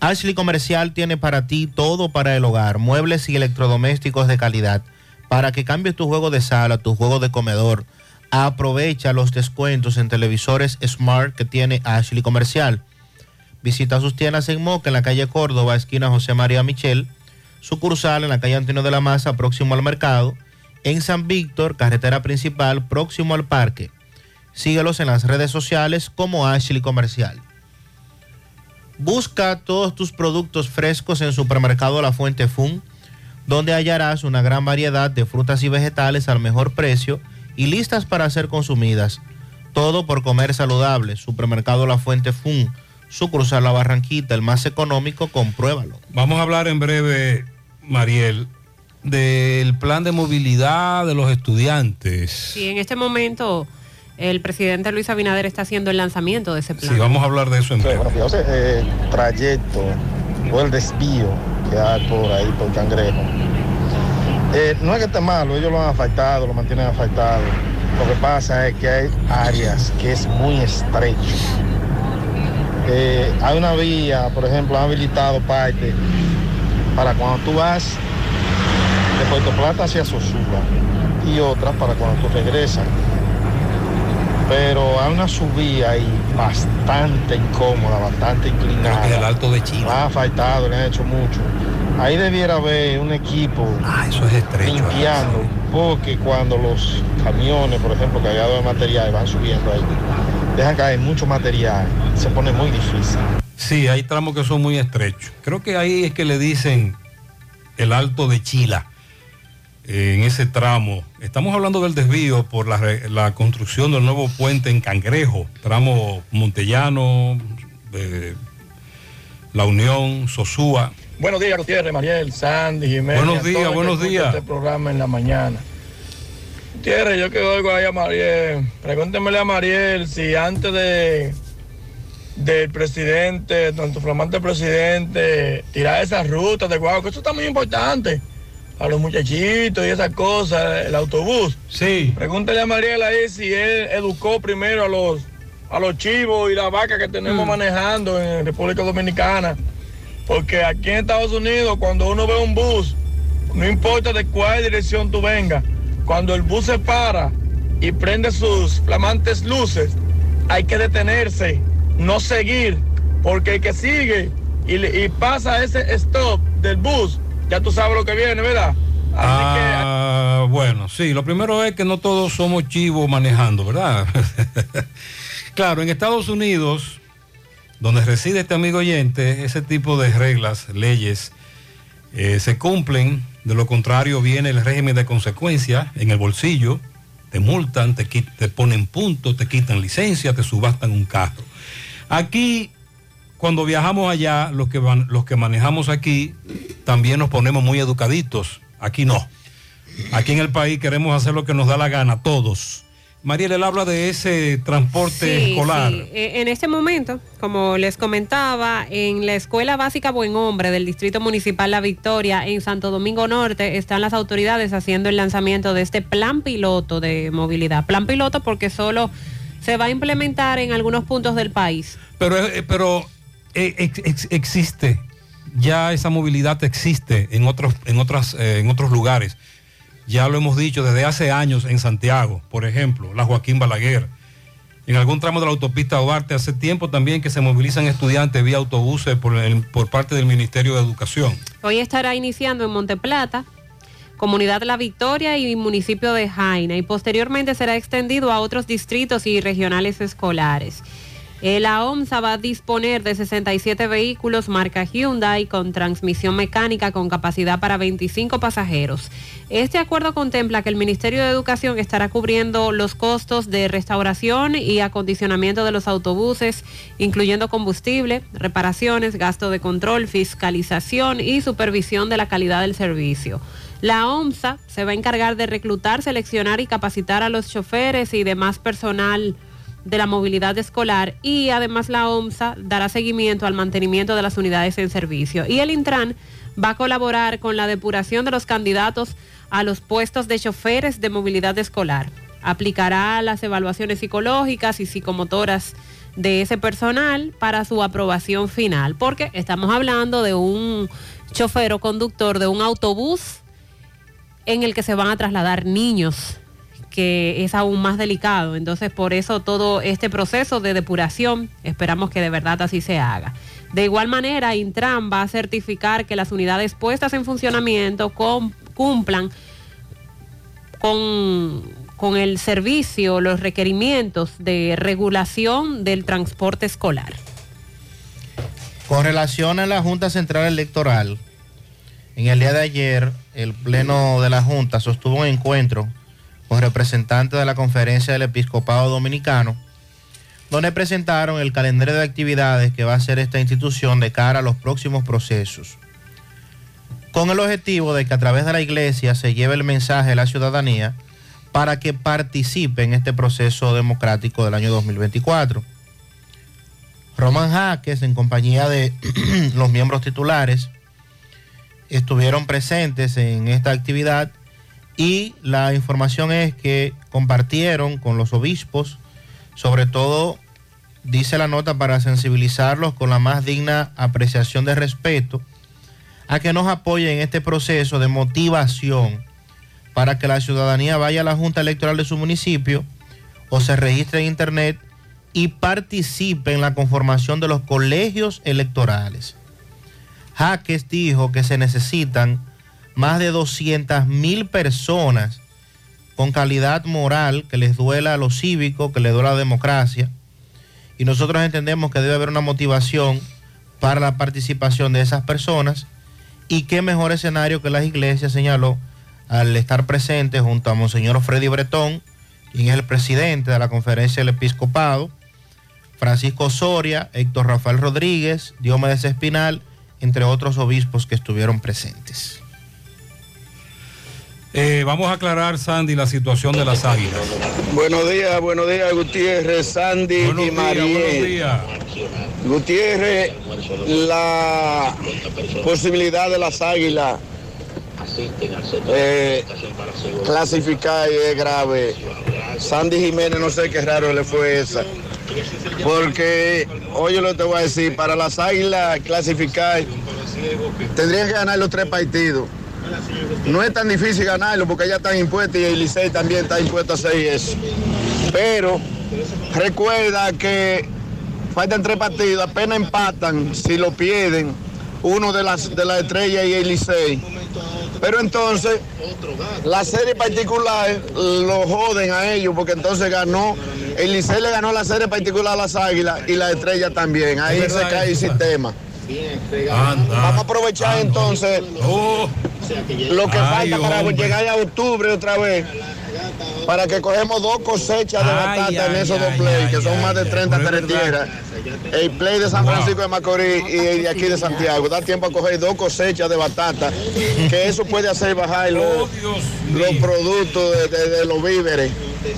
Ashley Comercial tiene para ti todo para el hogar, muebles y electrodomésticos de calidad, para que cambies tu juego de sala, tu juego de comedor. Aprovecha los descuentos en televisores Smart que tiene Ashley Comercial. Visita sus tiendas en Moca, en la calle Córdoba, esquina José María Michel, sucursal en la calle Antonio de la Maza, próximo al mercado, en San Víctor, carretera principal, próximo al parque. Síguelos en las redes sociales como Ashley Comercial. Busca todos tus productos frescos en Supermercado La Fuente Fun, donde hallarás una gran variedad de frutas y vegetales al mejor precio y listas para ser consumidas. Todo por comer saludable. Supermercado La Fuente Fun, sucursal La Barranquita, el más económico, compruébalo. Vamos a hablar en breve, Mariel, del plan de movilidad de los estudiantes. Sí, en este momento el presidente Luis Abinader está haciendo el lanzamiento de ese plan. Sí, vamos a hablar de eso en Sí, breve. bueno, fíjate, el trayecto o el desvío que hay por ahí, por Cangrejo. Eh, no es que esté malo, ellos lo han afectado, lo mantienen afectado. Lo que pasa es que hay áreas que es muy estrecho. Eh, hay una vía, por ejemplo, han habilitado parte para cuando tú vas de Puerto Plata hacia Sosúa y otra para cuando tú regresas. Pero hay una subida ahí bastante incómoda, bastante inclinada. el Alto de Chile. Lo han afectado, le han hecho mucho. Ahí debiera haber un equipo Ah, eso es estrecho. limpiando, porque cuando los camiones, por ejemplo, cargados de material van subiendo ahí, dejan caer mucho material, se pone muy difícil. Sí, hay tramos que son muy estrechos. Creo que ahí es que le dicen el Alto de Chila, en ese tramo. Estamos hablando del desvío por la, construcción del nuevo puente en Cangrejo, tramo Montellano, eh, La Unión, Sosúa. Buenos días, Gutiérrez, Mariel, Sandy, Jiménez. Buenos días, buenos días. Este programa en la mañana. Gutiérrez, yo que oigo ahí a Mariel, pregúntemele a Mariel si antes de del presidente, tanto flamante presidente, tirar esas rutas de guau, que eso está muy importante para los muchachitos y esas cosas, el autobús. Sí. Pregúntele a Mariel ahí si él educó primero a los a los chivos y las vacas que tenemos Mm. manejando en República Dominicana. Porque aquí en Estados Unidos, cuando uno ve un bus, no importa de cuál dirección tú vengas, cuando el bus se para y prende sus flamantes luces, hay que detenerse, no seguir, porque el que sigue y, y pasa ese stop del bus, ya tú sabes lo que viene, ¿verdad? Ah, bueno, sí, lo primero es que no todos somos chivos manejando, ¿verdad? <laughs> claro, en Estados Unidos, donde reside este amigo oyente, ese tipo de reglas, leyes, eh, se cumplen, de lo contrario viene el régimen de consecuencia en el bolsillo, te multan, te, te ponen puntos, te quitan licencia, te subastan un carro. Aquí, cuando viajamos allá, los que, van, los que manejamos aquí, también nos ponemos muy educaditos. Aquí no. Aquí en el país queremos hacer lo que nos da la gana, todos. Mariel, él habla de ese transporte Sí, escolar. sí. Eh, En este momento, como les comentaba, en la Escuela Básica Buen Hombre del Distrito Municipal La Victoria, en Santo Domingo Norte, están las autoridades haciendo el lanzamiento de este plan piloto de movilidad. Plan piloto porque solo se va a implementar en algunos puntos del país. Pero, eh, pero ex- existe, ya esa movilidad existe en otros, en otras, eh, en otros lugares. Ya lo hemos dicho desde hace años en Santiago, por ejemplo, la Joaquín Balaguer. En algún tramo de la autopista Duarte hace tiempo también que se movilizan estudiantes vía autobuses por, el- por parte del Ministerio de Educación. Hoy estará iniciando en Monteplata, Comunidad La Victoria y municipio de Jaina y posteriormente será extendido a otros distritos y regionales escolares. Eh, La OMSA va a disponer de 67 vehículos marca Hyundai con transmisión mecánica con capacidad para 25 pasajeros. Este acuerdo contempla que el Ministerio de Educación estará cubriendo los costos de restauración y acondicionamiento de los autobuses, incluyendo combustible, reparaciones, gasto de control, fiscalización y supervisión de la calidad del servicio. La OMSA se va a encargar de reclutar, seleccionar y capacitar a los choferes y demás personal de la movilidad escolar y además la OMSA dará seguimiento al mantenimiento de las unidades en servicio. Y el Intran va a colaborar con la depuración de los candidatos a los puestos de choferes de movilidad escolar. Aplicará las evaluaciones psicológicas y psicomotoras de ese personal para su aprobación final, porque estamos hablando de un chofer o conductor de un autobús en el que se van a trasladar niños que es aún más delicado. Entonces, por eso todo este proceso de depuración, esperamos que de verdad así se haga. De igual manera, Intran va a certificar que las unidades puestas en funcionamiento cumplan con, con el servicio, los requerimientos de regulación del transporte escolar. Con relación a la Junta Central Electoral, en el día de ayer, el Pleno de la Junta sostuvo un encuentro con representantes de la Conferencia del Episcopado Dominicano, donde presentaron el calendario de actividades que va a hacer esta institución de cara a los próximos procesos, con el objetivo de que a través de la iglesia se lleve el mensaje a la ciudadanía para que participe en este proceso democrático del año 2024. Roman Jaques, en compañía de <clears throat> los miembros titulares, estuvieron presentes en esta actividad y la información es que compartieron con los obispos, sobre todo, dice la nota, para sensibilizarlos con la más digna apreciación de respeto, a que nos apoyen en este proceso de motivación para que la ciudadanía vaya a la Junta Electoral de su municipio o se registre en Internet y participe en la conformación de los colegios electorales. Jaques dijo que se necesitan más de 200 mil personas con calidad moral, que les duela lo cívico, que les duela la democracia. Y nosotros entendemos que debe haber una motivación para la participación de esas personas. Y qué mejor escenario que las iglesias, señaló, al estar presente junto a Monseñor Freddy Bretón, quien es el presidente de la conferencia del episcopado, Francisco Soria, Héctor Rafael Rodríguez, Diomedes Espinal, entre otros obispos que estuvieron presentes. Eh, vamos a aclarar, Sandy, la situación de las águilas. Buenos días, buenos días, Gutiérrez, Sandy Buenos y Mariel. buenos días. Gutiérrez, la posibilidad de las águilas eh, clasificar es grave. Sandy Jiménez, no sé qué raro le fue esa. Porque, oye lo te voy a decir, para las águilas clasificar, tendrían que ganar los tres partidos. No es tan difícil ganarlo porque ya están impuestos y el Licey también está impuesto a hacer eso. Pero recuerda que faltan tres partidos, apenas empatan, si lo pierden, uno de las de la estrella y el Licey. Pero entonces, la serie particular lo joden a ellos porque entonces ganó, el Licey le ganó la serie particular a las águilas y la estrella también. Ahí se cae el Anda. Vamos a aprovechar entonces lo que Ay, falta para hombre. llegar a octubre otra vez. Para que cogemos dos cosechas de Ay, batata en ay, esos dos ay, play, ay, que son ay, más de ay, 30 pero es carreteras. El play de San Wow. Francisco de Macorís y el de aquí de Santiago. Da tiempo a coger dos cosechas de batata, que eso puede hacer bajar los, los productos de, de- de los víveres.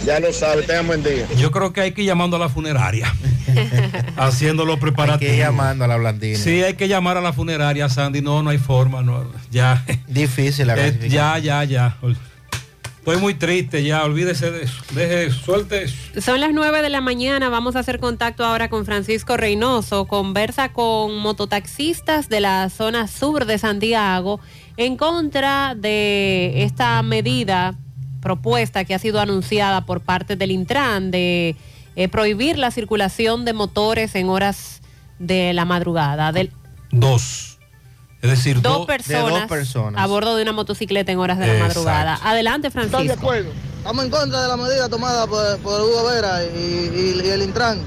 Ya lo sabe, tengan buen día. Yo creo que hay que ir llamando a la funeraria, <laughs> haciendo los preparativos. Hay que llamando a la blandina. Sí, hay que llamar a la funeraria, Sandy. No, no hay forma, no. Ya. Difícil la Eh, ya, ya, ya. Estoy muy triste ya, olvídese de eso. Deje, suelte eso. Son las 9 de la mañana, vamos a hacer contacto ahora con Francisco Reynoso, conversa con mototaxistas de la zona sur de Santiago en contra de esta medida propuesta que ha sido anunciada por parte del Intran de eh, prohibir la circulación de motores en horas de la madrugada. Del- Dos. Es decir, dos, do- personas a bordo de una motocicleta en horas de la madrugada. Adelante, ¿Están de Francisco. acuerdo? Estamos en contra de la medida tomada por, por Hugo Vera y, y- y el Intran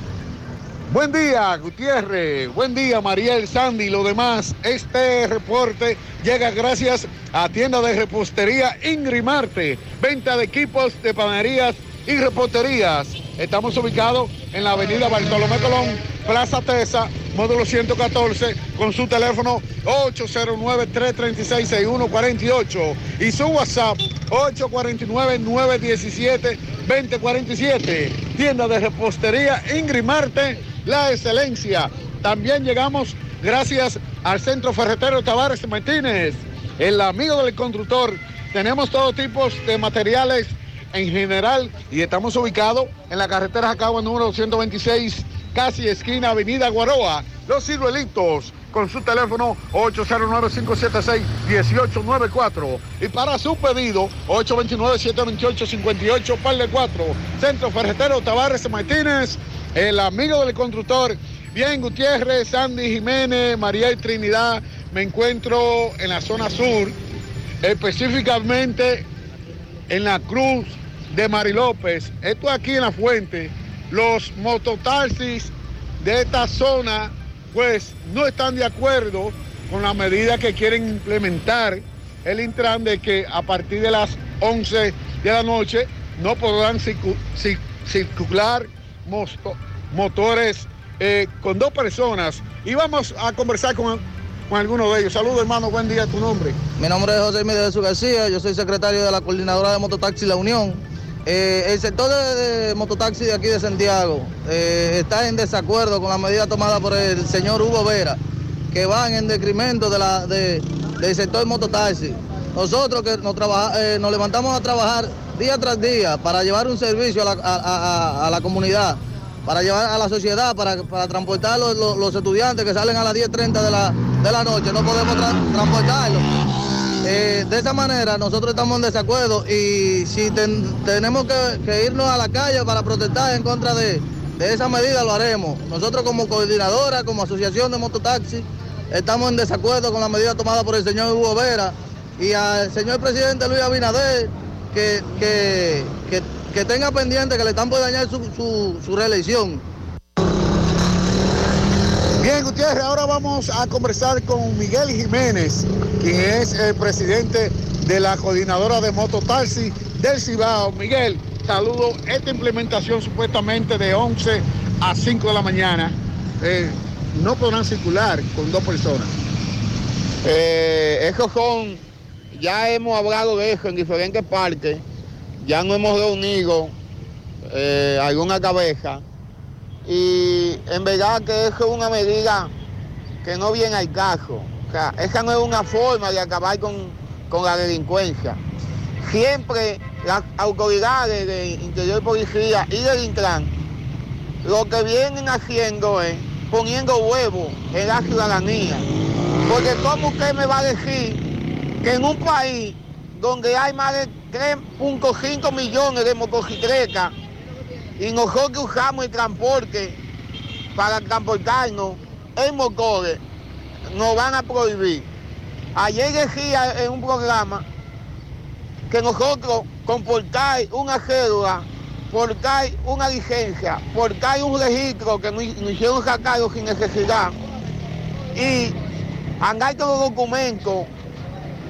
Buen día, Gutiérrez. Buen día, Mariel, Sandy y lo demás. Este reporte llega gracias a tienda de repostería Ingrimarte, venta de equipos de panaderías y reposterías. Estamos ubicados en la avenida Bartolomé Colón, Plaza Tesa, módulo 114, con su teléfono 809-336-6148 y su WhatsApp 849-917-2047. Tienda de repostería Ingrimarte, la excelencia. También llegamos gracias al Centro Ferretero Tavares Martínez, el amigo del constructor. Tenemos todo tipo de materiales en general y estamos ubicados en la carretera Jacagua número 126, casi esquina Avenida Guaroa. Los ciruelitos con su teléfono 809-576-1894 y para su pedido 829-728-58 par de 4 Centro Ferretero Tavares Martínez, el amigo del constructor. Bien, Gutiérrez, Sandy Jiménez, María y Trinidad, me encuentro en la zona sur, específicamente en la Cruz de Mari López. Esto aquí en la fuente, los mototaxis de esta zona pues no están de acuerdo con la medida que quieren implementar el Intran de que a partir de las 11 de la noche no podrán circu- cir- circular motores eh, con dos personas. Y vamos a conversar con, con alguno de ellos. Saludos hermano, buen día, tu nombre. Mi nombre es José Miguel Jesús García, yo soy secretario de la coordinadora de Mototaxi La Unión. Eh, el sector de, de mototaxi de aquí de Santiago eh, está en desacuerdo con la medida tomada por el señor Hugo Vera, que van en decremento de la, de- del sector mototaxi. Nosotros que nos, trabaja- eh, nos levantamos a trabajar día tras día para llevar un servicio a la, a- a- la comunidad, para llevar a la sociedad, para, para transportar los, los- estudiantes que salen a las 10.30 de la, de la noche, no podemos tra- transportarlos. Eh, de esa manera nosotros estamos en desacuerdo y si ten- tenemos que, irnos a la calle para protestar en contra de, de esa medida, lo haremos. Nosotros como coordinadora, como asociación de mototaxi, estamos en desacuerdo con la medida tomada por el señor Hugo Vera y al señor presidente Luis Abinader que, que, que- que tenga pendiente que le están por dañar su, su- su reelección. Bien, Gutiérrez, ahora vamos a conversar con Miguel Jiménez, quien es el presidente de la coordinadora de mototaxi del Cibao. Miguel, saludo. Esta implementación supuestamente de 11 a 5 de la mañana eh, no podrán circular con dos personas. Eh, son, ya hemos hablado de eso en diferentes partes, ya nos hemos reunido eh, alguna cabeza y en verdad que eso es una medida que no viene al caso. O sea, esa no es una forma de acabar con, con la delincuencia. Siempre las autoridades de Interior Policía y del Intran lo que vienen haciendo es poniendo huevos en la ciudadanía. Porque ¿cómo usted me va a decir que en un país donde hay más de 3.5 millones de motocicletas y nosotros usamos el transporte para transportarnos en motores, nos van a prohibir? Ayer decía en un programa que nosotros comportar una cédula, portar una licencia, portar un registro que nos, hicieron sacarlo sin necesidad y andar con los documentos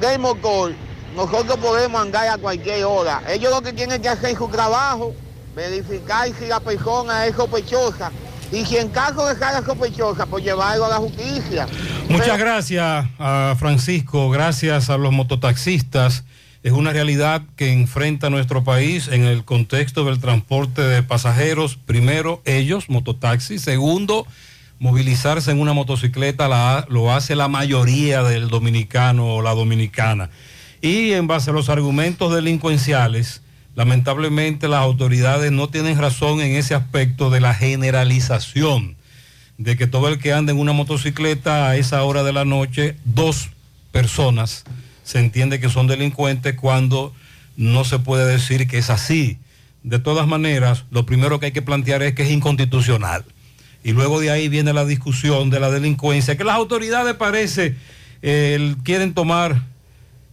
del motor, nosotros podemos andar a cualquier hora. Ellos lo que tienen que hacer es su trabajo, verificar si la persona es sospechosa y si en caso de ser sospechosa, pues llevarlo a la justicia. Muchas gracias a Francisco, gracias a los mototaxistas. Es una realidad que enfrenta nuestro país en el contexto del transporte de pasajeros. Primero, ellos, mototaxis. Segundo, movilizarse en una motocicleta la- lo hace la mayoría del dominicano o la dominicana. Y en base a los argumentos delincuenciales, lamentablemente las autoridades no tienen razón en ese aspecto de la generalización de que todo el que anda en una motocicleta a esa hora de la noche, dos personas, se entiende que son delincuentes cuando no se puede decir que es así. De todas maneras, lo primero que hay que plantear es que es inconstitucional. Y luego de ahí viene la discusión de la delincuencia, que las autoridades parece eh, quieren tomar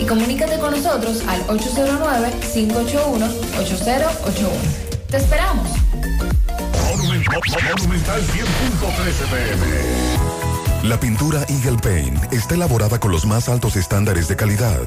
y comunícate con nosotros al 809-581-8081. ¡Te esperamos! Monumental 100.13 pm. La pintura Eagle Paint está elaborada con los más altos estándares de calidad.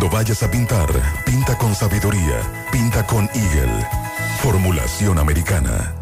Vayas a pintar, pinta con sabiduría, pinta con Eagle. Formulación americana.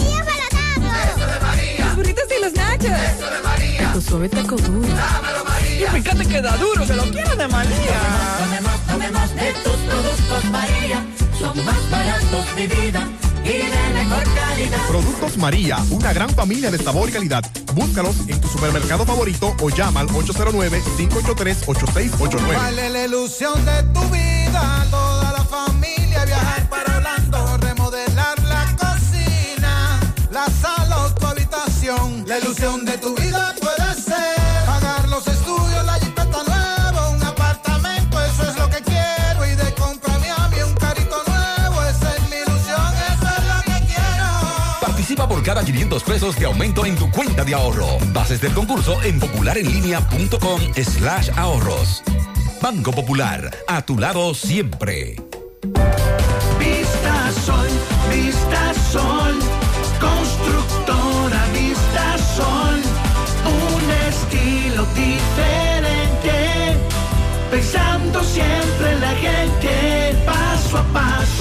Nachos. Eso de María. Taco suave, taco duro. Dámelo, María. Y fíjate que da duro, que lo quiero de María. Tomemos, tomemos de tus productos, María. Son más baratos de vida y de mejor calidad. Productos María, una gran familia de sabor y calidad. Búscalos en tu supermercado favorito o llama al 809-583-8689. Vale la ilusión de tu vida, toda la familia viajar para La ilusión de tu vida puede ser pagar los estudios, la jipeta nueva, un apartamento, eso es lo que quiero y de compra a mí un carrito nuevo, esa es mi ilusión, eso es lo que quiero. Participa por cada 500 pesos de aumento en tu cuenta de ahorro. Bases del concurso en popularenlinea.com slash ahorros. Banco Popular, a tu lado siempre. Vista Sol, Vista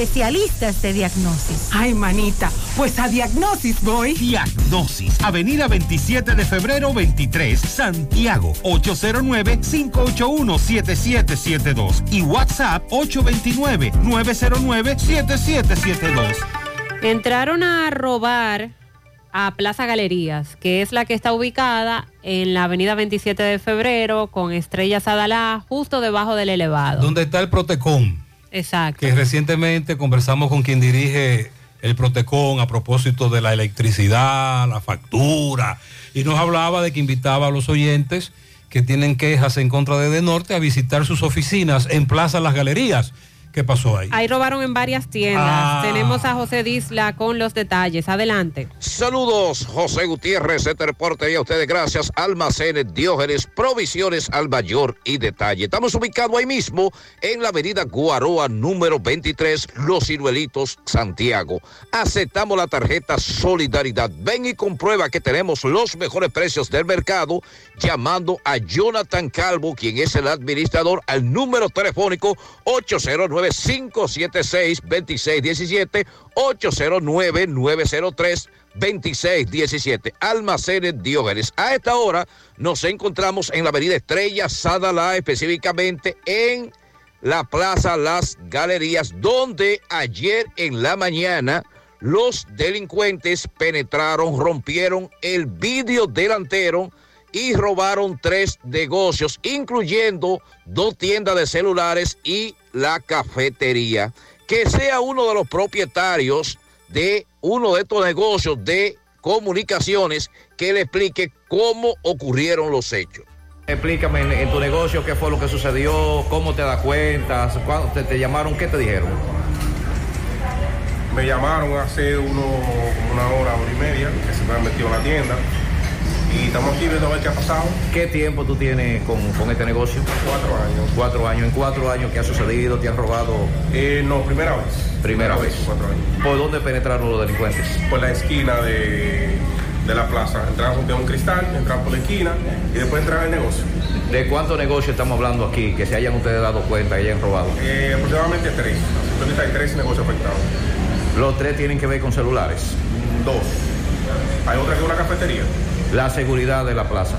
de diagnosis. Ay, manita, pues a Diagnosis voy. Diagnosis, Avenida 27 de febrero 23, Santiago, 809-581-7772 y WhatsApp 829-909-7772. Entraron a robar a Plaza Galerías, que es la que está ubicada en la avenida 27 de febrero con Estrella Sadalá, justo debajo del elevado. ¿Dónde está el Protecom? Exacto. Que recientemente conversamos con quien dirige el Protecom a propósito de la electricidad, la factura, y nos hablaba de que invitaba a los oyentes que tienen quejas en contra de De Norte a visitar sus oficinas en Plaza Las Galerías. ¿Qué pasó ahí? Ahí robaron en varias tiendas. Ah. Tenemos a José Disla con los detalles. Adelante. Saludos, José Gutiérrez, este reporte y a ustedes gracias. Almacenes Diógenes, provisiones al mayor y detalle. Estamos ubicados ahí mismo en la avenida Guaroa número 23, Los Ciruelitos, Santiago. Aceptamos la tarjeta Solidaridad. Ven y comprueba que tenemos los mejores precios del mercado llamando a Jonathan Calvo, quien es el administrador, al número telefónico 809-576-2617, 809-903-2617. Almacenes Diógenes. A esta hora nos encontramos en la avenida Estrella Sadalá, específicamente en la Plaza Las Galerías, donde ayer en la mañana los delincuentes penetraron, rompieron el vidrio delantero y robaron tres negocios, incluyendo dos tiendas de celulares y la cafetería. Que sea uno de los propietarios de uno de estos negocios de comunicaciones que le explique cómo ocurrieron los hechos. Explícame en, en tu negocio qué fue lo que sucedió, cómo te das cuenta, cuándo te, te llamaron, qué te dijeron. Me llamaron hace uno, una hora, hora y media, que se me han metido en la tienda. Y estamos aquí viendo a ver qué ha pasado. ¿Qué tiempo tú tienes con, con este negocio? Cuatro años. Cuatro años. ¿En cuatro años qué ha sucedido? ¿Te han robado? Eh, no, primera vez. Primera vez. Cuatro años. ¿Por dónde penetraron los delincuentes? Por la esquina de, de la plaza. Entraron de un cristal, entraron por la esquina y después entraron al negocio. ¿De cuántos negocios estamos hablando aquí que se hayan ustedes dado cuenta que hayan robado? Eh, aproximadamente tres. Hay tres negocios afectados. Los tres tienen que ver con celulares. Dos. Hay otra que es una cafetería. La seguridad de la plaza.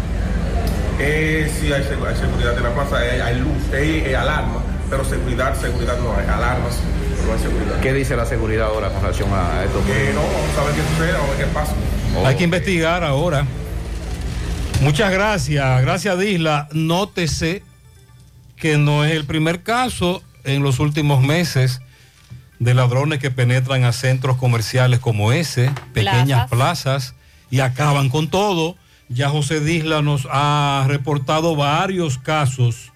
Eh, sí, hay, segu- hay seguridad en la plaza, hay, hay luz, hay, hay alarma, pero seguridad, seguridad no hay, alarmas, pero no hay seguridad. ¿Qué dice la seguridad ahora con relación a esto? Que no, vamos a ver qué sucede, vamos a ver qué pasa. Hay que investigar ahora. Muchas gracias, gracias Disla. Nótese que no es el primer caso en los últimos meses de ladrones que penetran a centros comerciales como ese, pequeñas plazas, y acaban con todo. Ya José Disla nos ha reportado varios casos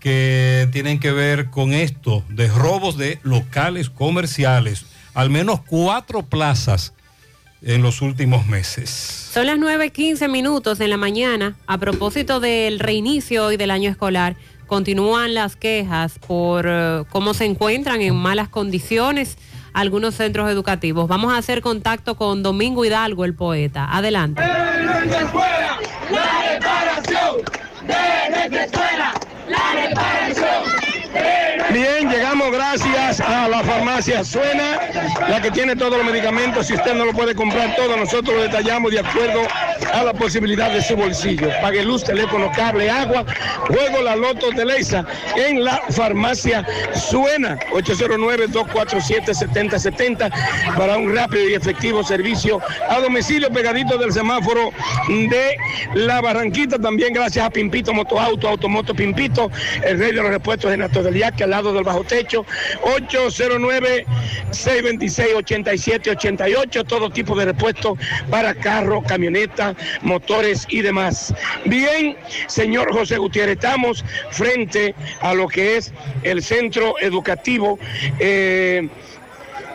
que tienen que ver con esto, de robos de locales comerciales, al menos cuatro plazas en los últimos meses. Son las 9.15 minutos en la mañana. A propósito del reinicio hoy del año escolar, continúan las quejas por eh, cómo se encuentran en malas condiciones algunos centros educativos. Vamos a hacer contacto con Domingo Hidalgo, el poeta. Adelante. Bien, llegamos gracias a la farmacia Suena, la que tiene todos los medicamentos. Si usted no lo puede comprar todo, nosotros lo detallamos de acuerdo a la posibilidad de su bolsillo. Pague luz, teléfono, cable, agua, juego la loto de Leisa en la farmacia Suena, 809-247-7070 para un rápido y efectivo servicio a domicilio pegadito del semáforo de la Barranquita. También gracias a Pimpito Motoauto, Automoto Pimpito, el rey de los repuestos en Alto del Yaque, al lado del bajo techo, 809-626-8788, todo tipo de repuestos para carro, camioneta, motores y demás. Bien, señor José Gutiérrez, estamos frente a lo que es el centro educativo. eh,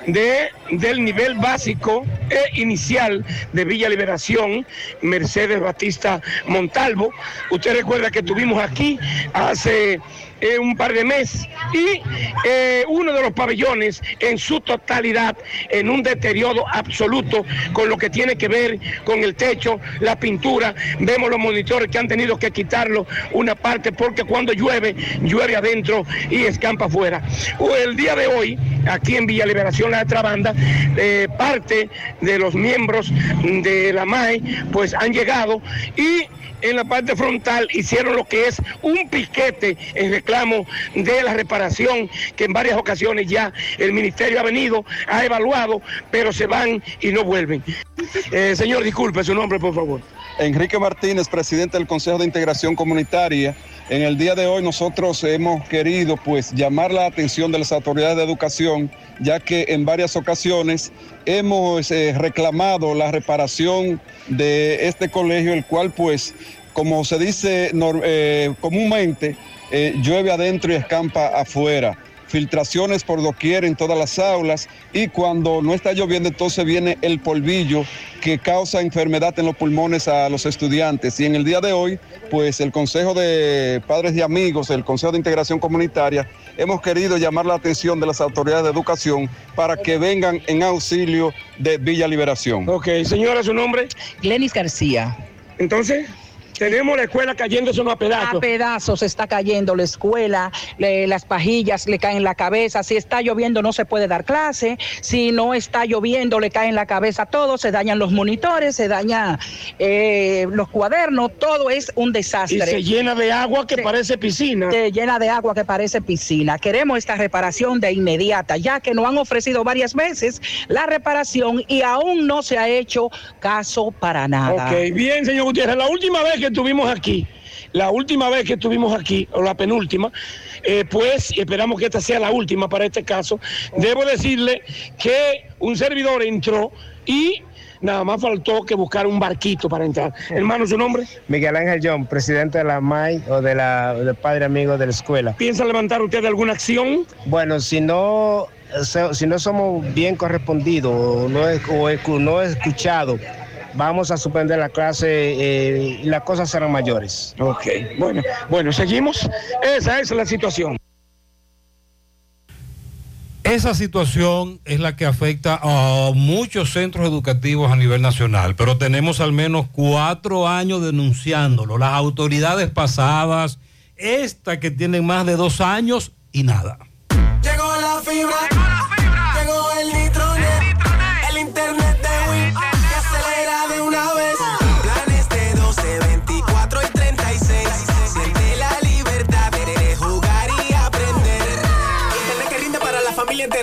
de, del nivel básico e inicial de Villa Liberación, Mercedes Batista Montalvo. Usted recuerda que estuvimos aquí hace eh, un par de meses y eh, uno de los pabellones en su totalidad en un deterioro absoluto con lo que tiene que ver con el techo, la pintura. Vemos los monitores que han tenido que quitarlo una parte porque cuando llueve, llueve adentro y escampa afuera. El día de hoy, aquí en Villa Liberación, la otra banda, eh, parte de los miembros de la MAE, pues han llegado y en la parte frontal hicieron lo que es un piquete en reclamo de la reparación que en varias ocasiones ya el ministerio ha venido, ha evaluado, pero se van y no vuelven. Eh, señor, disculpe su nombre, por favor. Enrique Martínez, presidente del Consejo de Integración Comunitaria. En el día de hoy nosotros hemos querido pues llamar la atención de las autoridades de educación, ya que en varias ocasiones hemos eh, reclamado la reparación de este colegio, el cual pues, como se dice eh, comúnmente, eh, llueve adentro y escampa afuera filtraciones por doquier en todas las aulas y cuando no está lloviendo entonces viene el polvillo que causa enfermedad en los pulmones a los estudiantes. Y en el día de hoy, pues el Consejo de Padres y Amigos, el Consejo de Integración Comunitaria, hemos querido llamar la atención de las autoridades de educación para que vengan en auxilio de Villa Liberación. Ok, señora, su nombre. Glenis García. Entonces, tenemos la escuela cayéndose a pedazos. A pedazos está cayendo la escuela, le- las pajillas le caen en la cabeza. Si está lloviendo no se puede dar clase. Si no está lloviendo le cae en la cabeza todo. Se dañan los monitores, se dañan eh, los cuadernos. Todo es un desastre. Y se llena de agua que parece piscina. Se llena de agua que parece piscina. Queremos esta reparación de inmediata, ya que nos han ofrecido varias veces la reparación y aún no se ha hecho caso para nada. Ok, bien, señor Gutiérrez. La última vez que estuvimos aquí, la última vez que estuvimos aquí, o la penúltima, eh, pues y esperamos que esta sea la última para este caso, debo decirle que un servidor entró y nada más faltó que buscar un barquito para entrar. Hermano, ¿su nombre? Miguel Ángel John, presidente de la MAI o de la del Padre Amigo de la escuela. ¿Piensa levantar usted alguna acción? Bueno, si no, si no somos bien correspondidos o no, es- o no escuchado, vamos a suspender la clase eh, y las cosas serán mayores. Ok, bueno, bueno, seguimos. Esa es la situación. Esa situación es la que afecta a muchos centros educativos a nivel nacional, pero tenemos al menos cuatro años denunciándolo. Las autoridades pasadas, esta que tienen más de dos años y nada. Llegó la fibra, llegó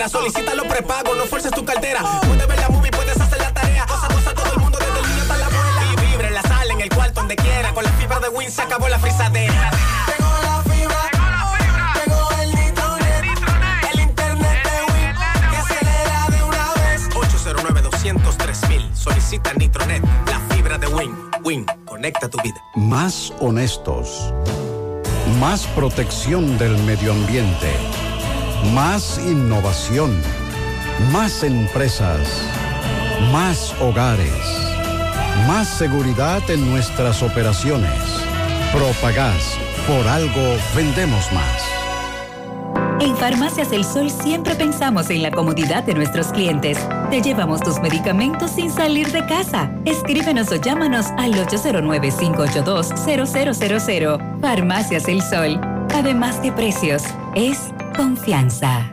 Solicita los prepagos, no fuerces tu cartera. Puedes ver la movie, puedes hacer la tarea. Cosa, cosa, todo el mundo, desde el niño hasta la abuela. Y vibre la sala, en el cuarto, donde quiera. Con la fibra de Win se acabó la frisadera. Llegó la fibra, llegó el nitronet, el internet de Win, que acelera de una vez. 809 203 Solicita Nitronet, la fibra de Win. Win, conecta tu vida. Más honestos. Más protección del medio ambiente. Más innovación. Más empresas. Más hogares. Más seguridad en nuestras operaciones. Propagás. Por algo vendemos más. En Farmacias El Sol siempre pensamos en la comodidad de nuestros clientes. Te llevamos tus medicamentos sin salir de casa. Escríbenos o llámanos al 809-582-0000. Farmacias El Sol. Además de precios, es confianza.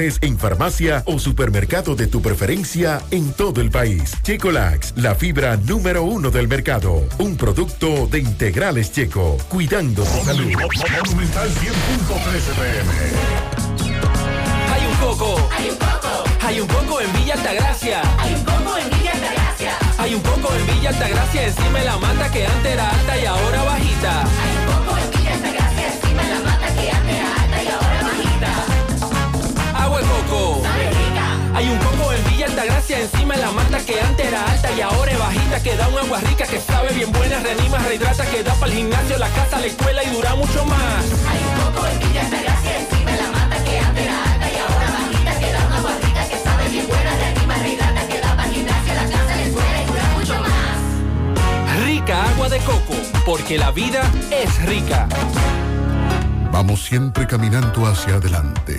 en farmacia o supermercado de tu preferencia en todo el país. Checolax, la fibra número uno del mercado. Un producto de integrales checo, cuidando tu salud. Monumental 100.13 pm. Hay un coco. Hay un coco. Hay un coco en Villa Altagracia. Hay un coco en Villa Altagracia. Hay un coco en Villa Altagracia encima de la mata que antes era alta y ahora bajita. Coco. Hay un coco en Villa Altagracia encima de la mata que antes era alta y ahora es bajita. Que da un agua rica que sabe bien buena, reanima, rehidrata, que da para el gimnasio, la casa, la escuela y dura mucho más. Hay un coco en Villa Altagracia encima de la mata que antes era alta y ahora bajita. Que da un agua rica que sabe bien buena, reanima, rehidrata, que da para el gimnasio, la casa, la escuela y dura mucho más. Rica agua de coco, porque la vida es rica. Vamos siempre caminando hacia adelante,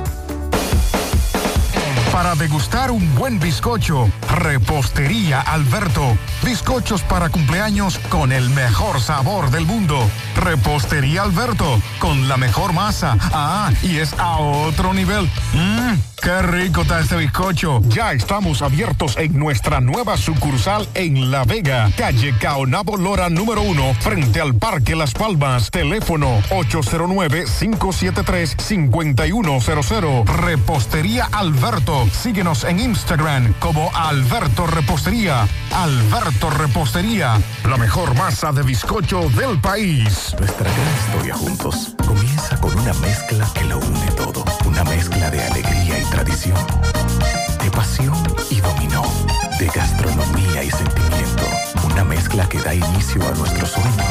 Para degustar un buen bizcocho, Repostería Alberto. Bizcochos para cumpleaños con el mejor sabor del mundo. Repostería Alberto, con la mejor masa. Ah, y es a otro nivel. Mmm, qué rico está este bizcocho. Ya estamos abiertos en nuestra nueva sucursal en La Vega, calle Caonabo Lora número uno, frente al Parque Las Palmas. Teléfono 809-573-5100. Repostería Alberto. Síguenos en Instagram como Alberto Repostería. Alberto Repostería, la mejor masa de bizcocho del país. Nuestra gran historia juntos comienza con una mezcla que lo une todo. Una mezcla de alegría y tradición, de pasión y dominó, de gastronomía y sentimiento. Una mezcla que da inicio a nuestros sueños,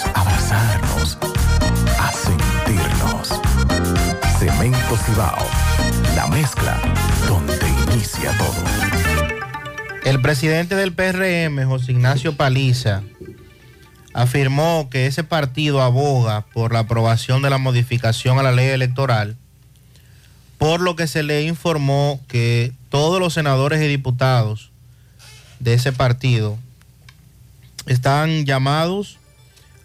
La mezcla donde inicia todo. El presidente del PRM, José Ignacio Paliza, afirmó que ese partido aboga por la aprobación de la modificación a la ley electoral, por lo que se le informó que todos los senadores y diputados de ese partido están llamados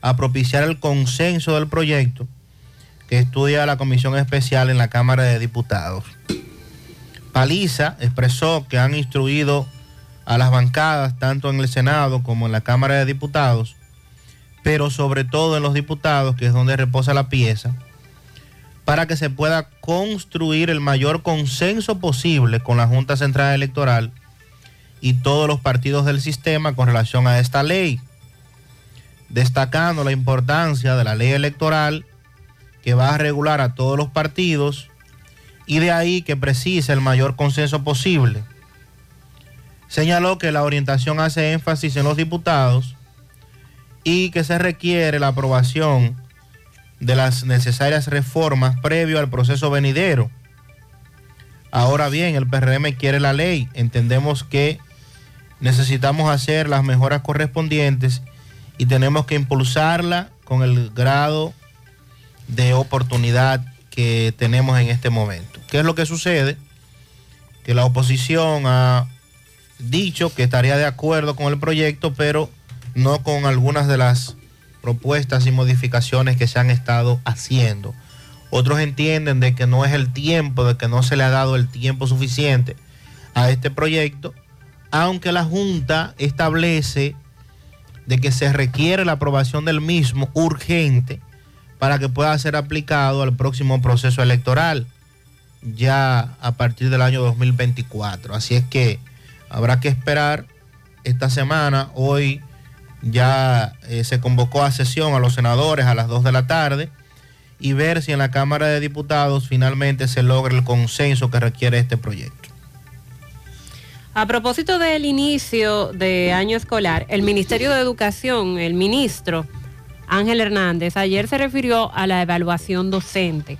a propiciar el consenso del proyecto que estudia la Comisión Especial en la Cámara de Diputados. Paliza expresó que han instruido a las bancadas, tanto en el Senado como en la Cámara de Diputados, pero sobre todo en los diputados, que es donde reposa la pieza, para que se pueda construir el mayor consenso posible con la Junta Central Electoral y todos los partidos del sistema con relación a esta ley, destacando la importancia de la ley electoral que va a regular a todos los partidos y de ahí que precisa el mayor consenso posible. Señaló que la orientación hace énfasis en los diputados y que se requiere la aprobación de las necesarias reformas previo al proceso venidero. Ahora bien, el PRM quiere la ley. Entendemos que necesitamos hacer las mejoras correspondientes y tenemos que impulsarla con el grado de oportunidad que tenemos en este momento. ¿Qué es lo que sucede? Que la oposición ha dicho que estaría de acuerdo con el proyecto, pero no con algunas de las propuestas y modificaciones que se han estado haciendo. Otros entienden de que no es el tiempo, de que no se le ha dado el tiempo suficiente a este proyecto, aunque la Junta establece de que se requiere la aprobación del mismo urgente para que pueda ser aplicado al próximo proceso electoral, ya a partir del año 2024. Así es que habrá que esperar esta semana. Hoy ya eh, se convocó a sesión a los senadores a las 2 de la tarde y ver si en la Cámara de Diputados finalmente se logra el consenso que requiere este proyecto. A propósito del inicio de año escolar, el Ministerio de Educación, el ministro Ángel Hernández, ayer se refirió a la evaluación docente.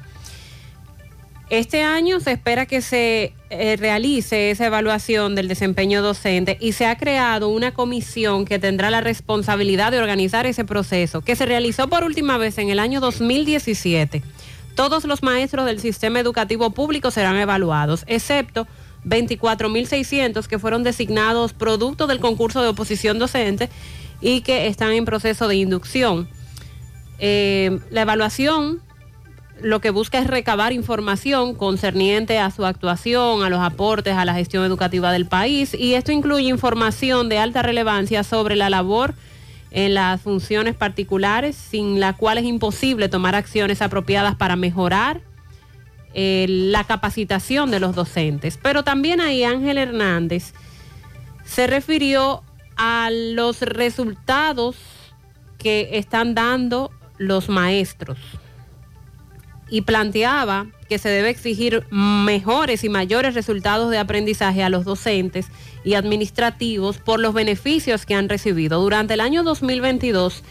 Este año se espera que se eh, realice esa evaluación del desempeño docente y se ha creado una comisión que tendrá la responsabilidad de organizar ese proceso, que se realizó por última vez en el año 2017. Todos los maestros del sistema educativo público serán evaluados, excepto 24.600 que fueron designados producto del concurso de oposición docente y que están en proceso de inducción. Eh, la evaluación lo que busca es recabar información concerniente a su actuación, a los aportes a la gestión educativa del país y esto incluye información de alta relevancia sobre la labor en las funciones particulares, sin la cual es imposible tomar acciones apropiadas para mejorar eh, la capacitación de los docentes. Pero también ahí Ángel Hernández se refirió a los resultados que están dando los maestros y planteaba que se debe exigir mejores y mayores resultados de aprendizaje a los docentes y administrativos por los beneficios que han recibido. Durante el año 2022,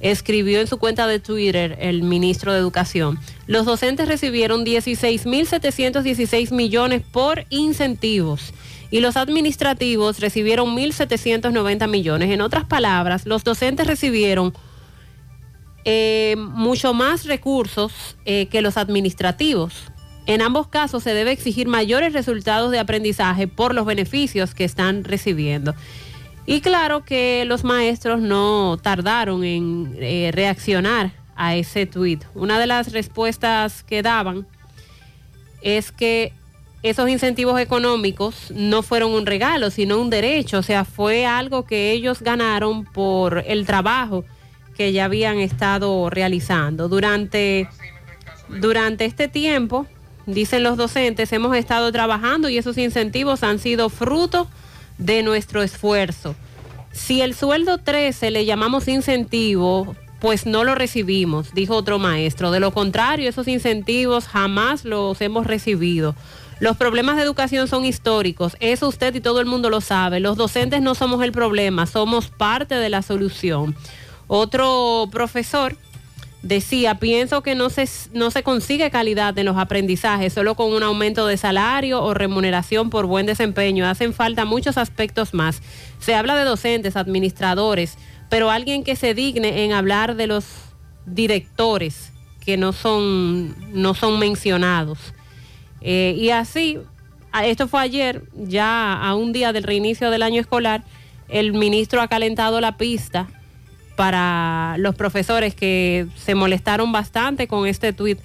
escribió en su cuenta de Twitter el ministro de Educación, los docentes recibieron 16.716 millones por incentivos y los administrativos recibieron 1.790 millones. En otras palabras, los docentes recibieron eh, mucho más recursos eh, que los administrativos. En ambos casos se debe exigir mayores resultados de aprendizaje por los beneficios que están recibiendo. Y claro que los maestros no tardaron en eh, reaccionar a ese tuit. Una de las respuestas que daban es que esos incentivos económicos no fueron un regalo, sino un derecho, o sea, fue algo que ellos ganaron por el trabajo que ya habían estado realizando. Durante, durante este tiempo, dicen los docentes, hemos estado trabajando y esos incentivos han sido fruto de nuestro esfuerzo. Si el sueldo 13 le llamamos incentivo, pues no lo recibimos, dijo otro maestro. De lo contrario, esos incentivos jamás los hemos recibido. Los problemas de educación son históricos, eso usted y todo el mundo lo sabe. Los docentes no somos el problema, somos parte de la solución. Otro profesor decía, pienso que no se, no se consigue calidad en los aprendizajes solo con un aumento de salario o remuneración por buen desempeño. Hacen falta muchos aspectos más. Se habla de docentes, administradores, pero alguien que se digne en hablar de los directores que no son, no son mencionados. Eh, y así, esto fue ayer, ya a un día del reinicio del año escolar, el ministro ha calentado la pista para los profesores que se molestaron bastante con este tuit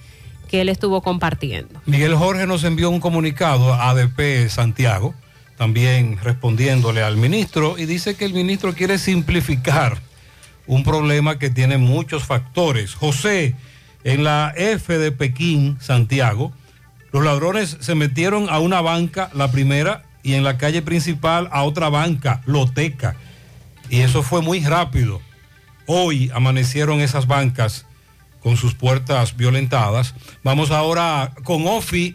que él estuvo compartiendo. Miguel Jorge nos envió un comunicado a ADP Santiago, también respondiéndole al ministro, y dice que el ministro quiere simplificar un problema que tiene muchos factores. José, en la F de Pekín, Santiago, los ladrones se metieron a una banca, la primera, y en la calle principal a otra banca, Loteca. Y eso fue muy rápido. Hoy amanecieron esas bancas con sus puertas violentadas. Vamos ahora con Ofi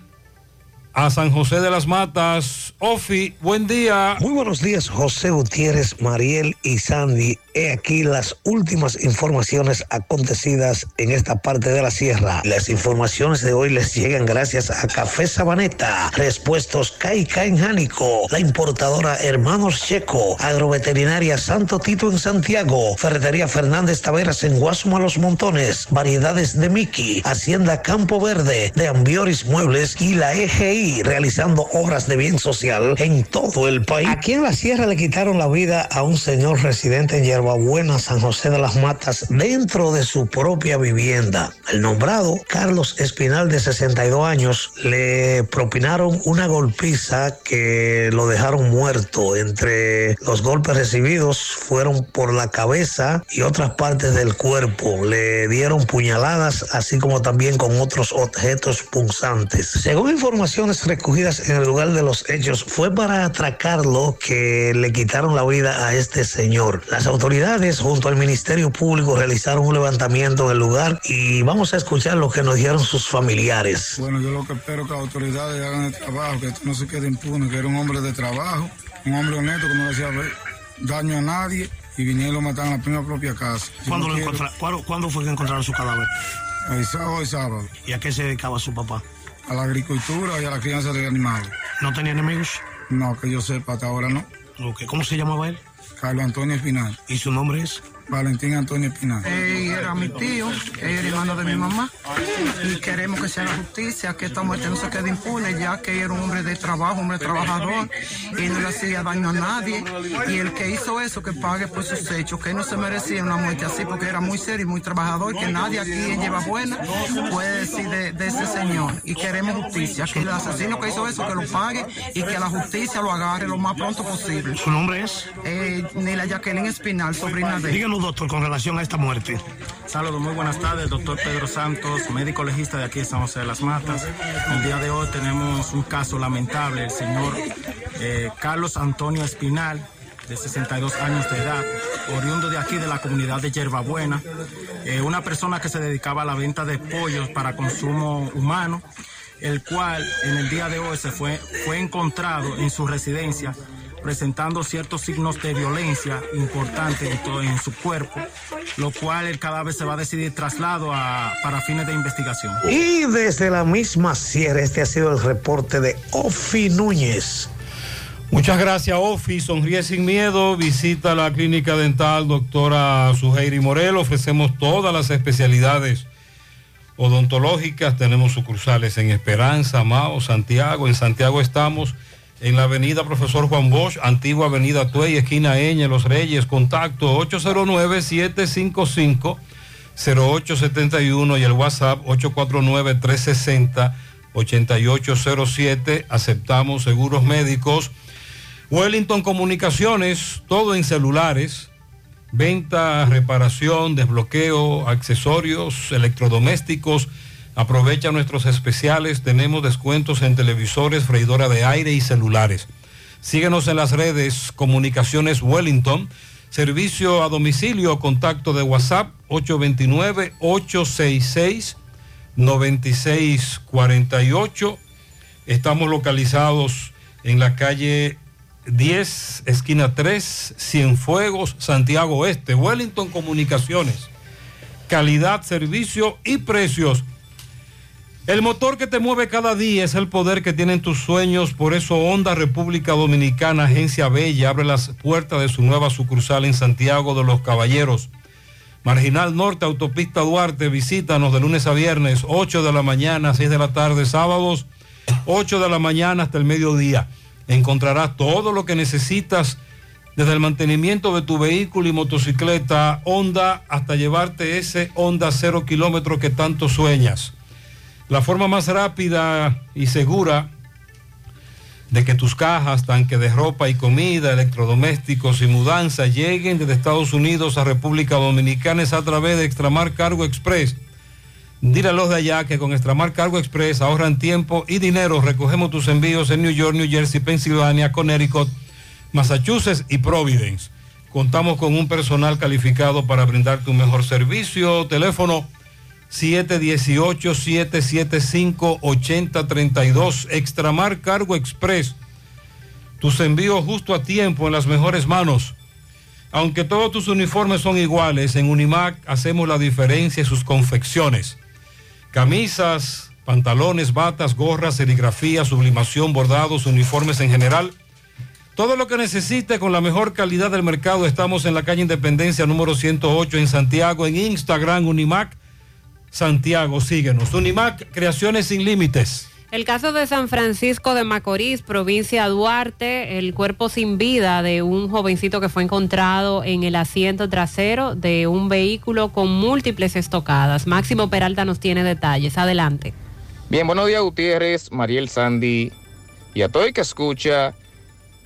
a San José de las Matas. Ofi, buen día. Muy buenos días, José Gutiérrez, Mariel y Sandy. He aquí las últimas informaciones acontecidas en esta parte de la sierra. Las informaciones de hoy les llegan gracias a Café Sabaneta, Respuestos Caica en Jánico, la importadora Hermanos Checo, Agroveterinaria Santo Tito en Santiago, Ferretería Fernández Taveras en Guasuma Los Montones, Variedades de Miki, Hacienda Campo Verde, de Ambioris Muebles y la EGI realizando obras de bien social en todo el país. Aquí en la sierra le quitaron la vida a un señor residente en Yerbabuena, San José de las Matas, dentro de su propia vivienda. El nombrado Carlos Espinal, de 62 años, le propinaron una golpiza que lo dejaron muerto. Entre los golpes recibidos fueron por la cabeza y otras partes del cuerpo. Le dieron puñaladas, así como también con otros objetos punzantes. Según informaciones recogidas en el lugar de los hechos, fue para atracarlo que le quitaron la vida a este señor. Las autoridades junto al Ministerio Público realizaron un levantamiento en el lugar y vamos a escuchar lo que nos dijeron sus familiares. Bueno, yo lo que espero que las autoridades hagan el trabajo, que esto no se quede impune, que era un hombre de trabajo, un hombre honesto que no le hacía daño a nadie y vinieron y lo mataron en la misma propia casa. ¿Cuándo, no lo quiero- ¿cuándo, cuándo fue que encontraron su cadáver? El sábado y sábado. ¿Y a qué se dedicaba su papá? A la agricultura y a la crianza de animales. ¿No tenía enemigos? No, que yo sepa, hasta ahora no. ¿Cómo se llamaba él? Carlos Antonio Espinal. ¿Y su nombre es? Valentín Antonio Espinal. Él era mi tío, él era hermano de mi mamá y queremos que se haga justicia, que esta muerte no se quede impune, ya que era un hombre de trabajo, un hombre trabajador y no le hacía daño a nadie. Y el que hizo eso, que pague por sus hechos, que no se merecía una muerte así porque era muy serio y muy trabajador, que nadie aquí en Lleva Buena puede decir de, de ese señor. Y queremos justicia, que el asesino que hizo eso, que lo pague y que la justicia lo agarre lo más pronto posible. ¿Su nombre es? Eh, Nila Jacqueline Espinal, sobrina de él. Díganos, doctor, con relación a esta muerte. Saludos, muy buenas tardes, doctor Pedro Santos, médico legista de aquí de San José de las Matas. El día de hoy tenemos un caso lamentable, el señor eh, Carlos Antonio Espinal, de 62 años de edad, oriundo de aquí de la comunidad de Yerbabuena, eh, una persona que se dedicaba a la venta de pollos para consumo humano, el cual en el día de hoy se fue, fue encontrado en su residencia presentando ciertos signos de violencia importantes en, todo, en su cuerpo, lo cual el cadáver se va a decidir traslado a, para fines de investigación. Y desde la misma sierra, este ha sido el reporte de Ofi Núñez. Muchas gracias, Ofi. Sonríe sin miedo. Visita la clínica dental doctora Suheiri Morel. Ofrecemos todas las especialidades odontológicas. Tenemos sucursales en Esperanza, Mao, Santiago. En Santiago estamos en la avenida Profesor Juan Bosch, antigua avenida Tuey, esquina Eñe, Los Reyes. Contacto 809-755-0871 y el WhatsApp 849-360-8807. Aceptamos seguros médicos. Wellington Comunicaciones, todo en celulares, venta, reparación, desbloqueo, accesorios, electrodomésticos. Aprovecha nuestros especiales, tenemos descuentos en televisores, freidora de aire y celulares. Síguenos en las redes Comunicaciones Wellington, servicio a domicilio, contacto de WhatsApp 829-866-9648. Estamos localizados en la calle 10, esquina 3, Cienfuegos, Santiago Oeste, Wellington Comunicaciones. Calidad, servicio y precios. El motor que te mueve cada día es el poder que tienen tus sueños, por eso Honda República Dominicana, Agencia Bella, abre las puertas de su nueva sucursal en Santiago de los Caballeros. Marginal Norte, Autopista Duarte, visítanos de lunes a viernes, 8 de la mañana, 6 de la tarde, sábados, 8 de la mañana hasta el mediodía. Encontrarás todo lo que necesitas desde el mantenimiento de tu vehículo y motocicleta Honda hasta llevarte ese Honda cero kilómetro que tanto sueñas. La forma más rápida y segura de que tus cajas, tanque de ropa y comida, electrodomésticos y mudanza lleguen desde Estados Unidos a República Dominicana es a través de Extramar Cargo Express. Dile a los de allá que con Extramar Cargo Express ahorran tiempo y dinero. Recogemos tus envíos en New York, New Jersey, Pensilvania, Connecticut, Massachusetts y Providence. Contamos con un personal calificado para brindarte un mejor servicio. Teléfono 718-775-8032. Extramar Cargo Express. Tus envíos justo a tiempo en las mejores manos. Aunque todos tus uniformes son iguales, en Unimac hacemos la diferencia en sus confecciones. Camisas, pantalones, batas, gorras, serigrafía, sublimación, bordados, uniformes en general. Todo lo que necesite con la mejor calidad del mercado. Estamos en la calle Independencia número 108 en Santiago, en Instagram, Unimac Santiago. Síguenos. Unimac, creaciones sin límites. El caso de San Francisco de Macorís, provincia Duarte, el cuerpo sin vida de un jovencito que fue encontrado en el asiento trasero de un vehículo con múltiples estocadas. Máximo Peralta nos tiene detalles. Adelante. Bien, buenos días Gutiérrez, Mariel Sandy y a todo el que escucha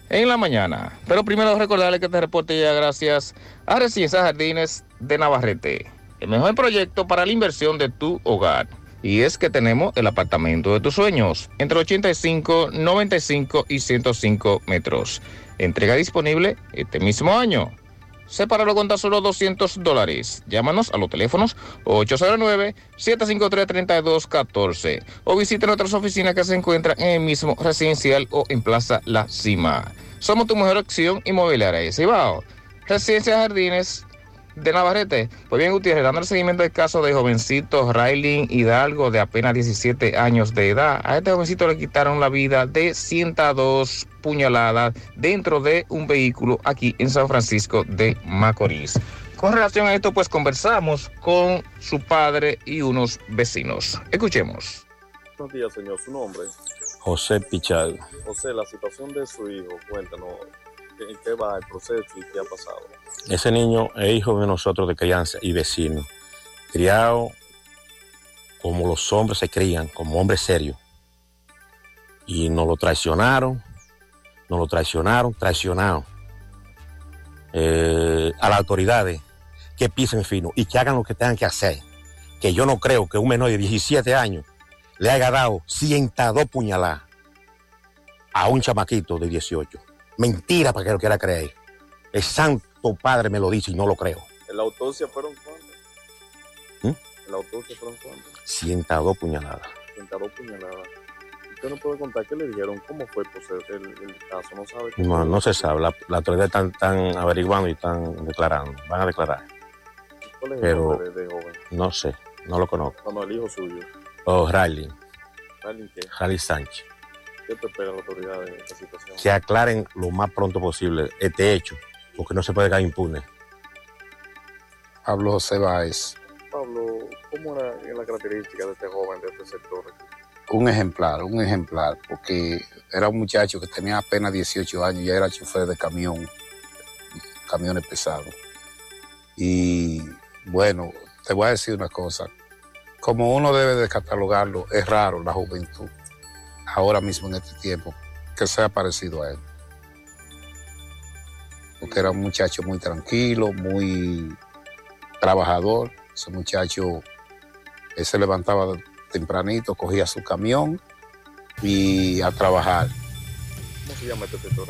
en la mañana. Pero primero recordarle que este reporte llega gracias a Residencias Jardines de Navarrete, el mejor proyecto para la inversión de tu hogar. Y es que tenemos el apartamento de tus sueños, entre 85, 95 y 105 metros. Entrega disponible este mismo año. Sepáralo con tan solo 200 dólares. Llámanos a los teléfonos 809-753-3214 o visite nuestras oficinas que se encuentran en el mismo residencial o en Plaza La Cima. Somos tu mejor opción inmobiliaria de Cibao. Residencia Jardines de Navarrete. Pues bien, Gutiérrez, dando el seguimiento del caso de jovencito Raylin Hidalgo de apenas 17 años de edad. A este jovencito le quitaron la vida de 102 puñaladas dentro de un vehículo aquí en San Francisco de Macorís. Con relación a esto, pues conversamos con su padre y unos vecinos. Escuchemos. Buenos días, señor. ¿Su nombre? José Pichal. José, la situación de su hijo, cuéntanos. Ese niño es hijo de nosotros de crianza y vecino. Criado como los hombres se crían, como hombres serios. Y nos lo traicionaron, nos lo traicionaron, traicionaron eh, a las autoridades que pisen fino y que hagan lo que tengan que hacer. Que yo no creo que un menor de 17 años le haya dado 102 puñaladas a un chamaquito de 18. Mentira para que lo quiera creer. El santo padre me lo dice y no lo creo. ¿En la autopsia fueron cuántos? ¿Mm? ¿En la autopsia fueron cuántos? 102 puñaladas. 102 puñaladas. ¿Usted no puede contar qué le dijeron? ¿Cómo fue pues, el, el caso? ¿No sabe? qué No, no se sabe. La, la autoridad están, están averiguando y están declarando. Van a declarar. ¿Cuál es el Pero nombre de, joven? no sé, no lo conozco. Cuando el hijo suyo. O Riley, ¿Alguien qué? Riley Sánchez. ¿Qué te espera la autoridad en esta situación? Que aclaren lo más pronto posible este hecho, porque no se puede quedar impune. Pablo José Báez, Pablo, ¿cómo era la característica de este joven de este sector? un ejemplar, un ejemplar, porque era un muchacho que tenía apenas 18 años, ya era chofer de camión, camiones pesados. Y bueno, te voy a decir una cosa, como uno debe de catalogarlo, es raro la juventud, ahora mismo en este tiempo, que sea parecido a él. Porque era un muchacho muy tranquilo, muy trabajador. Ese muchacho, él se levantaba tempranito, cogía su camión y a trabajar. ¿Cómo se llama este sector?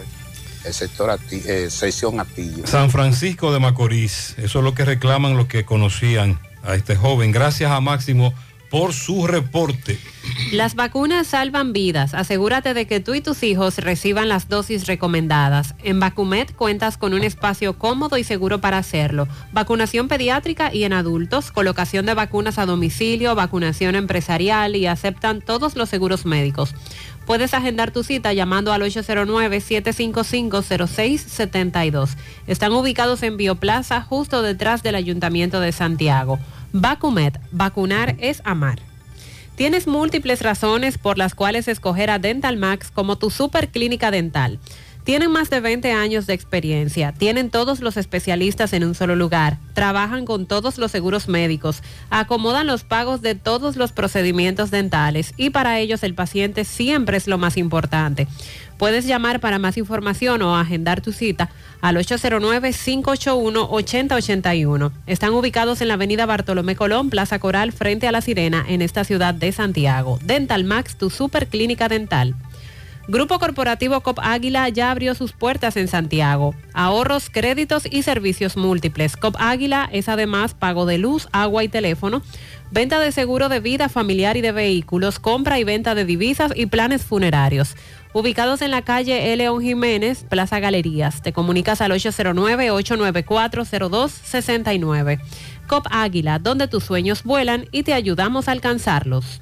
El sector Ati- eh, sección Atillo. San Francisco de Macorís. Eso es lo que reclaman los que conocían a este joven. Gracias a Máximo por su reporte. Las vacunas salvan vidas. Asegúrate de que tú y tus hijos reciban las dosis recomendadas. En Vacumet cuentas con un espacio cómodo y seguro para hacerlo. Vacunación pediátrica y en adultos, colocación de vacunas a domicilio, vacunación empresarial y aceptan todos los seguros médicos. Puedes agendar tu cita llamando al 809-755-0672. Están ubicados en Bioplaza, justo detrás del Ayuntamiento de Santiago. Vacumet, vacunar es amar. Tienes múltiples razones por las cuales escoger a Dental Max como tu super clínica dental. Tienen más de 20 años de experiencia, tienen todos los especialistas en un solo lugar, trabajan con todos los seguros médicos, acomodan los pagos de todos los procedimientos dentales y para ellos el paciente siempre es lo más importante. Puedes llamar para más información o agendar tu cita al 809-581-8081. Están ubicados en la avenida Bartolomé Colón, Plaza Coral, frente a La Sirena, en esta ciudad de Santiago. Dental Max, tu super clínica dental. Grupo Corporativo COP Águila ya abrió sus puertas en Santiago. Ahorros, créditos y servicios múltiples. COP Águila es además pago de luz, agua y teléfono. Venta de seguro de vida familiar y de vehículos, compra y venta de divisas y planes funerarios. Ubicados en la calle. León Jiménez, Plaza Galerías. Te comunicas al 809-894-0269. COP Águila, donde tus sueños vuelan y te ayudamos a alcanzarlos.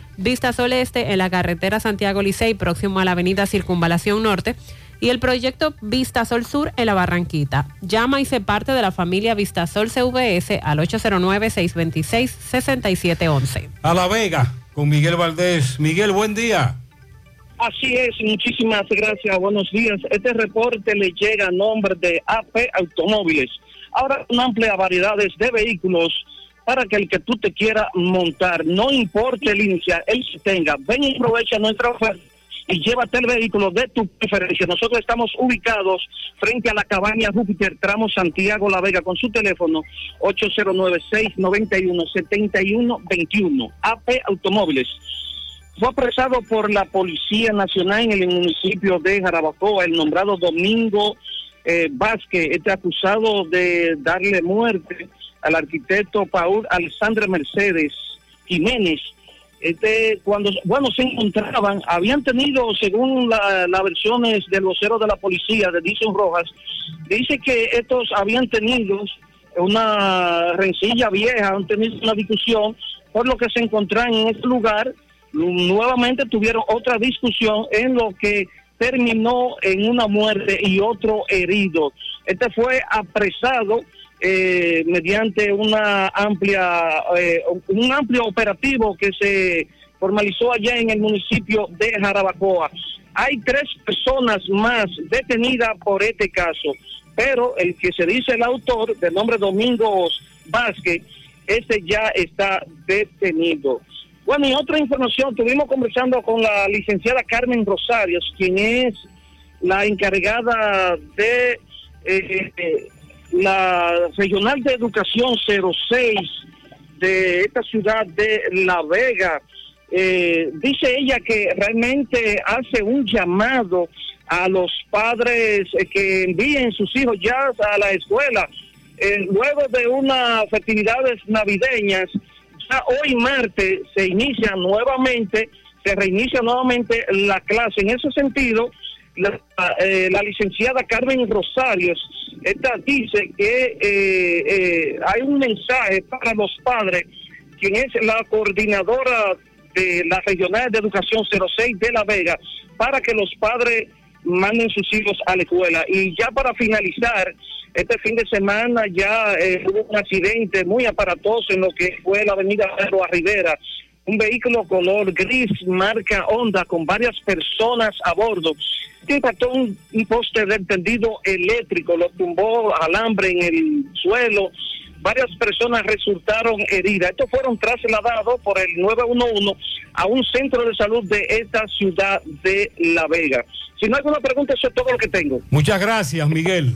Vista Sol Este en la carretera Santiago Licey, próximo a la avenida Circunvalación Norte, y el proyecto Vista Sol Sur en la Barranquita. Llama y se parte de la familia Vista Sol CVS al 809-626-6711. A La Vega, con Miguel Valdés. Miguel, buen día. Así es, muchísimas gracias, buenos días. Este reporte le llega a nombre de AP Automóviles. Ahora una amplia variedad de vehículos para que el que tú te quieras montar, no importa el inicial, él se tenga. Ven y aprovecha nuestra oferta y llévate el vehículo de tu preferencia. Nosotros estamos ubicados frente a la cabaña Júpiter, tramo Santiago La Vega, con su teléfono 809-691-7121. AP Automóviles. Fue apresado por la Policía Nacional en el municipio de Jarabacoa el nombrado Domingo eh, Vázquez, este acusado de darle muerte al arquitecto Paul Alexandre Mercedes Jiménez. Este, cuando, bueno, se encontraban, habían tenido, según las versiones del vocero de la policía, de Dixon Rojas, dice que estos habían tenido una rencilla vieja, han tenido una discusión, por lo que se encontraban en este lugar, nuevamente tuvieron otra discusión en lo que terminó en una muerte y otro herido. Este fue apresado eh, mediante una amplia, eh, un amplio operativo que se formalizó allá en el municipio de Jarabacoa. Hay tres personas más detenidas por este caso, pero el que se dice el autor, de nombre Domingos Vázquez, ese ya está detenido. Bueno, y otra información, estuvimos conversando con la licenciada Carmen Rosarios, quien es la encargada de eh, la Regional de Educación 06 de esta ciudad de La Vega. Eh, dice ella que realmente hace un llamado a los padres que envíen sus hijos ya a la escuela. Eh, luego de unas festividades navideñas, ya hoy martes se inicia nuevamente, se reinicia nuevamente la clase. En ese sentido, la, eh, la licenciada Carmen Rosarios, esta dice que eh, eh, hay un mensaje para los padres, quien es la coordinadora de la Regional de Educación 06 de La Vega, para que los padres manden sus hijos a la escuela. Y ya para finalizar, este fin de semana ya hubo un accidente muy aparatoso en lo que fue la avenida Pedro Rivera un vehículo color gris marca Honda con varias personas a bordo. Impactó un, un poste de tendido eléctrico, lo tumbó alambre en el suelo. Varias personas resultaron heridas. Estos fueron trasladados por el 911 a un centro de salud de esta ciudad de La Vega. Si no hay alguna pregunta, eso es todo lo que tengo. Muchas gracias, Miguel.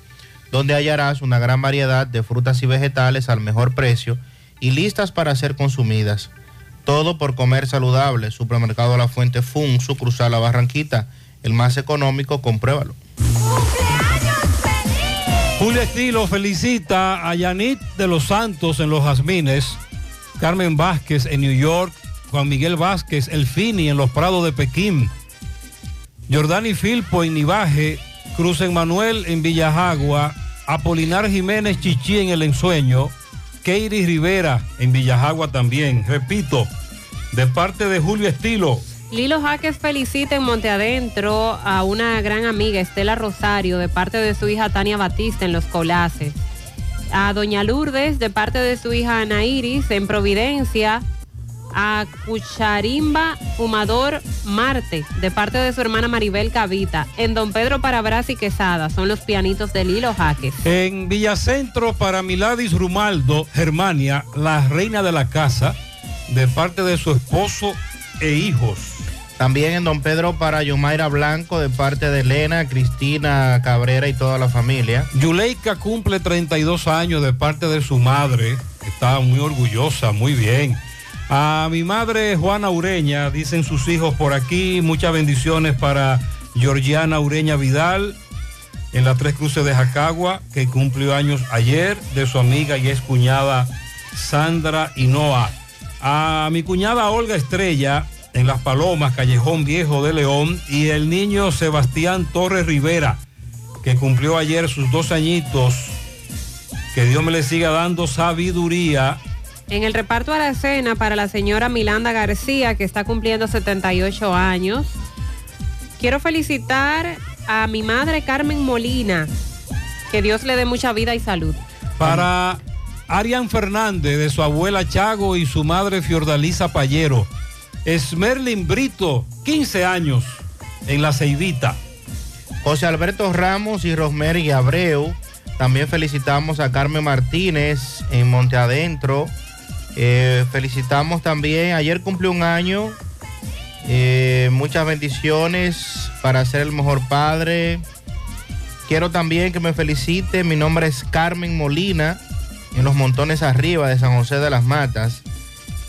donde hallarás una gran variedad de frutas y vegetales al mejor precio y listas para ser consumidas. Todo por comer saludable. Supermercado La Fuente Fun, sucursal La Barranquita, el más económico, compruébalo. Julio Estilo felicita a Yanit de los Santos en Los Jazmines Carmen Vázquez en New York, Juan Miguel Vázquez, El Fini en los Prados de Pekín, Jordani Filpo en Nivaje, Cruz Manuel en Villajagua, Apolinar Jiménez Chichi en El Ensueño, Keiri Rivera en Villajagua también. Repito, de parte de Julio Estilo. Lilo Jaques felicita en Monte Adentro a una gran amiga, Estela Rosario, de parte de su hija Tania Batista en Los Colaces. A Doña Lourdes, de parte de su hija Ana Iris, en Providencia. A Cucharimba Fumador Marte, de parte de su hermana Maribel Cavita. En Don Pedro Parabras y Quesada, son los pianitos de Lilo Jaques. En Villacentro para Miladis Rumaldo, Germania, la reina de la casa, de parte de su esposo e hijos. También en Don Pedro para Yumaira Blanco, de parte de Elena, Cristina Cabrera y toda la familia. Yuleika cumple 32 años de parte de su madre. Está muy orgullosa, muy bien. A mi madre Juana Ureña, dicen sus hijos por aquí, muchas bendiciones para Georgiana Ureña Vidal en las Tres Cruces de Jacagua, que cumplió años ayer, de su amiga y ex cuñada Sandra Hinoa. A mi cuñada Olga Estrella en Las Palomas, Callejón Viejo de León, y el niño Sebastián Torres Rivera, que cumplió ayer sus dos añitos. Que Dios me le siga dando sabiduría En el reparto a la cena para la señora Milanda García, que está cumpliendo 78 años. Quiero felicitar a mi madre Carmen Molina. Que Dios le dé mucha vida y salud. Para Arián Fernández, de su abuela Chago y su madre Fiordalisa Payero. Esmerlin Brito, 15 años, en la Ceibita. José Alberto Ramos y Rosemary Abreu. También felicitamos a Carmen Martínez en Monte Adentro. Eh, felicitamos también, ayer cumplió un año. Eh, muchas bendiciones para ser el mejor padre. Quiero también que me felicite. Mi nombre es Carmen Molina, en los montones arriba de San José de las Matas.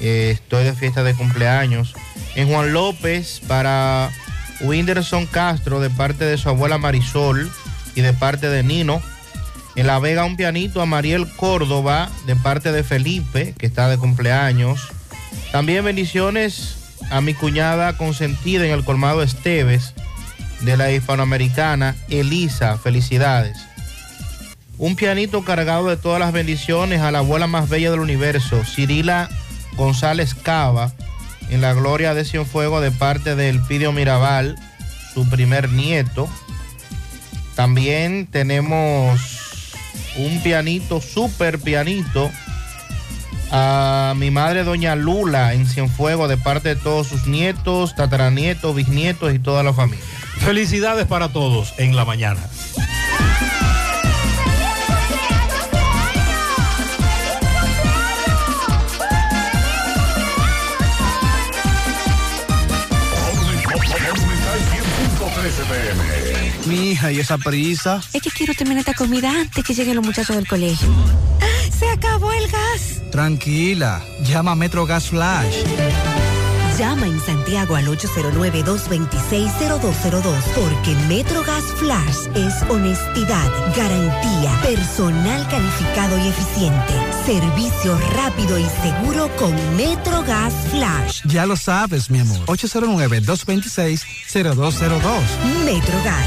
Eh, estoy de fiesta de cumpleaños. En Juan López para Winderson Castro de parte de su abuela Marisol y de parte de Nino. En La Vega un pianito a Mariel Córdoba de parte de Felipe que está de cumpleaños. También bendiciones a mi cuñada consentida en el colmado Esteves de la hispanoamericana Elisa. Felicidades. Un pianito cargado de todas las bendiciones a la abuela más bella del universo, Cirila González Cava, en la gloria de Cienfuego de parte del Pidio Mirabal, su primer nieto. También tenemos un pianito, super pianito, a mi madre doña Lula en Cienfuego de parte de todos sus nietos, tataranietos, bisnietos y toda la familia. Felicidades para todos en la mañana. ¿Y esa prisa? Es que quiero terminar esta comida antes que lleguen los muchachos del colegio. ¡Se acabó el gas! Tranquila, llama a Metro Gas Flash. Llama en Santiago al 809-226-0202 porque MetroGas Flash es honestidad, garantía, personal calificado y eficiente, servicio rápido y seguro con MetroGas Flash. Ya lo sabes, mi amor. 809-226-0202. MetroGas,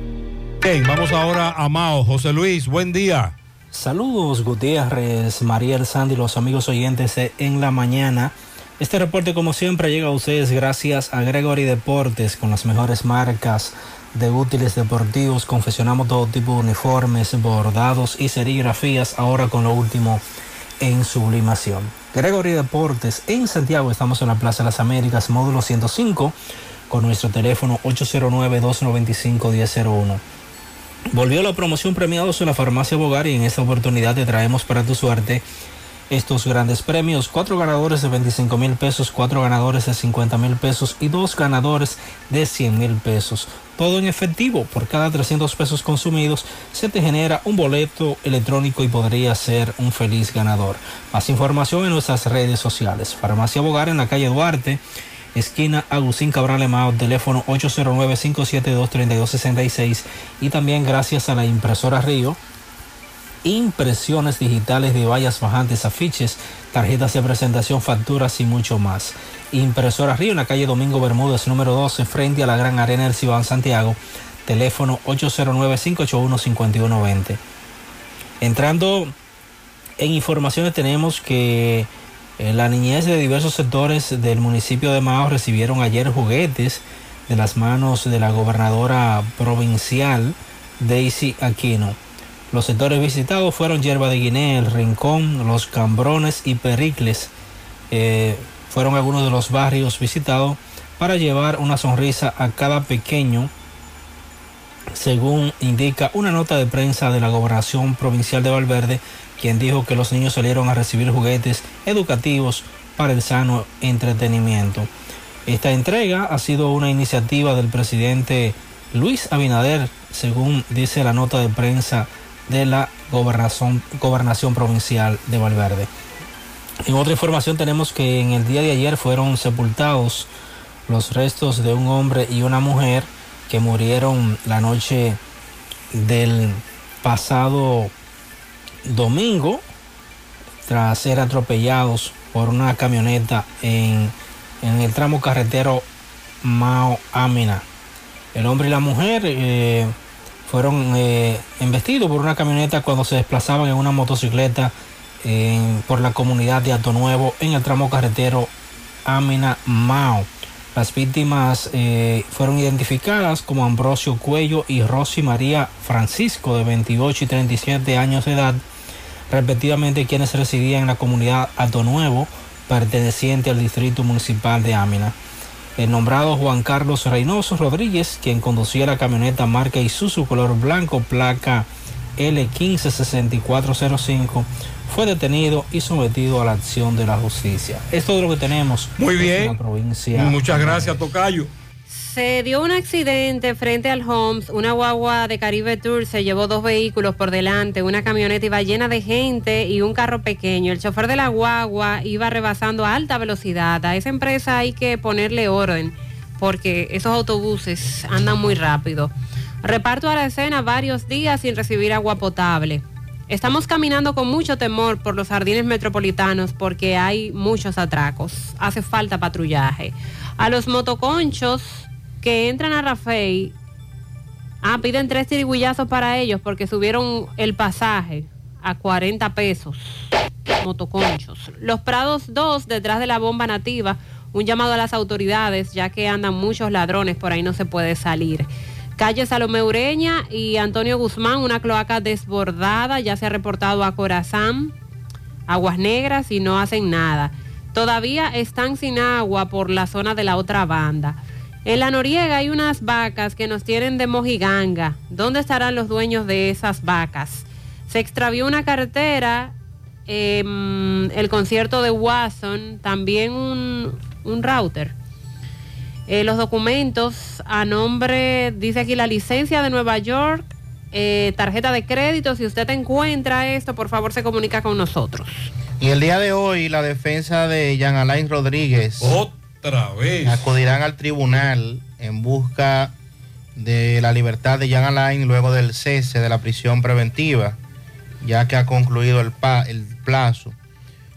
Bien, vamos ahora a Mao. José Luis, buen día. Saludos Gutiérrez, Mariel Sandy, los amigos oyentes en la mañana. Este reporte como siempre llega a ustedes gracias a Gregory Deportes con las mejores marcas de útiles deportivos. Confeccionamos todo tipo de uniformes, bordados y serigrafías ahora con lo último en sublimación. Gregory Deportes en Santiago, estamos en la Plaza de las Américas, módulo 105 con nuestro teléfono 809-295-1001. Volvió la promoción premiados en la farmacia Bogar y en esta oportunidad te traemos para tu suerte estos grandes premios. Cuatro ganadores de 25 mil pesos, cuatro ganadores de 50 mil pesos y dos ganadores de 100 mil pesos. Todo en efectivo. Por cada 300 pesos consumidos se te genera un boleto electrónico y podría ser un feliz ganador. Más información en nuestras redes sociales. Farmacia Bogar en la calle Duarte esquina Agustín Cabral Emao, teléfono 809-572-3266 y también gracias a la impresora Río, impresiones digitales de vallas bajantes, afiches, tarjetas de presentación, facturas y mucho más. Impresora Río en la calle Domingo Bermúdez, número 12, frente a la Gran Arena del Cibao en Santiago, teléfono 809-581-5120. Entrando en informaciones tenemos que la niñez de diversos sectores del municipio de Mao recibieron ayer juguetes de las manos de la gobernadora provincial Daisy Aquino. Los sectores visitados fueron Yerba de Guinea, El Rincón, Los Cambrones y Pericles. Eh, fueron algunos de los barrios visitados para llevar una sonrisa a cada pequeño, según indica una nota de prensa de la gobernación provincial de Valverde quien dijo que los niños salieron a recibir juguetes educativos para el sano entretenimiento. Esta entrega ha sido una iniciativa del presidente Luis Abinader, según dice la nota de prensa de la gobernación, provincial de Valverde. En otra información tenemos que en el día de ayer fueron sepultados los restos de un hombre y una mujer que murieron la noche del pasado domingo tras ser atropellados por una camioneta en, el tramo carretero Mao Amina. El hombre y la mujer eh, fueron eh, embestidos por una camioneta cuando se desplazaban en una motocicleta por la comunidad de Ato Nuevo en el tramo carretero Amina Mao. Las víctimas eh, fueron identificadas como Ambrosio Cuello y Rosy María Francisco de 28 y 37 años de edad respectivamente quienes residían en la comunidad Alto Nuevo, perteneciente al distrito municipal de Ámina. El nombrado Juan Carlos Reynoso Rodríguez, quien conducía la camioneta marca Isuzu color blanco, placa L156405, fue detenido y sometido a la acción de la justicia. Esto es lo que tenemos Muy bien. en la provincia. Muchas gracias, Tocayo. Se dio un accidente frente al Homes. Una guagua de Caribe Tour se llevó dos vehículos por delante. Una camioneta iba llena de gente y un carro pequeño. El chofer de la guagua iba rebasando a alta velocidad. A esa empresa hay que ponerle orden porque esos autobuses andan muy rápido. Reparto a la escena varios días sin recibir agua potable. Estamos caminando con mucho temor por los jardines metropolitanos porque hay muchos atracos. Hace falta patrullaje. A los motoconchos que entran a Rafael, ah, piden tres tirigullazos para ellos porque subieron el pasaje a 40 pesos. Motoconchos. Los Prados 2, detrás de la bomba nativa, un llamado a las autoridades, ya que andan muchos ladrones, por ahí no se puede salir. Calle Salomé Ureña y Antonio Guzmán, una cloaca desbordada, ya se ha reportado a Corazán, Aguas Negras y no hacen nada. Todavía están sin agua por la zona de la otra banda. En la Noriega hay unas vacas que nos tienen de mojiganga. ¿Dónde estarán los dueños de esas vacas? Se extravió una cartera, em, el concierto de Watson, también un, router. Eh, los documentos a nombre, dice aquí la licencia de Nueva York, eh, tarjeta de crédito. Si usted encuentra esto, por favor se comunica con nosotros. Y el día de hoy, la defensa de Jean Alain Rodríguez. Acudirán al tribunal en busca de la libertad de Jan Alain luego del cese de la prisión preventiva, ya que ha concluido el, plazo.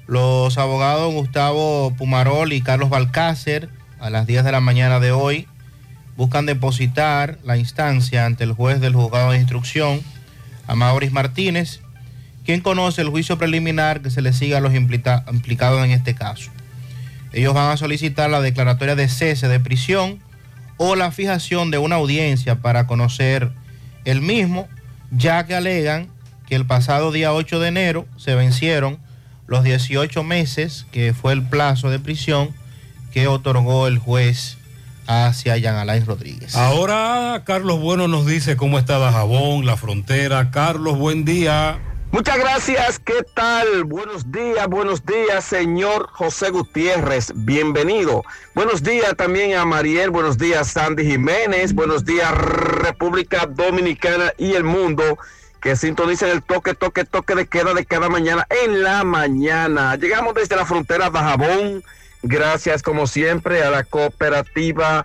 Los abogados Gustavo Pumarol y Carlos Balcácer, a las 10 de la mañana de hoy, buscan depositar la instancia ante el juez del juzgado de instrucción, Amauris Martínez, quien conoce el juicio preliminar que se le siga a los implicados en este caso. Ellos van a solicitar la declaratoria de cese de prisión o la fijación de una audiencia para conocer el mismo, ya que alegan que el pasado día 8 de enero se vencieron los 18 meses, que fue el plazo de prisión que otorgó el juez hacia Jean Alain Rodríguez. Ahora Carlos Bueno nos dice cómo está Dajabón, la frontera. Carlos, buen día. Muchas gracias, ¿qué tal? Buenos días, buenos días, señor José Gutiérrez, bienvenido. Buenos días también a Mariel, buenos días Sandy Jiménez, buenos días República Dominicana y el mundo que sintonicen el toque, toque, toque de queda de cada mañana en la mañana. Llegamos desde la frontera de Jabón, gracias como siempre a la cooperativa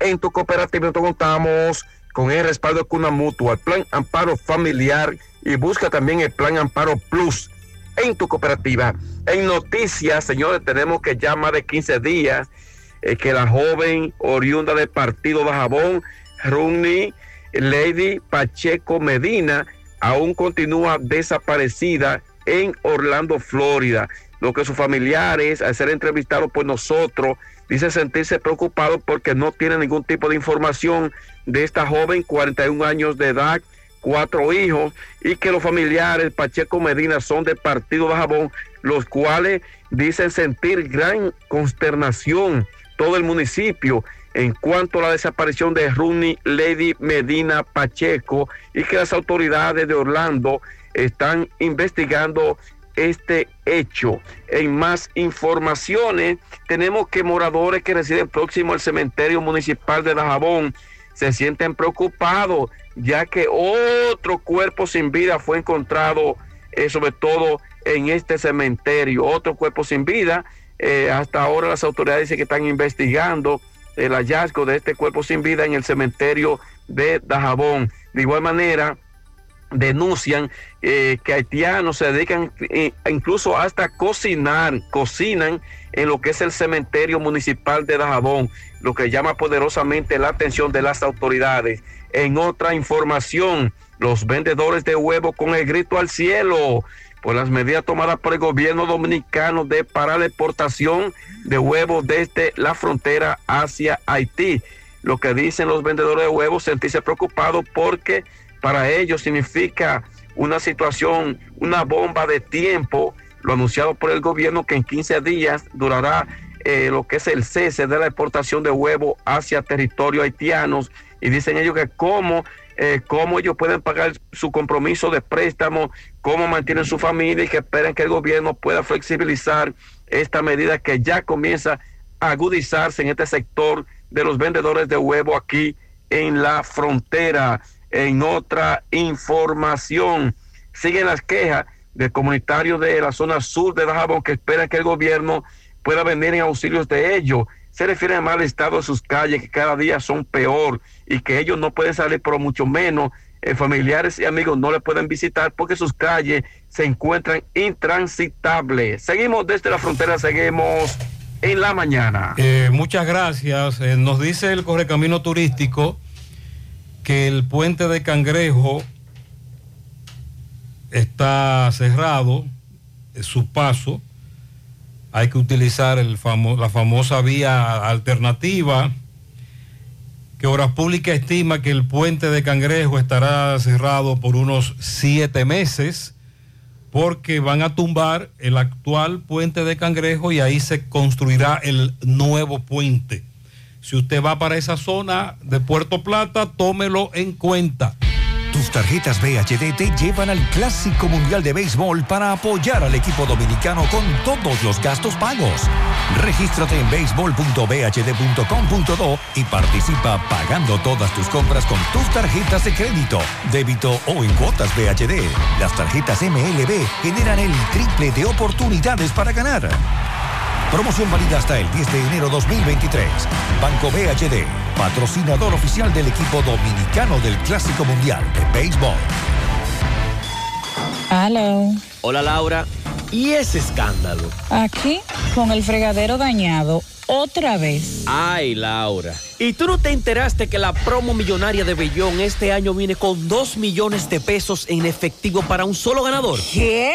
en tu cooperativa nosotros contamos con el respaldo de Cuna Mutua, el Plan Amparo Familiar y busca también el Plan Amparo Plus en tu cooperativa. En noticias, señores, tenemos que ya más de 15 días eh, que la joven oriunda del partido de Jabón, Runi Lady Pacheco Medina, aún continúa desaparecida en Orlando, Florida. Lo que sus familiares, al ser entrevistados por nosotros, dice sentirse preocupado porque no tiene ningún tipo de información de esta joven, 41 años de edad, cuatro hijos, y que los familiares Pacheco Medina son del partido de Jabón, los cuales dicen sentir gran consternación todo el municipio en cuanto a la desaparición de Runi Lady Medina Pacheco y que las autoridades de Orlando están investigando este hecho. En más informaciones, tenemos que moradores que residen próximo al cementerio municipal de Dajabón se sienten preocupados ya que otro cuerpo sin vida fue encontrado, eh, sobre todo en este cementerio, otro cuerpo sin vida. Eh, hasta ahora las autoridades dicen que están investigando el hallazgo de este cuerpo sin vida en el cementerio de Dajabón. De igual manera, denuncian eh, que haitianos se dedican eh, incluso hasta cocinar, cocinan en lo que es el cementerio municipal de Dajabón, lo que llama poderosamente la atención de las autoridades. En otra información, los vendedores de huevos con el grito al cielo por las medidas tomadas por el gobierno dominicano de parar la exportación de huevos desde la frontera hacia Haití. Lo que dicen los vendedores de huevos, sentirse preocupados porque para ellos significa una situación, una bomba de tiempo, lo anunciado por el gobierno que en 15 días durará eh, lo que es el cese de la exportación de huevos hacia territorios haitianos y dicen ellos que cómo, eh, cómo ellos pueden pagar su compromiso de préstamo, cómo mantienen su familia y que esperan que el gobierno pueda flexibilizar esta medida que ya comienza a agudizarse en este sector de los vendedores de huevo aquí en la frontera. En otra información, siguen las quejas de comunitarios de la zona sur de Dajabón que esperan que el gobierno pueda venir en auxilios de ellos. Se refiere al mal estado de sus calles, que cada día son peor y que ellos no pueden salir, por mucho menos eh, familiares y amigos no le pueden visitar porque sus calles se encuentran intransitables. Seguimos desde la frontera, seguimos en la mañana. Eh, muchas gracias. Eh, nos dice el correcamino turístico que el puente de Cangrejo está cerrado, su paso. Hay que utilizar la famosa vía alternativa, que Obras Públicas estima que el puente de Cangrejo estará cerrado por unos siete meses, porque van a tumbar el actual puente de Cangrejo y ahí se construirá el nuevo puente. Si usted va para esa zona de Puerto Plata, tómelo en cuenta. Tus tarjetas BHD te llevan al Clásico Mundial de Béisbol para apoyar al equipo dominicano con todos los gastos pagos. Regístrate en béisbol.bhd.com.do y participa pagando todas tus compras con tus tarjetas de crédito, débito o en cuotas BHD. Las tarjetas MLB generan el triple de oportunidades para ganar. Promoción válida hasta el 10 de enero 2023. Banco BHD, patrocinador oficial del equipo dominicano del Clásico Mundial de Béisbol. Hello. Hola Laura, ¿Y ese escándalo? Aquí, con el fregadero dañado, otra vez. Ay, Laura. ¿Y tú no te enteraste que la promo millonaria de Bellón este año viene con 2 millones de pesos en efectivo para un solo ganador? ¿Qué?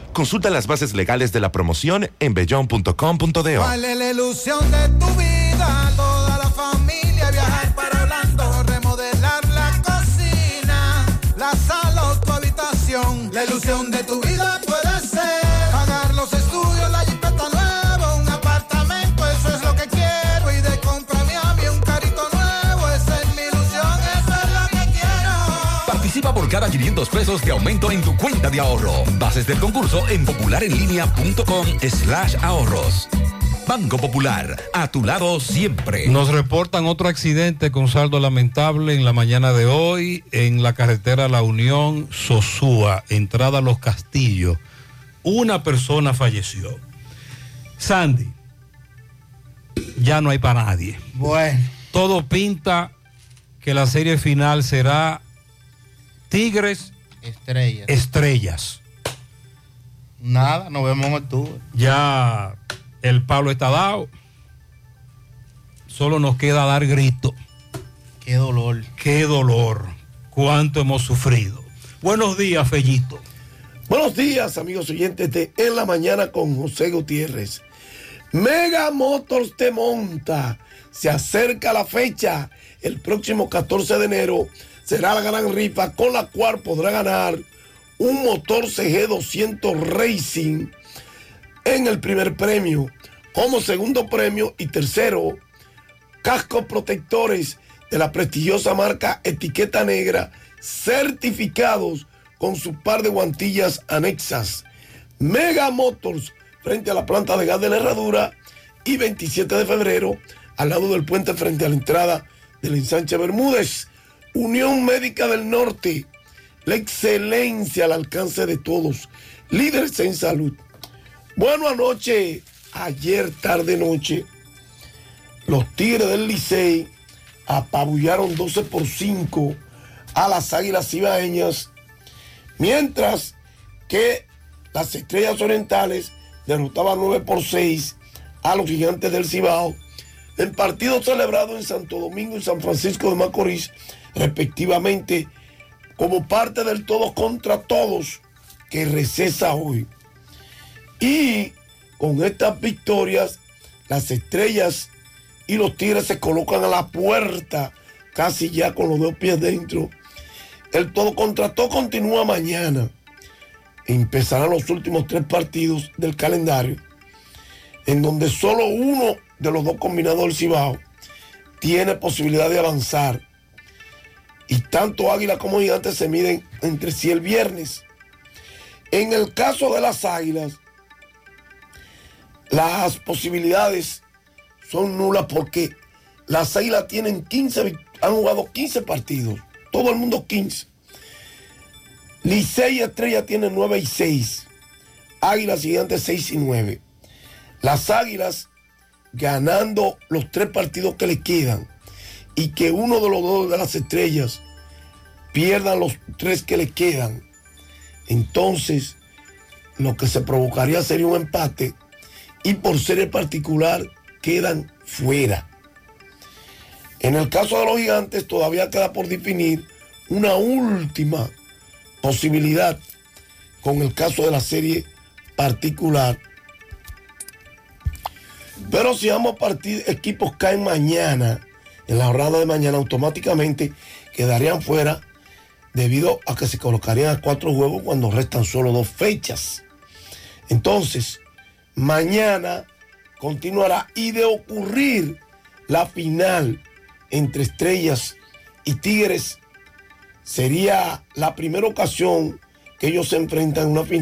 Consulta las bases legales de la promoción en bellon.com.do. ¿Cuál es la ilusión de tu vida? Participa por cada 500 pesos de aumento en tu cuenta de ahorro. Bases del concurso en popularenlinea.com slash ahorros. Banco Popular, a tu lado siempre. Nos reportan otro accidente con saldo lamentable en la mañana de hoy en la carretera La Unión Sosúa, entrada a Los Castillos. Una persona falleció. Sandy, ya no hay para nadie. Bueno. Todo pinta que la serie final será Tigres Estrellas. Estrellas. Nada, nos vemos en octubre. Ya el palo está dado. Solo nos queda dar grito. Qué dolor. Qué dolor. Cuánto hemos sufrido. Buenos días, Fellito. Buenos días, amigos oyentes de En la Mañana con José Gutiérrez. Mega Motors te monta. Se acerca la fecha. El próximo 14 de enero será la gran rifa con la cual podrá ganar un motor CG 200 Racing en el primer premio. Como segundo premio y tercero, cascos protectores de la prestigiosa marca Etiqueta Negra certificados con su par de guantillas anexas. Mega Motors frente a la planta de gas de la Herradura y 27 de febrero al lado del puente frente a la entrada del ensanche Bermúdez. Unión Médica del Norte, la excelencia al alcance de todos, líderes en salud. Bueno, anoche, ayer tarde noche, los Tigres del Licey apabullaron 12 por 5 a las Águilas Ibaeñas, mientras que las Estrellas Orientales derrotaban 9 por 6 a los Gigantes del Cibao en partido celebrado en Santo Domingo y San Francisco de Macorís, respectivamente, como parte del todos contra todos que recesa hoy. Y con estas victorias, las estrellas y los tigres se colocan a la puerta, casi ya con los dos pies dentro. El todo contra todo continúa mañana. Empezarán los últimos tres partidos del calendario, en donde solo uno de los dos combinados del Cibao tiene posibilidad de avanzar. Y tanto Águila como Gigantes se miden entre sí el viernes. En el caso de las Águilas, las posibilidades son nulas porque las Águilas tienen 15, han jugado 15 partidos, todo el mundo 15. Licey y Estrella tienen 9 y 6. Águilas Gigantes 6 y 9. Las Águilas ganando los tres partidos que le quedan y que uno de los dos de las estrellas pierdan los tres que le quedan, entonces lo que se provocaría sería un empate y por ser el particular quedan fuera. En el caso de los gigantes todavía queda por definir una última posibilidad con el caso de la serie particular. Pero si ambos equipos caen mañana, en la jornada de mañana, automáticamente quedarían fuera debido a que se colocarían a cuatro juegos cuando restan solo dos fechas. Entonces, mañana continuará y de ocurrir la final entre estrellas y tigres, sería la primera ocasión que ellos se enfrentan en una final